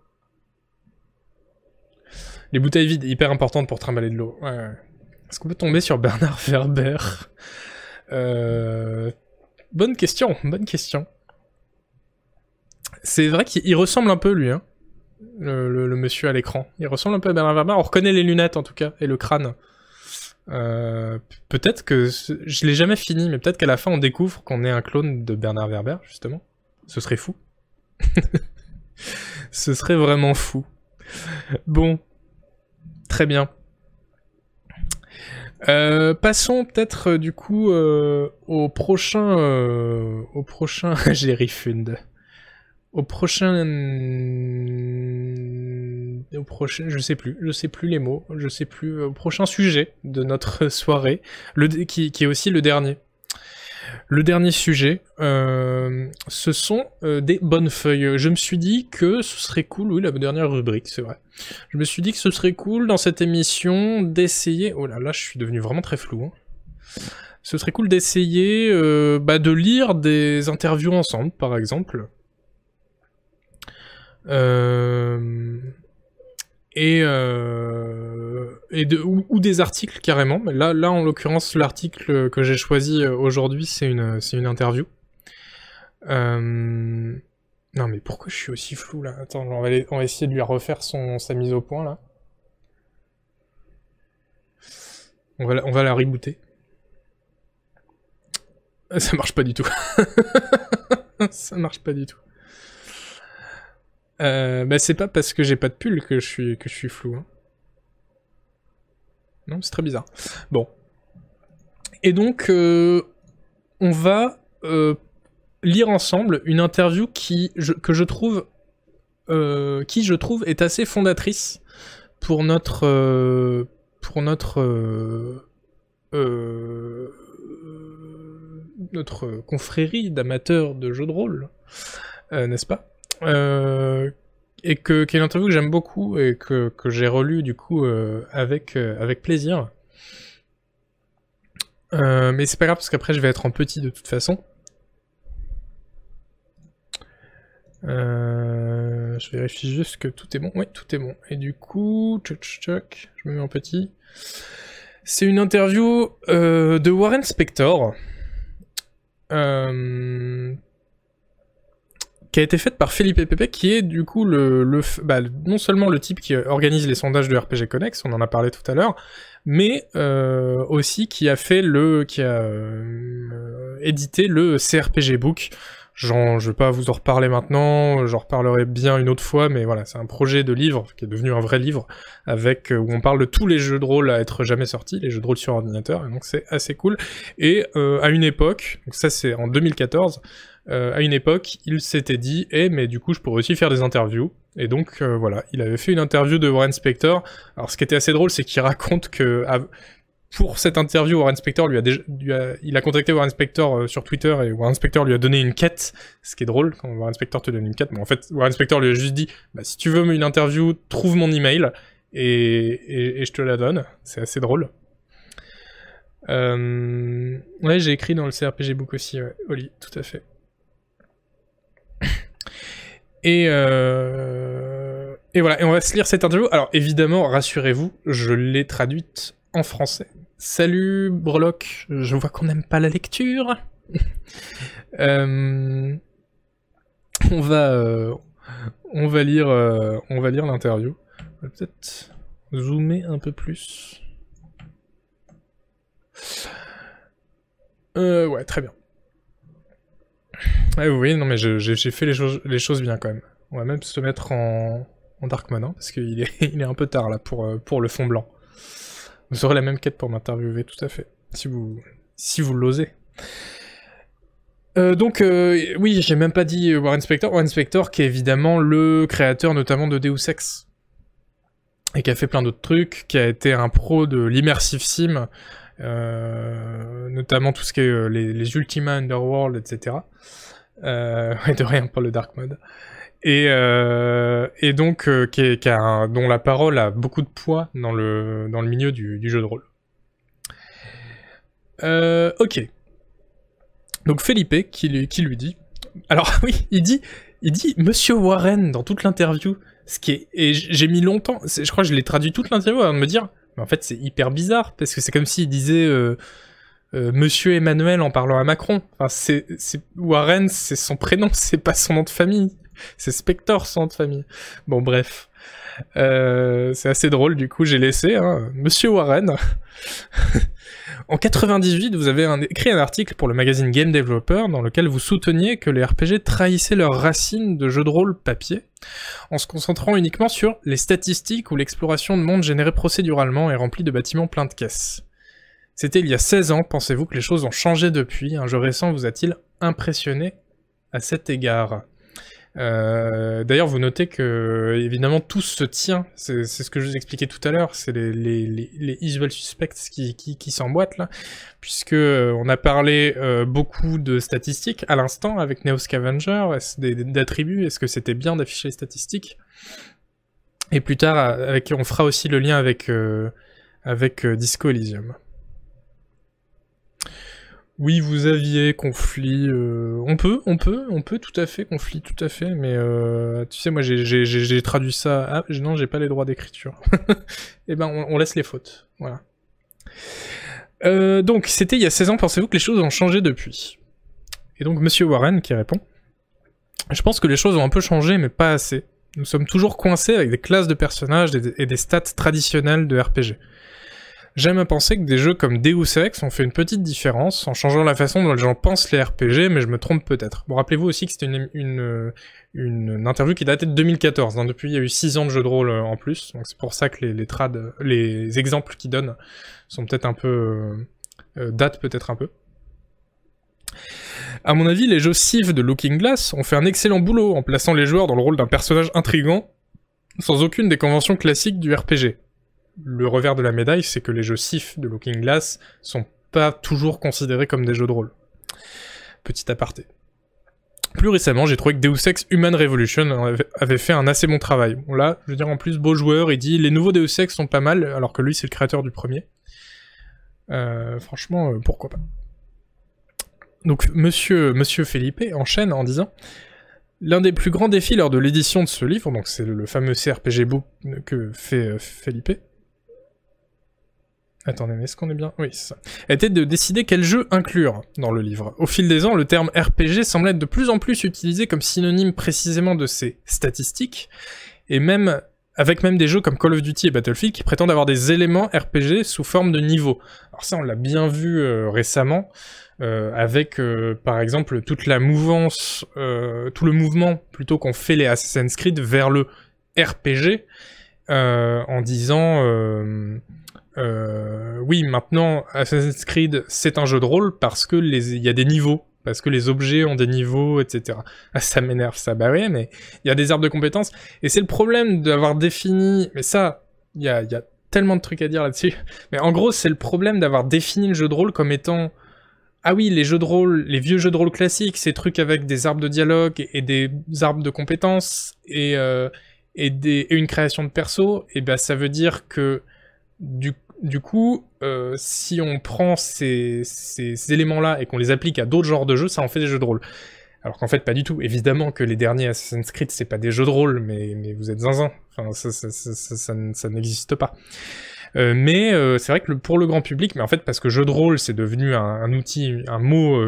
Les bouteilles vides, hyper importantes pour trimballer de l'eau. Est-ce qu'on peut tomber sur Bernard Werber? Euh... Bonne question, bonne question. C'est vrai qu'il ressemble un peu, lui, hein, le, monsieur à l'écran. Il ressemble un peu à Bernard Werber. On reconnaît les lunettes, en tout cas, et le crâne. Euh, peut-être que... Je l'ai jamais fini, mais peut-être qu'à la fin, on découvre qu'on est un clone de Bernard Werber, justement. Ce serait fou. Ce serait vraiment fou. Bon, Très bien. Euh, passons peut-être euh, du coup euh, au prochain, au prochain, j'ai refund, au prochain, au prochain, je sais plus, je sais plus les mots, je sais plus, au prochain sujet de notre soirée, le qui, qui est aussi le dernier. Le dernier sujet, euh, ce sont euh, des bonnes feuilles. Je me suis dit que ce serait cool, oui, la dernière rubrique, c'est vrai. Je me suis dit que ce serait cool dans cette émission d'essayer... Oh là là, je suis devenu vraiment très flou. Hein. Ce serait cool d'essayer euh, bah, de lire des interviews ensemble, par exemple. Euh et, euh, ou, des articles carrément. Là, là en l'occurrence, l'article que j'ai choisi euh, aujourd'hui, c'est une, une interview. Euh... Non mais pourquoi je suis aussi flou là? Attends, on va, on va essayer de lui refaire son, sa mise au point là. On va, on va la rebooter. Ça marche pas du tout. Ça marche pas du tout. Euh, bah c'est pas parce que j'ai pas de pull que je suis, que je suis flou. Hein. Non, c'est très bizarre. Bon. Et donc, euh, on va euh, lire ensemble une interview qui, que je trouve, qui je trouve est assez fondatrice pour notre, pour notre, notre confrérie d'amateurs de jeux de rôle, n'est-ce pas? Euh, et que qui est une interview que j'aime beaucoup et que, que j'ai relu du coup euh, avec euh, avec plaisir. mais c'est pas grave parce qu'après je vais être en petit de toute façon. je vérifie juste que tout est bon. Oui, tout est bon. Et du coup, je me mets en petit. C'est une interview de Warren Spector. Euh, qui a été faite par Philippe Pepe, qui est du coup le, le bah, non seulement le type qui organise les sondages de RPG Connex, on en a parlé tout à l'heure, mais euh, aussi qui a fait le, qui a euh, édité le CRPG Book. Genre, je vais pas vous en reparler maintenant, j'en reparlerai bien une autre fois, mais voilà, c'est un projet de livre qui est devenu un vrai livre, avec euh, où on parle de tous les jeux de rôle à être jamais sortis, les jeux de rôle sur ordinateur, et donc c'est assez cool. Et euh, à une époque, donc ça c'est en 2014, euh, à une époque, il s'était dit, eh, mais du coup, je pourrais aussi faire des interviews. Et donc, euh, voilà, il avait fait une interview de Warren Spector. Alors, ce qui était assez drôle, c'est qu'il raconte que pour cette interview, Warren Spector lui a déjà, il a contacté Warren Spector euh, sur Twitter et Warren Spector lui a donné une quête. Ce qui est drôle quand Warren Spector te donne une quête. Mais en fait, Warren Spector lui a juste dit, bah, si tu veux une interview, trouve mon email. et, et, je te la donne. C'est assez drôle. Ouais, j'ai écrit dans le CRPG Book aussi. Oli, tout à fait. Et, euh... et voilà, et on va se lire cette interview. Alors évidemment, rassurez-vous, je l'ai traduite en français. Salut Breloque, je vois qu'on n'aime pas la lecture. euh... On va, euh... on va lire, on va lire l'interview. On va peut-être zoomer un peu plus. Ouais, très bien. Ouais, oui, non mais j'ai fait les choses, bien quand même. On va même se mettre en, en dark mode, hein, parce qu'il est, il est un peu tard là pour, euh, pour le fond blanc. Vous aurez la même quête pour m'interviewer, tout à fait, si vous, si vous l'osez. Euh, donc, euh, oui, j'ai même pas dit Warren Spector. Warren Spector, qui est évidemment le créateur notamment de Deus Ex, et qui a fait plein d'autres trucs, qui a été un pro de l'immersive sim, notamment tout ce qui est euh, les, Ultima Underworld, etc. Euh, et de rien pour le dark mode. Et, euh, donc euh, qui, a dont la parole a beaucoup de poids dans le dans le milieu du, jeu de rôle. Euh, ok. Donc Felipe qui lui, qui lui dit. Alors oui, il dit, il dit Monsieur Warren dans toute l'interview. Ce qui est et j'ai mis longtemps. Je crois que je l'ai traduit toute l'interview avant de me dire. En fait, c'est hyper bizarre parce que c'est comme s'il disait euh, euh, Monsieur Emmanuel en parlant à Macron. Enfin, c'est Warren, c'est son prénom, c'est pas son nom de famille. C'est Spector son nom de famille. Bon, bref. Euh, c'est assez drôle, du coup, j'ai laissé, hein. Monsieur Warren. en 98, vous avez écrit un article pour le magazine Game Developer dans lequel vous souteniez que les RPG trahissaient leurs racines de jeux de rôle papier, en se concentrant uniquement sur les statistiques ou l'exploration de mondes générés procéduralement et remplis de bâtiments pleins de caisses. C'était il y a 16 ans, pensez-vous que les choses ont changé depuis? Un jeu récent vous a-t-il impressionné? À cet égard euh, D'ailleurs, vous notez que évidemment tout se tient. C'est ce que je vous expliquais tout à l'heure. C'est les, les, usual suspects qui, qui, s'emboîtent là, puisque euh, on a parlé euh, beaucoup de statistiques à l'instant avec Neo Scavenger, d'attributs. Est-ce que c'était bien d'afficher les statistiques? Et plus tard, on fera aussi le lien avec avec Disco Elysium. Oui, vous aviez conflit. Euh... On peut, on peut, on peut tout à fait conflit, tout à fait. Mais euh... tu sais, moi, j'ai traduit ça. Ah, non, j'ai pas les droits d'écriture. eh ben, on, laisse les fautes. Voilà. Euh, donc, c'était il y a 16 ans. Pensez-vous que les choses ont changé depuis? Et donc, Monsieur Warren qui répond. Je pense que les choses ont un peu changé, mais pas assez. Nous sommes toujours coincés avec des classes de personnages et des stats traditionnels de RPG. J'aime à penser que des jeux comme Deus Ex ont fait une petite différence en changeant la façon dont les gens pensent les RPG, mais je me trompe peut-être. Bon, rappelez-vous aussi que c'était une, une, une, interview qui datait de 2014. Hein. Depuis, il y a eu 6 ans de jeux de rôle euh, en plus, donc c'est pour ça que les, les trad, les exemples qu'ils donnent sont peut-être un peu... Euh, euh, datent peut-être un peu. À mon avis, les jeux Civ de Looking Glass ont fait un excellent boulot en plaçant les joueurs dans le rôle d'un personnage intrigant, sans aucune des conventions classiques du RPG le revers de la médaille, c'est que les jeux SIF de Looking Glass sont pas toujours considérés comme des jeux de rôle. Petit aparté. Plus récemment, j'ai trouvé que Deus Ex Human Revolution avait fait un assez bon travail. Bon là, je veux dire en plus, beau joueur, il dit les nouveaux Deus Ex sont pas mal, alors que lui c'est le créateur du premier. Euh, franchement, euh, pourquoi pas. Donc Monsieur, Monsieur Felipe enchaîne en disant L'un des plus grands défis lors de l'édition de ce livre, donc c'est le fameux CRPG book que fait euh, Felipe, Attendez, mais est-ce qu'on est bien? Oui, c'est ça. Était de décider quel jeu inclure dans le livre. Au fil des ans, le terme RPG semble être de plus en plus utilisé comme synonyme précisément de ces statistiques, et même avec même des jeux comme Call of Duty et Battlefield qui prétendent avoir des éléments RPG sous forme de niveau. Alors ça, on l'a bien vu euh, récemment, euh, avec euh, par exemple toute la mouvance, tout le mouvement plutôt qu'on fait les Assassin's Creed vers le RPG, en disant euh, oui, maintenant, Assassin's Creed, c'est un jeu de rôle parce que les, il y a des niveaux, parce que les objets ont des niveaux, etc. Ah, ça m'énerve, ça, bah ouais, mais il y a des arbres de compétences, et c'est le problème d'avoir défini, mais ça, il y a, y a tellement de trucs à dire là-dessus, mais en gros, c'est le problème d'avoir défini le jeu de rôle comme étant, ah oui, les jeux de rôle, les vieux jeux de rôle classiques, ces trucs avec des arbres de dialogue et des arbres de compétences, et, euh, et, des, une création de perso, et ben ça veut dire que du, coup, euh, si on prend ces, éléments-là et qu'on les applique à d'autres genres de jeux, ça en fait des jeux de rôle. Alors qu'en fait, pas du tout. Évidemment que les derniers Assassin's Creed, c'est pas des jeux de rôle, mais, vous êtes zinzin. Enfin, ça, n'existe pas. Euh, mais euh, c'est vrai que pour le grand public, mais en fait parce que jeu de rôle c'est devenu un, outil, un mot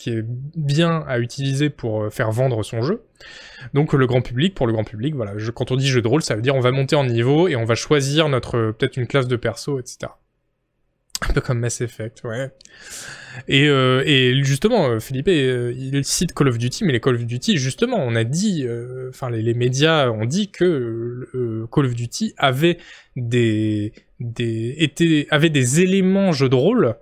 qui est bien à utiliser pour euh, faire vendre son jeu. Donc le grand public, pour le grand public, voilà, quand on dit jeu de rôle, ça veut dire on va monter en niveau et on va choisir notre peut-être une classe de perso, etc. Un peu comme Mass Effect, ouais. Et, euh, justement, euh, Philippe, euh, il cite Call of Duty, mais les Call of Duty, justement, on a dit, enfin les, les, médias ont dit que Call of Duty avait des, des, était, avait des éléments jeu de rôle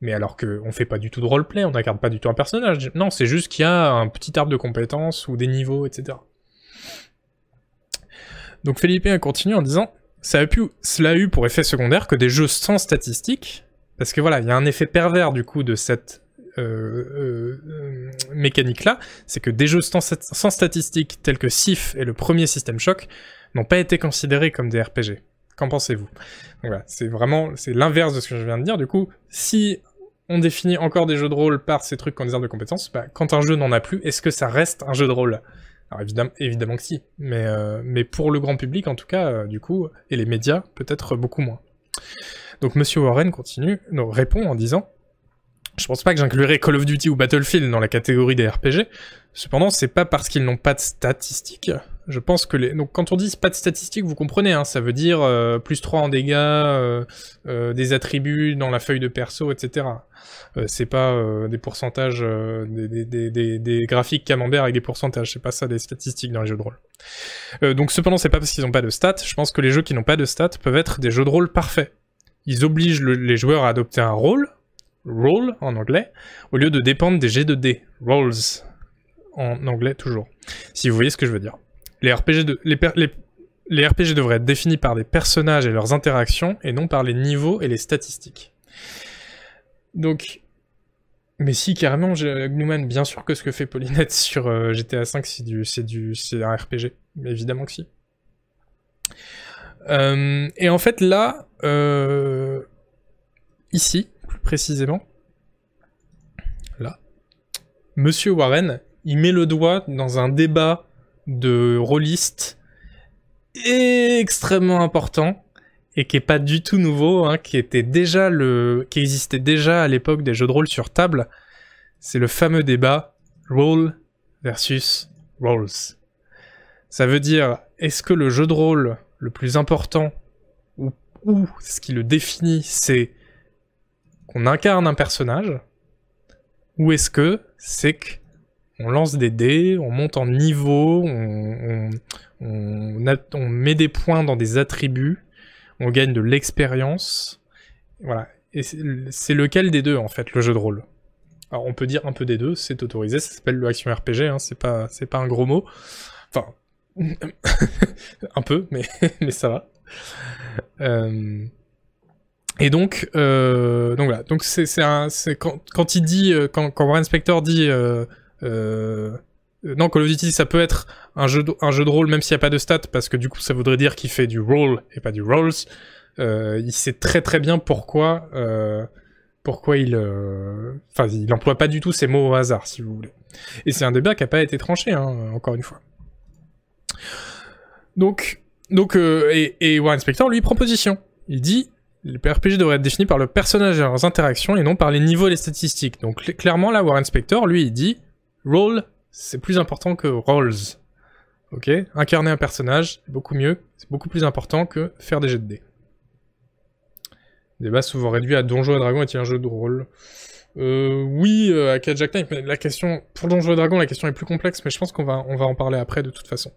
mais alors qu'on fait pas du tout de roleplay, on n'incarne pas du tout un personnage. Non, c'est juste qu'il y a un petit arbre de compétences ou des niveaux, etc. Donc Felipe continue en disant cela a eu pour effet secondaire que des jeux sans statistiques, parce que voilà, il y a un effet pervers du coup de cette euh, euh, mécanique-là, c'est que des jeux sans, sans, statistiques tels que Sif et le premier System Shock n'ont pas été considérés comme des RPG. Qu'en pensez-vous? C'est vraiment c'est l'inverse de ce que je viens de dire. Du coup, si on définit encore des jeux de rôle par ces trucs en de compétences, bah, quand un jeu n'en a plus, est-ce que ça reste un jeu de rôle? Alors évidemment, évidemment que si, mais, euh, mais pour le grand public en tout cas, euh, du coup, et les médias, peut-être beaucoup moins. Donc Monsieur Warren continue, répond en disant je pense pas que j'inclurais Call of Duty ou Battlefield dans la catégorie des RPG. Cependant, c'est pas parce qu'ils n'ont pas de statistiques. Je pense que les... Donc quand on dit pas de statistiques, vous comprenez, hein, ça veut dire euh, plus 3 en dégâts, euh, euh, des attributs dans la feuille de perso, etc. C'est pas des pourcentages, des, graphiques camembert avec des pourcentages, c'est pas ça des statistiques dans les jeux de rôle. donc cependant, c'est pas parce qu'ils n'ont pas de stats, je pense que les jeux qui n'ont pas de stats peuvent être des jeux de rôle parfaits. Ils obligent le, les joueurs à adopter un rôle, role en anglais, au lieu de dépendre des G de D, roles en anglais toujours. Si vous voyez ce que je veux dire. Les RPG, devraient être définis par des personnages et leurs interactions, et non par les niveaux et les statistiques. Donc, mais si, carrément, Gnuman, bien sûr que ce que fait Polynette sur euh, GTA V, c'est du, du, un RPG. Évidemment que si. Euh, et en fait, là, euh, ici, plus précisément, là, Monsieur Warren, il met le doigt dans un débat de rôliste extrêmement important et qui est pas du tout nouveau, hein, qui était déjà qui existait déjà à l'époque des jeux de rôle sur table. C'est le fameux débat role versus roles. Ça veut dire, est-ce que le jeu de rôle le plus important ou, ou ce qui le définit, c'est qu'on incarne un personnage, ou est-ce que c'est que on lance des dés, on monte en niveau, on, met des points dans des attributs, on gagne de l'expérience. Voilà. Et c'est lequel des deux, en fait, le jeu de rôle? Alors, on peut dire un peu des deux, c'est autorisé, ça s'appelle le action RPG, hein, c'est pas, pas un gros mot. Enfin, un peu, mais, mais ça va. Euh... Et donc, euh, donc. Donc c'est, quand, quand il dit, euh, quand, quand Spector dit, euh, non, Call of Duty, ça peut être un jeu de, jeu de rôle même s'il n'y a pas de stats, parce que du coup, ça voudrait dire qu'il fait du role et pas du rolls. Euh, il sait très très bien pourquoi, euh, pourquoi il, euh, enfin, il emploie pas du tout ces mots au hasard, si vous voulez. Et c'est un débat qui a pas été tranché, hein, encore une fois. Donc, donc, euh, et, et Warren Spector lui proposition. Il dit, les RPG devraient être définis par le personnage et leurs interactions et non par les niveaux et les statistiques. Donc clairement là, Warren Spector, lui, il dit, role c'est plus important que roles. Ok? Incarner un personnage, beaucoup mieux, c'est beaucoup plus important que faire des jets de dés. Débat souvent réduit à Donjons et Dragons est-il un jeu de rôle? Euh, oui, euh, à Jack Knight, mais la question, pour Donjons et Dragons, la question est plus complexe, mais je pense qu'on va, on va en parler après de toute façon.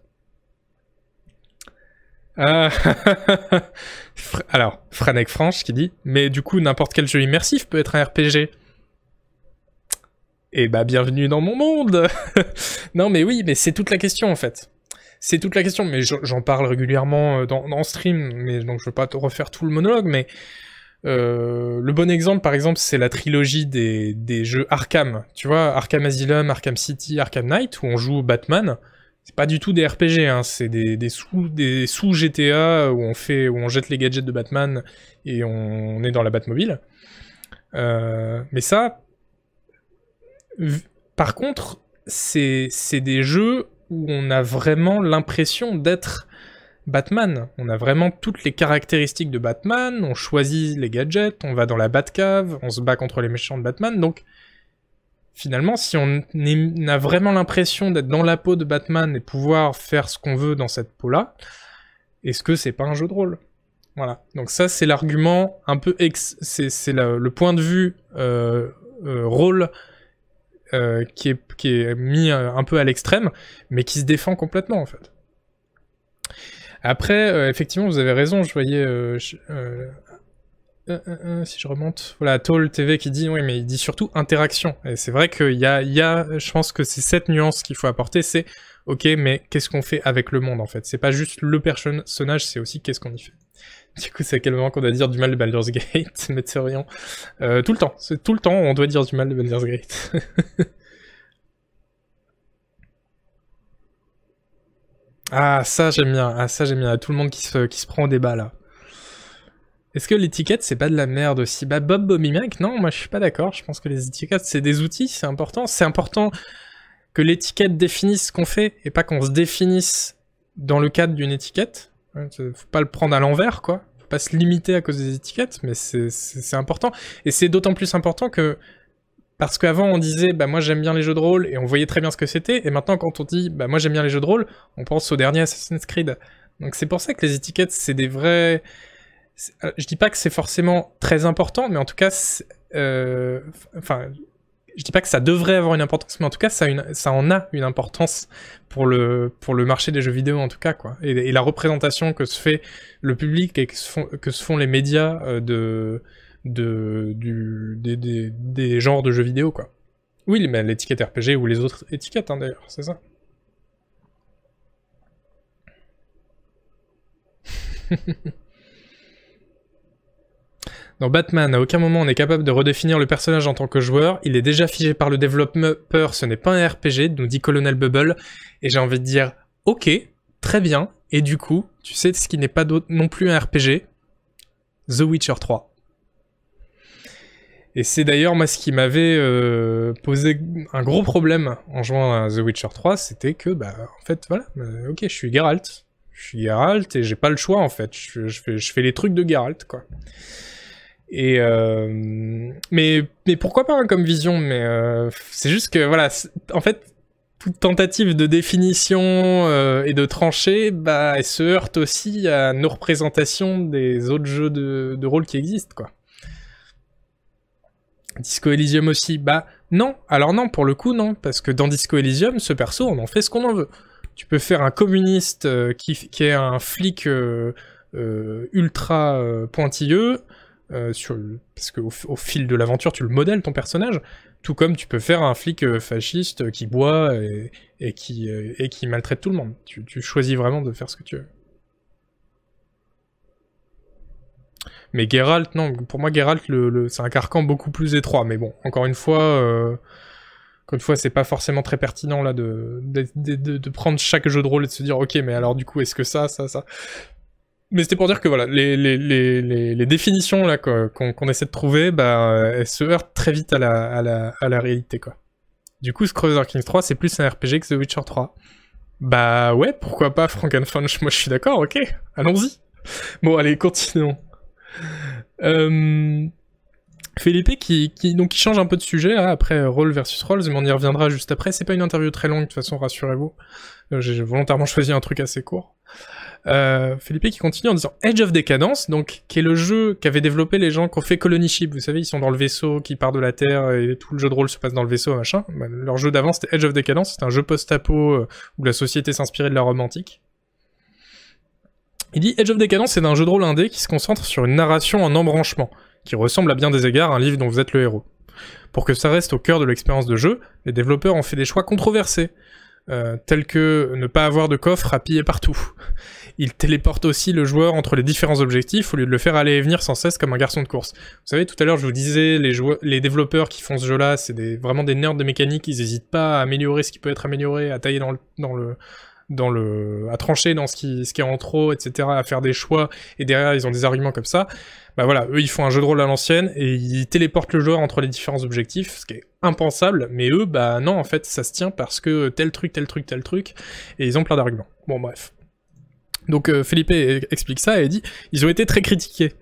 Ah, alors, Franek Franche qui dit, mais du coup, n'importe quel jeu immersif peut être un RPG. Eh bah bienvenue dans mon monde Non mais oui, mais c'est toute la question en fait. C'est toute la question, mais j'en parle régulièrement euh, dans, dans stream, mais donc je veux pas te refaire tout le monologue, mais euh, le bon exemple par exemple c'est la trilogie des, des jeux Arkham, tu vois, Arkham Asylum, Arkham City, Arkham Knight, où on joue Batman, c'est pas du tout des RPG, hein, c'est des, des, sous des sous GTA où on fait où on jette les gadgets de Batman et on, est dans la Batmobile. Euh, mais ça, par contre, c'est des jeux où on a vraiment l'impression d'être Batman. On a vraiment toutes les caractéristiques de Batman, on choisit les gadgets, on va dans la Batcave, on se bat contre les méchants de Batman, donc finalement, si on a vraiment l'impression d'être dans la peau de Batman et pouvoir faire ce qu'on veut dans cette peau-là, est-ce que c'est pas un jeu de rôle? Voilà. Donc ça, c'est l'argument un peu c'est le point de vue euh, euh, rôle euh, qui, est, mis un peu à l'extrême, mais qui se défend complètement en fait. Après, effectivement, vous avez raison, je voyais euh, euh, euh, si je remonte, voilà, Toll TV qui dit, oui, mais il dit surtout interaction. Et c'est vrai qu'il y a, y a, je pense que c'est cette nuance qu'il faut apporter, c'est, ok, mais qu'est-ce qu'on fait avec le monde, en fait? C'est pas juste le personnage, c'est aussi qu'est-ce qu'on y fait. Du coup, c'est à quel moment qu'on doit dire du mal de Baldur's Gate, Meteorion euh, Tout le temps, tout le temps, on doit dire du mal de Baldur's Gate. ah, ça j'aime bien, ah, ça j'aime bien, tout le monde qui se, qui se prend au débat, là. Est-ce que l'étiquette c'est pas de la merde aussi? Bah Bob Bobby Mac, non, moi je suis pas d'accord. Je pense que les étiquettes c'est des outils, c'est important. C'est important que l'étiquette définisse ce qu'on fait et pas qu'on se définisse dans le cadre d'une étiquette. Faut pas le prendre à l'envers, quoi. Pas se limiter à cause des étiquettes, mais c'est important. Et c'est d'autant plus important que parce qu'avant on disait bah moi j'aime bien les jeux de rôle et on voyait très bien ce que c'était et maintenant quand on dit bah moi j'aime bien les jeux de rôle, on pense au dernier Assassin's Creed. Donc c'est pour ça que les étiquettes c'est des vrais euh, je dis pas que c'est forcément très important, mais en tout cas, euh, enfin, je dis pas que ça devrait avoir une importance, mais en tout cas, ça, en a une importance pour le, marché des jeux vidéo, en tout cas, quoi. Et, la représentation que se fait le public et que se font, les médias euh, de, des, des, genres de jeux vidéo, quoi. Oui, mais l'étiquette RPG ou les autres étiquettes, hein, d'ailleurs, c'est ça. Dans Batman, à aucun moment on est capable de redéfinir le personnage en tant que joueur, il est déjà figé par le développeur, ce n'est pas un RPG, nous dit Colonel Bubble, et j'ai envie de dire, ok, très bien, et du coup, tu sais ce qui n'est pas non plus un RPG The Witcher 3. Et c'est d'ailleurs moi ce qui m'avait euh, posé un gros problème en jouant à The Witcher 3, c'était que, bah, en fait, voilà, euh, ok, je suis Geralt, je suis Geralt et j'ai pas le choix en fait, je, fais, je fais les trucs de Geralt, quoi. Et euh, mais mais pourquoi pas hein, comme vision Mais euh, c'est juste que voilà, en fait, toute tentative de définition euh, et de trancher, bah, elle se heurte aussi à nos représentations des autres jeux de, de rôle qui existent, quoi. Disco Elysium aussi, bah non. Alors non, pour le coup non, parce que dans Disco Elysium, ce perso, on en fait ce qu'on en veut. Tu peux faire un communiste qui, qui est un flic ultra pointilleux, euh, parce qu'au au fil de l'aventure, tu le modèles ton personnage, tout comme tu peux faire un flic euh, fasciste qui boit et, qui, euh, et qui maltraite tout le monde. Tu, choisis vraiment de faire ce que tu veux. Mais Geralt, non, pour moi Geralt, le, c'est un carcan beaucoup plus étroit. Mais bon, encore une fois, encore une fois, c'est pas forcément très pertinent là de, prendre chaque jeu de rôle et de se dire ok, mais alors du coup, est-ce que ça, ça, ça? Mais c'était pour dire que voilà, les, les, les, définitions là qu'on essaie de trouver, bah, elles se heurtent très vite à la, à la, à la réalité quoi. Du coup, Crusader Kings 3, c'est plus un RPG que The Witcher 3. Bah ouais, pourquoi pas Frankenfunch Moi je suis d'accord, ok, allons-y. Bon, allez, continuons. Euh... Philippe qui, qui, donc, qui change un peu de sujet après Roll versus Rolls, mais on y reviendra juste après. C'est pas une interview très longue, de toute façon, rassurez-vous. Euh, j'ai volontairement choisi un truc assez court. Euh, Philippe qui continue en disant Edge of Decadence, donc qui est le jeu qu'avaient développé les gens qui ont fait Colony Ship. Vous savez, ils sont dans le vaisseau qui part de la Terre et tout le jeu de rôle se passe dans le vaisseau, machin. Bah, leur jeu d'avant c'était Edge of Decadence, c'est un jeu post-apo euh, où la société s'inspirait de la Rome antique. Il dit Edge of Decadence c'est un jeu de rôle indé qui se concentre sur une narration en embranchement, qui ressemble à bien des égards à un livre dont vous êtes le héros. Pour que ça reste au cœur de l'expérience de jeu, les développeurs ont fait des choix controversés, euh, tels que ne pas avoir de coffre à piller partout. Il téléporte aussi le joueur entre les différents objectifs au lieu de le faire aller et venir sans cesse comme un garçon de course. Vous savez, tout à l'heure je vous disais, les, développeurs qui font ce jeu-là, c'est vraiment des nerds de mécanique, ils n'hésitent pas à améliorer ce qui peut être amélioré, à tailler dans le... À trancher dans ce qui est en trop, etc., à faire des choix, et derrière ils ont des arguments comme ça. Bah voilà, eux ils font un jeu de rôle à l'ancienne et ils téléportent le joueur entre les différents objectifs, ce qui est impensable. Mais eux, bah non, en fait, ça se tient parce que tel truc, tel truc, tel truc, et ils ont plein d'arguments. Bon bref. Donc euh, Felipe explique ça et dit ils ont été très critiqués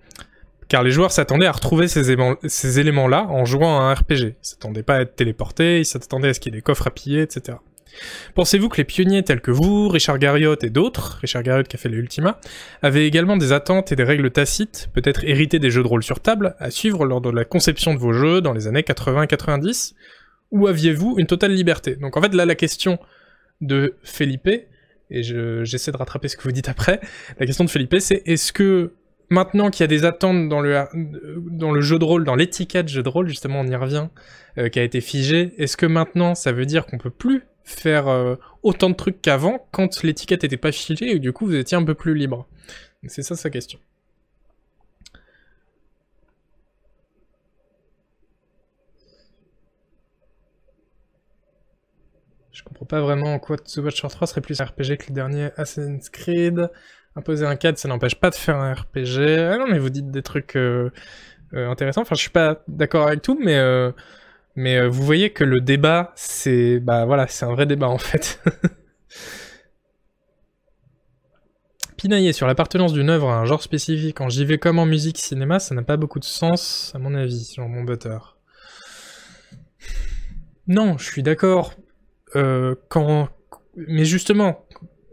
car les joueurs s'attendaient à retrouver ces, éléments-là en jouant à un RPG. Ils s'attendaient pas à être téléportés, ils s'attendaient à ce qu'il y ait des coffres à piller, etc. Pensez-vous que les pionniers tels que vous, Richard Garriott et d'autres, Richard Garriott qui a fait les Ultima, avaient également des attentes et des règles tacites, peut-être héritées des jeux de rôle sur table, à suivre lors de la conception de vos jeux dans les années 80 et 90 Ou aviez-vous une totale liberté? Donc en fait là la question de Felipe, et j'essaie de rattraper ce que vous dites après, la question de Felipe c'est est-ce que maintenant qu'il y a des attentes dans le, dans le jeu de rôle, dans l'étiquette jeu de rôle, justement on y revient, euh, qui a été figé, est-ce que maintenant ça veut dire qu'on peut plus faire euh, autant de trucs qu'avant quand l'étiquette était pas figée et du coup vous étiez un peu plus libre? C'est ça sa question. Je comprends pas vraiment en quoi The Watcher 3 serait plus un RPG que le dernier Assassin's Creed. Imposer un cadre, ça n'empêche pas de faire un RPG. Ah non, mais vous dites des trucs euh, euh, intéressants. Enfin, je suis pas d'accord avec tout, mais euh, mais vous voyez que le débat, c'est bah voilà, c'est un vrai débat en fait. Pinailler sur l'appartenance d'une œuvre à un genre spécifique en JV comme en musique cinéma, ça n'a pas beaucoup de sens, à mon avis, genre mon butter. Non, je suis d'accord. Quand... Mais justement,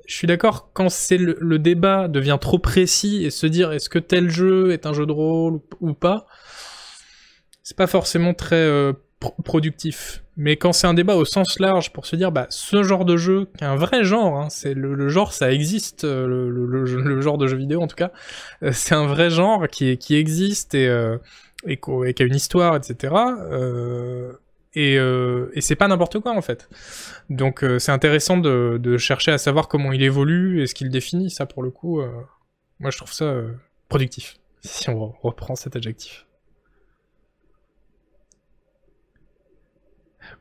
je suis d'accord, quand c'est le, débat devient trop précis et se dire est-ce que tel jeu est un jeu de rôle ou, pas, c'est pas forcément très euh, productif. Mais quand c'est un débat au sens large pour se dire bah ce genre de jeu, qui est un vrai genre, hein, c'est le, genre ça existe, euh, le, genre de jeu vidéo en tout cas, euh, c'est un vrai genre qui, existe et, et qui a une histoire, etc. Euh, et, c'est pas n'importe quoi en fait. Donc euh, c'est intéressant de, chercher à savoir comment il évolue et ce qu'il définit. Ça pour le coup, euh, moi je trouve ça productif, si on reprend cet adjectif.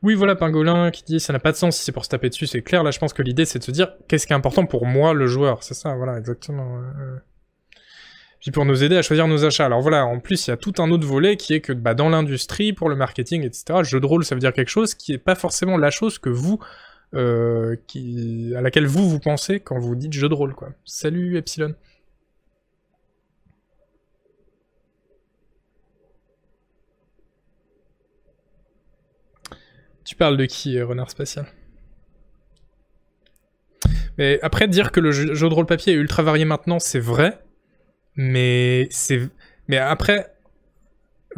Oui, voilà, Pingolin qui dit ça n'a pas de sens si c'est pour se taper dessus, c'est clair. Là, je pense que l'idée c'est de se dire qu'est-ce qui est important pour moi, le joueur? C'est ça, voilà, exactement pour nous aider à choisir nos achats. Alors voilà, en plus, il y a tout un autre volet qui est que bah, dans l'industrie, pour le marketing, etc., jeu de rôle, ça veut dire quelque chose qui est pas forcément la chose que vous, euh, à laquelle vous, vous pensez quand vous dites jeu de rôle. Salut, Epsilon. Tu parles de qui, euh, Renard Spatial? Mais après, dire que le jeu de rôle papier est ultra varié maintenant, c'est vrai, mais c'est. Mais après,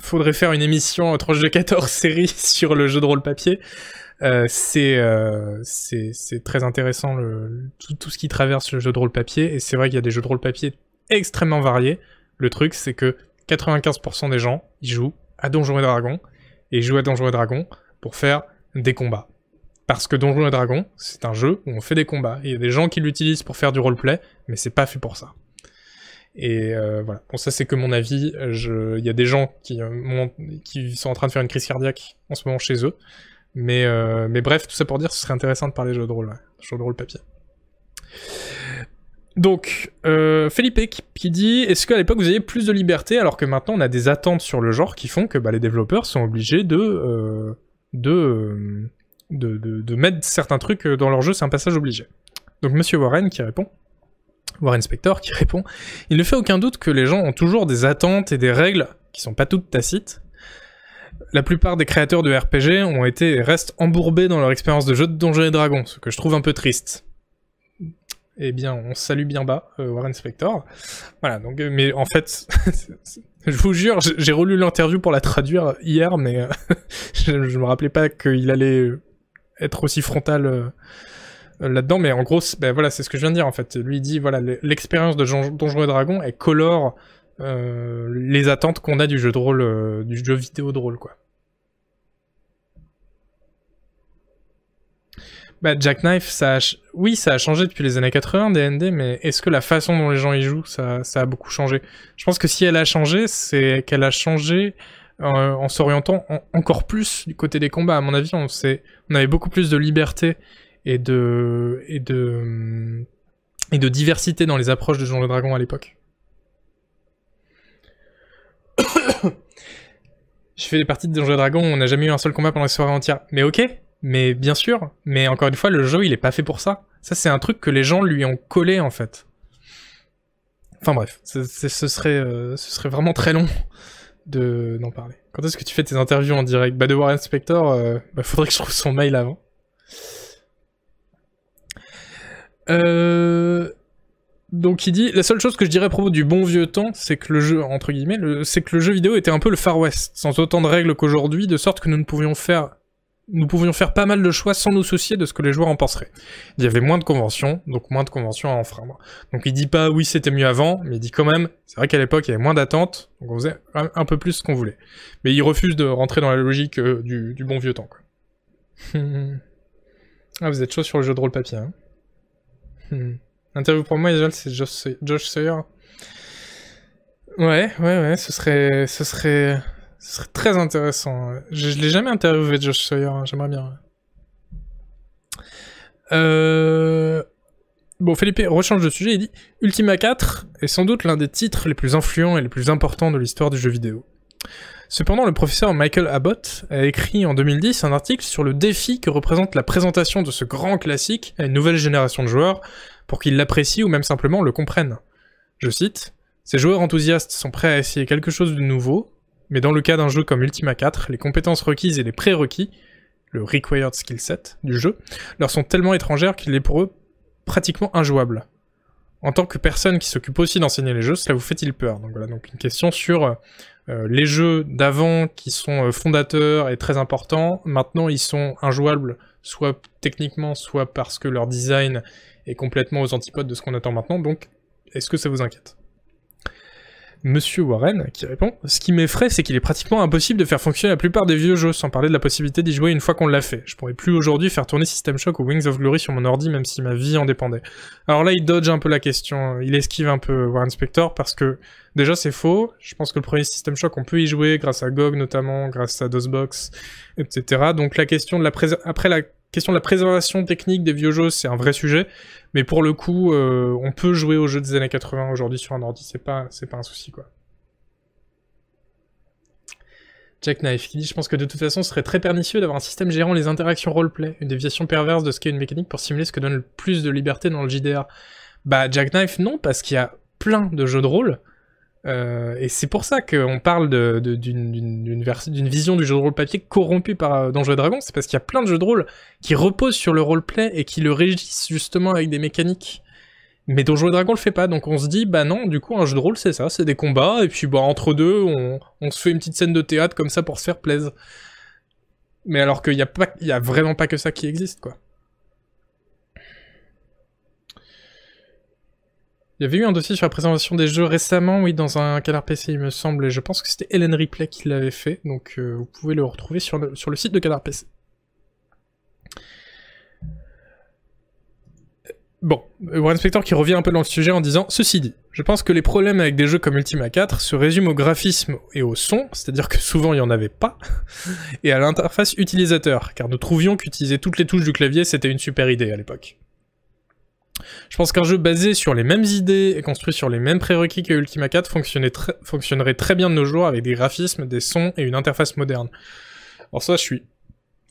faudrait faire une émission tranche de 14 séries sur le jeu de rôle papier. Euh, euh, c'est très intéressant tout, tout, ce qui traverse le jeu de rôle papier et c'est vrai qu'il y a des jeux de rôle papier extrêmement variés. Le truc c'est que 95% des gens ils jouent à Donjons et Dragons et ils jouent à Donjons et Dragons pour faire des combats. Parce que Donjons et Dragons, c'est un jeu où on fait des combats. Il y a des gens qui l'utilisent pour faire du roleplay, mais c'est pas fait pour ça. Et euh, voilà. Bon, ça c'est que mon avis. Il y a des gens qui, euh, qui sont en train de faire une crise cardiaque en ce moment chez eux. Mais, euh, mais bref, tout ça pour dire, ce serait intéressant de parler jeux de rôle, ouais. de rôle papier. Donc, Felipe qui, dit Est-ce qu'à l'époque vous aviez plus de liberté alors que maintenant on a des attentes sur le genre qui font que bah, les développeurs sont obligés de, de, de, de, mettre certains trucs dans leur jeu C'est un passage obligé. Donc, Monsieur Warren qui répond Warren Spector qui répond Il ne fait aucun doute que les gens ont toujours des attentes et des règles qui sont pas toutes tacites. La plupart des créateurs de RPG ont été et restent embourbés dans leur expérience de jeu de Donjons et Dragons, ce que je trouve un peu triste. Eh bien, on salue bien bas euh, Warren Spector. Voilà, donc, euh, mais en fait, je vous jure, j'ai relu l'interview pour la traduire hier, mais euh, je, je, me rappelais pas qu'il allait être aussi frontal là-dedans, mais en gros, ben voilà, c'est ce que je viens de dire en fait. Lui dit voilà, l'expérience de Donjons et Dragons, elle colore euh, les attentes qu'on a du jeu de rôle, euh, du jeu vidéo de rôle, quoi. Bah, Jackknife, ça oui, ça a changé depuis les années 80, DND, mais est-ce que la façon dont les gens y jouent, ça, ça a beaucoup changé? Je pense que si elle a changé, c'est qu'elle a changé en s'orientant encore plus du côté des combats. À mon avis, on, on avait beaucoup plus de liberté et de et de et de diversité dans les approches de Donjons et Dragons à l'époque. Je fais des parties de Donjons où on n'a jamais eu un seul combat pendant la soirée entière. Mais ok, mais bien sûr. Mais encore une fois, le jeu, il est pas fait pour ça. Ça, c'est un truc que les gens lui ont collé, en fait. Enfin bref, ce serait, euh, ce serait vraiment très long de d'en parler. Quand est-ce que tu fais tes interviews en direct? Bah de Warren Spector, euh, bah, faudrait que je trouve son mail avant. Euh, donc il dit la seule chose que je dirais à propos du bon vieux temps, c'est que le jeu vidéo était un peu le Far West, sans autant de règles qu'aujourd'hui, de sorte que nous ne pouvions faire pas mal de choix sans nous soucier de ce que les joueurs en penseraient. Il y avait moins de conventions, donc moins de conventions à enfreindre. Donc il dit pas oui c'était mieux avant, mais il dit quand même, c'est vrai qu'à l'époque il y avait moins d'attentes, donc on faisait un, peu plus ce qu'on voulait. Mais il refuse de rentrer dans la logique euh, du, bon vieux temps. Ah vous êtes chaud sur le jeu de rôle papier. Hein? Hmm. Interview pour moi, c'est Josh, Sawyer. Ouais, ouais, ouais, ce serait, ce serait, ce serait très intéressant. Je, je l'ai jamais interviewé Josh Sawyer, hein, j'aimerais bien. Euh... Bon, Felipe rechange de sujet, il dit Ultima 4 est sans doute l'un des titres les plus influents et les plus importants de l'histoire du jeu vidéo. Cependant, le professeur Michael Abbott a écrit en 2010 un article sur le défi que représente la présentation de ce grand classique à une nouvelle génération de joueurs pour qu'ils l'apprécient ou même simplement le comprennent. Je cite Ces joueurs enthousiastes sont prêts à essayer quelque chose de nouveau, mais dans le cas d'un jeu comme Ultima 4, les compétences requises et les prérequis, le required skill set du jeu, leur sont tellement étrangères qu'il est pour eux pratiquement injouable. En tant que personne qui s'occupe aussi d'enseigner les jeux, cela vous fait-il peur? Donc voilà, donc une question sur euh, les jeux d'avant qui sont euh, fondateurs et très importants, maintenant ils sont injouables, soit techniquement, soit parce que leur design est complètement aux antipodes de ce qu'on attend maintenant, donc est-ce que ça vous inquiète? Monsieur Warren qui répond Ce qui m'effraie, c'est qu'il est pratiquement impossible de faire fonctionner la plupart des vieux jeux, sans parler de la possibilité d'y jouer une fois qu'on l'a fait. Je pourrais plus aujourd'hui faire tourner System Shock ou Wings of Glory sur mon ordi, même si ma vie en dépendait. Alors là, il dodge un peu la question, il esquive un peu Warren Spector, parce que déjà c'est faux. Je pense que le premier System Shock, on peut y jouer grâce à GOG notamment, grâce à DOSBox, etc. Donc la question de la après la question de la préservation technique des vieux jeux, c'est un vrai sujet. Mais pour le coup, euh, on peut jouer aux jeux des années 80 aujourd'hui sur un ordi, c'est pas, c'est pas un souci, quoi. Jack Knife qui dit Je pense que de toute façon, ce serait très pernicieux d'avoir un système gérant les interactions roleplay, une déviation perverse de ce qu'est une mécanique pour simuler ce que donne le plus de liberté dans le JDR. Bah, Jack Knife, non, parce qu'il y a plein de jeux de rôle euh, et c'est pour ça qu'on parle d'une vision du jeu de rôle papier corrompue par euh, Donjons et Dragons, c'est parce qu'il y a plein de jeux de rôle qui reposent sur le roleplay et qui le régissent justement avec des mécaniques. Mais Donjons et Dragons le fait pas, donc on se dit, bah non, du coup un jeu de rôle c'est ça, c'est des combats, et puis bah entre deux, on, se fait une petite scène de théâtre comme ça pour se faire plaisir. Mais alors qu'il y a, pas, y a vraiment pas que ça qui existe, quoi. Il y avait eu un dossier sur la présentation des jeux récemment, oui, dans un canard PC, il me semble, et je pense que c'était Hélène Ripley qui l'avait fait, donc euh, vous pouvez le retrouver sur le, sur le site de canard PC. Bon, Warren Spector qui revient un peu dans le sujet en disant Ceci dit, je pense que les problèmes avec des jeux comme Ultima 4 se résument au graphisme et au son, c'est-à-dire que souvent il n'y en avait pas, et à l'interface utilisateur, car nous trouvions qu'utiliser toutes les touches du clavier c'était une super idée à l'époque. Je pense qu'un jeu basé sur les mêmes idées et construit sur les mêmes prérequis que Ultima 4 fonctionnerait très bien de nos jours avec des graphismes, des sons et une interface moderne. Alors ça, je suis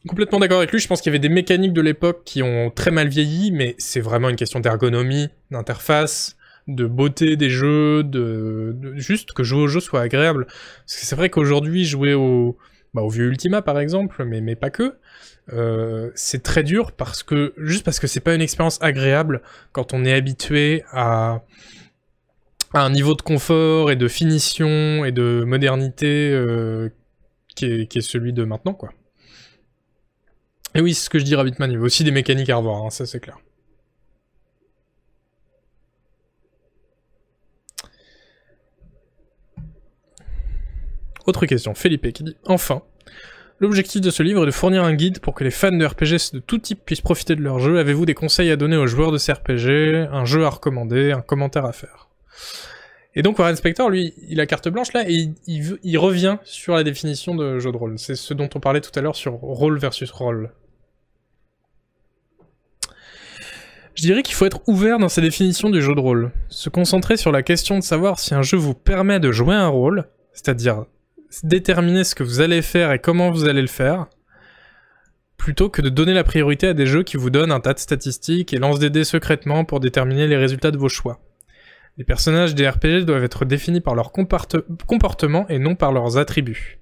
complètement d'accord avec lui, je pense qu'il y avait des mécaniques de l'époque qui ont très mal vieilli, mais c'est vraiment une question d'ergonomie, d'interface, de beauté des jeux, de... juste que jouer au jeu soit agréable. Parce que c'est vrai qu'aujourd'hui, jouer au... Bah, au vieux Ultima par exemple, mais, pas que, euh, c'est très dur parce que juste parce que c'est pas une expérience agréable quand on est habitué à, un niveau de confort et de finition et de modernité euh, qui, est, celui de maintenant quoi. Et oui, c'est ce que je dis Rabbitman, il y a aussi des mécaniques à revoir, hein, ça c'est clair. Autre question, Felipe qui dit Enfin, L'objectif de ce livre est de fournir un guide pour que les fans de RPG de tout type puissent profiter de leur jeu. Avez-vous des conseils à donner aux joueurs de ces RPG, un jeu à recommander, un commentaire à faire Et donc Warren Spector, lui, il a carte blanche là, et il, revient sur la définition de jeu de rôle. C'est ce dont on parlait tout à l'heure sur rôle versus rôle. Je dirais qu'il faut être ouvert dans sa définition du jeu de rôle. Se concentrer sur la question de savoir si un jeu vous permet de jouer un rôle, c'est-à-dire déterminer ce que vous allez faire et comment vous allez le faire, plutôt que de donner la priorité à des jeux qui vous donnent un tas de statistiques et lancent des dés secrètement pour déterminer les résultats de vos choix. Les personnages des RPG doivent être définis par leur comportement et non par leurs attributs.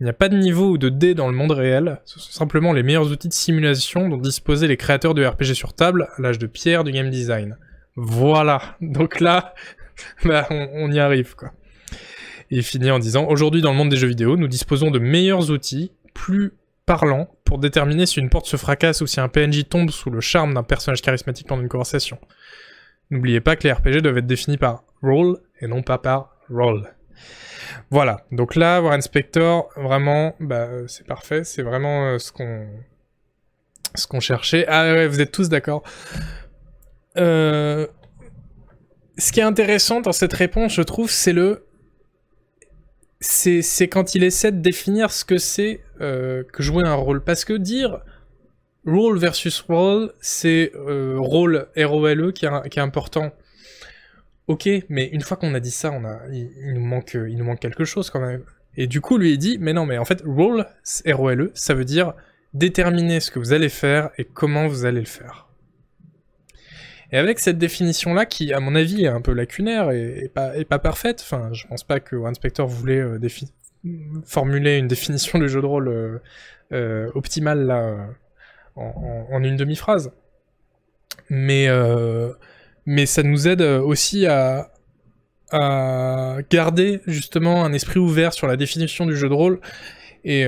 Il n'y a pas de niveau ou de dés dans le monde réel, ce sont simplement les meilleurs outils de simulation dont disposaient les créateurs de RPG sur table à l'âge de pierre du game design. Voilà, donc là, bah, on, y arrive quoi. Et finit en disant Aujourd'hui, dans le monde des jeux vidéo, nous disposons de meilleurs outils, plus parlants, pour déterminer si une porte se fracasse ou si un PNJ tombe sous le charme d'un personnage charismatique pendant une conversation. N'oubliez pas que les RPG doivent être définis par role et non pas par role. Voilà, donc là, War Inspector, vraiment, bah, c'est parfait, c'est vraiment euh, ce qu'on ce qu'on cherchait. Ah ouais, vous êtes tous d'accord. Euh, ce qui est intéressant dans cette réponse, je trouve, c'est le... C'est quand il essaie de définir ce que c'est euh, que jouer un rôle. Parce que dire role versus role, c'est rôle, R-O-L-E, qui, est important. Ok, mais une fois qu'on a dit ça, on a, il, nous manque, il nous manque quelque chose quand même. Et du coup, lui, il dit, mais non, mais en fait, role, R-O-L-E, ça veut dire déterminer ce que vous allez faire et comment vous allez le faire. Et avec cette définition-là, qui, à mon avis, est un peu lacunaire et, pas, parfaite, enfin, je pense pas que Inspector voulait euh, formuler une définition du jeu de rôle euh, euh, optimale, là, en, une demi-phrase. Mais mais ça nous aide aussi à, garder justement un esprit ouvert sur la définition du jeu de rôle. Et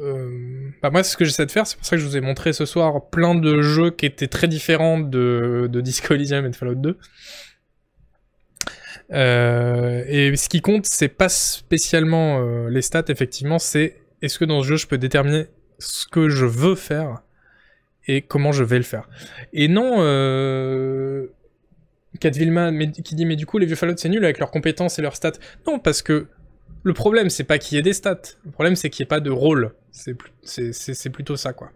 euh, bah moi, ce que j'essaie de faire. C'est pour ça que je vous ai montré ce soir plein de jeux qui étaient très différents de, de Disco Elysium et de Fallout 2. Euh, et ce qui compte, c'est pas spécialement euh, les stats, effectivement, c'est est-ce que dans ce jeu je peux déterminer ce que je veux faire et comment je vais le faire. Et non, euh... Kat qui dit mais du coup les vieux Fallout c'est nul avec leurs compétences et leurs stats. Non, parce que le problème c'est pas qu'il y ait des stats, le problème c'est qu'il n'y ait pas de rôle. C'est plutôt ça quoi.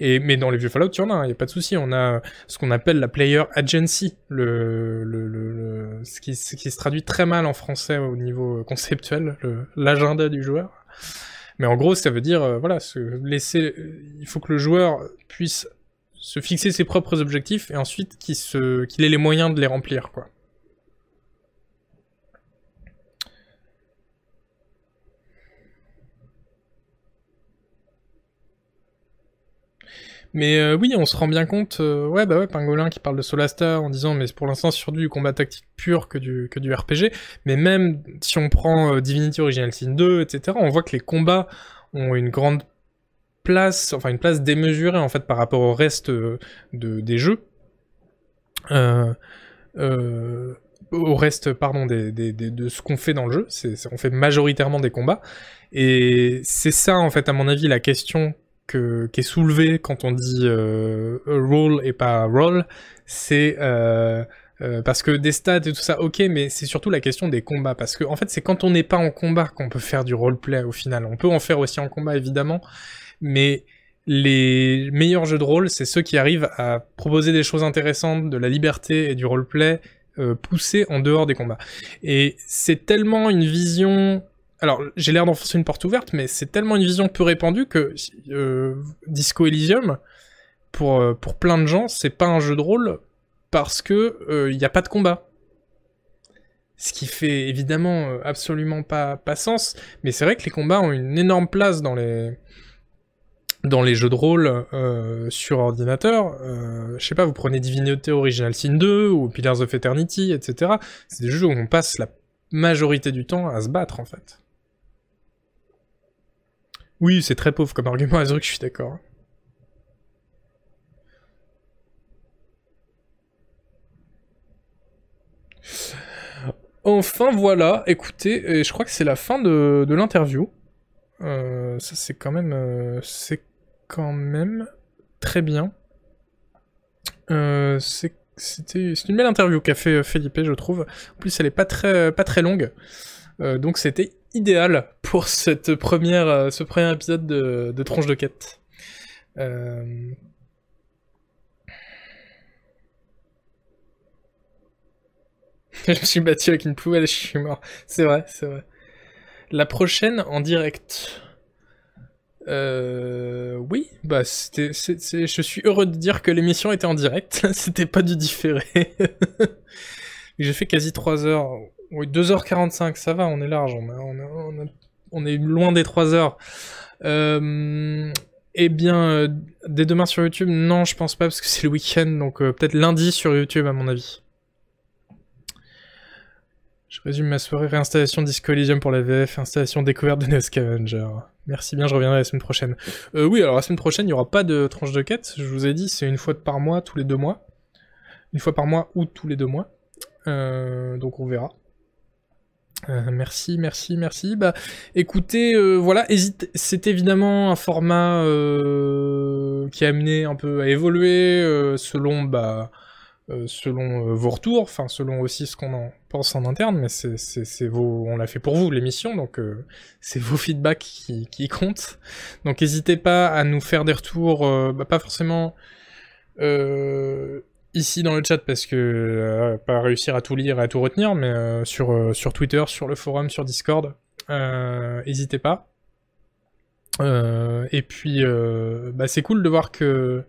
Et mais dans les vieux Fallout il y en a, il hein, y a pas de souci. On a ce qu'on appelle la player agency, le, le, ce, qui, ce qui se traduit très mal en français au niveau conceptuel, l'agenda du joueur. Mais en gros, ça veut dire, euh, voilà, se laisser, il faut que le joueur puisse se fixer ses propres objectifs et ensuite qu'il qu'il ait les moyens de les remplir, quoi. Mais euh, oui, on se rend bien compte, euh, ouais, bah ouais, Pingolin qui parle de Solastar en disant, mais pour l'instant, c'est surtout du combat tactique pur que du, que du RPG. Mais même si on prend euh, Divinity Original Sin 2, etc., on voit que les combats ont une grande place, enfin une place démesurée en fait par rapport au reste de, des jeux. au reste, pardon, de ce qu'on fait dans le jeu. C'est, on fait majoritairement des combats. Et c'est ça, en fait, à mon avis, la question qui est soulevé quand on dit euh, et pas role, c'est euh, euh, parce que des stats et tout ça, ok, mais c'est surtout la question des combats. Parce que en fait, c'est quand on n'est pas en combat qu'on peut faire du roleplay au final. On peut en faire aussi en combat évidemment, mais les meilleurs jeux de rôle, c'est ceux qui arrivent à proposer des choses intéressantes, de la liberté et du roleplay euh, poussé en dehors des combats. Et c'est tellement une vision alors j'ai l'air d'enfoncer une porte ouverte, mais c'est tellement une vision peu répandue que euh, Disco Elysium, pour, euh, pour plein de gens, c'est pas un jeu de rôle parce que il euh, n'y a pas de combat. Ce qui fait évidemment absolument pas, pas sens, mais c'est vrai que les combats ont une énorme place dans les, dans les jeux de rôle sur ordinateur. je sais pas, vous prenez Divinity Original Sin 2 ou Pillars of Eternity, etc. C'est des jeux où on passe la majorité du temps à se battre en fait. Oui, c'est très pauvre comme argument, Azruk, je suis d'accord. Enfin voilà, écoutez, je crois que c'est la fin de, l'interview. Euh, ça c'est quand même, euh, c'est quand même très bien. Euh, c'est une belle interview qu'a fait Felipe, je trouve. En plus, elle est pas très longue, donc c'était idéal pour cette première, euh, ce premier épisode de, Tronche de Quête. Euh, je me suis battu avec une poubelle, je suis mort. C'est vrai, c'est vrai. La prochaine en direct. Euh, oui, bah c'était, je suis heureux de dire que l'émission était en direct, c'était pas du différé. J'ai fait quasi 3 heures oui 2h45, ça va, on est large, on, est loin des 3 heures. Euh, eh bien, euh, dès demain sur YouTube, non, je pense pas parce que c'est le week-end, donc euh, peut-être lundi sur YouTube à mon avis. Je résume ma soirée réinstallation Disco Elysium pour la VF, installation découverte de Neo Scavenger. Merci bien, je reviendrai la semaine prochaine. Euh, oui, alors la semaine prochaine, il n'y aura pas de tranche de quête. Je vous ai dit, c'est une fois par mois, tous les deux mois. Une fois par mois ou tous les deux mois. Donc on verra. Euh, merci, merci, merci. Bah, écoutez, euh, voilà. C'est évidemment un format euh, qui a amené un peu à évoluer selon, bah, selon vos retours, enfin selon aussi ce qu'on en pense en interne. Mais c'est vos, on l'a fait pour vous l'émission, donc c'est vos feedbacks qui, qui comptent. Donc n'hésitez pas à nous faire des retours, bah, pas forcément ici dans le chat parce que euh, pas réussir à tout lire et à tout retenir, mais euh, sur, euh, sur Twitter, sur le forum, sur Discord, n'hésitez pas. et puis, bah, c'est cool de voir que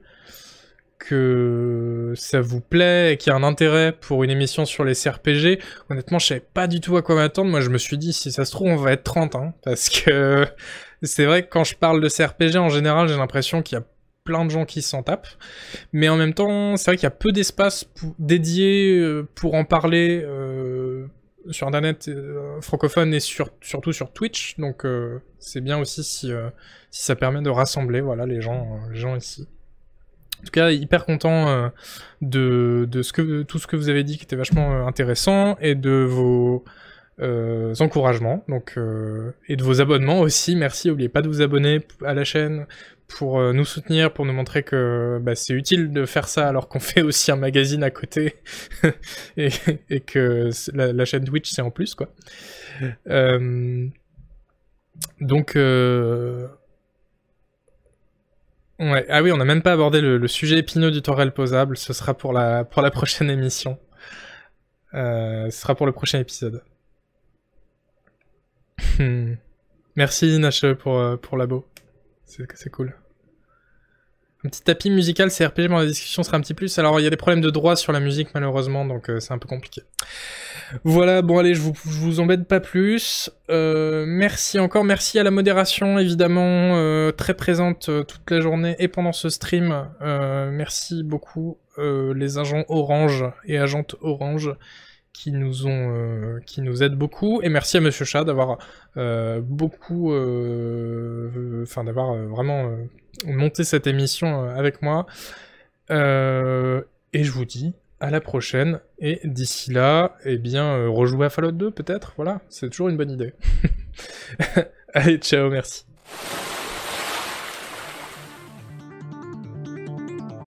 que ça vous plaît et qu'il y a un intérêt pour une émission sur les CRPG. Honnêtement, je savais pas du tout à quoi m'attendre. Moi, je me suis dit, si ça se trouve, on va être 30, hein, parce que c'est vrai que quand je parle de CRPG, en général, j'ai l'impression qu'il y a plein de gens qui s'en tapent. Mais en même temps, c'est vrai qu'il y a peu d'espace dédié euh, pour en parler euh, sur Internet euh, francophone et sur, surtout sur Twitch. Donc c'est bien aussi si, si ça permet de rassembler voilà, les, gens, les gens ici. En tout cas, hyper content de, ce que, tout ce que vous avez dit qui était vachement intéressant et de vos encouragements donc, et de vos abonnements aussi. Merci, n'oubliez pas de vous abonner à la chaîne pour euh, nous soutenir, pour nous montrer que bah, c'est utile de faire ça alors qu'on fait aussi un magazine à côté et, que la, chaîne Twitch c'est en plus quoi. Euh, donc euh... ouais ah oui on n'a même pas abordé le, sujet épineux du torrel posable. Ce sera pour la pour la prochaine émission. Ce sera pour le prochain épisode. Merci Nache pour pour l'abo. C'est cool. Un petit tapis musical CRPG, mais la discussion sera un petit plus. Alors, il y a des problèmes de droit sur la musique, malheureusement, donc euh, c'est un peu compliqué. Voilà, bon, allez, je vous, vous embête pas plus. Euh, merci encore, merci à la modération, évidemment, euh, très présente toute la journée et pendant ce stream. merci beaucoup, les agents Orange et agentes Orange qui nous ont, euh, qui nous aident beaucoup. Et merci à Monsieur Chat d'avoir euh, beaucoup, euh, enfin d'avoir vraiment monté cette émission avec moi. et je vous dis à la prochaine. Et d'ici là, eh bien, rejouer à Fallout 2 peut-être? Voilà, c'est toujours une bonne idée. Allez, ciao, merci.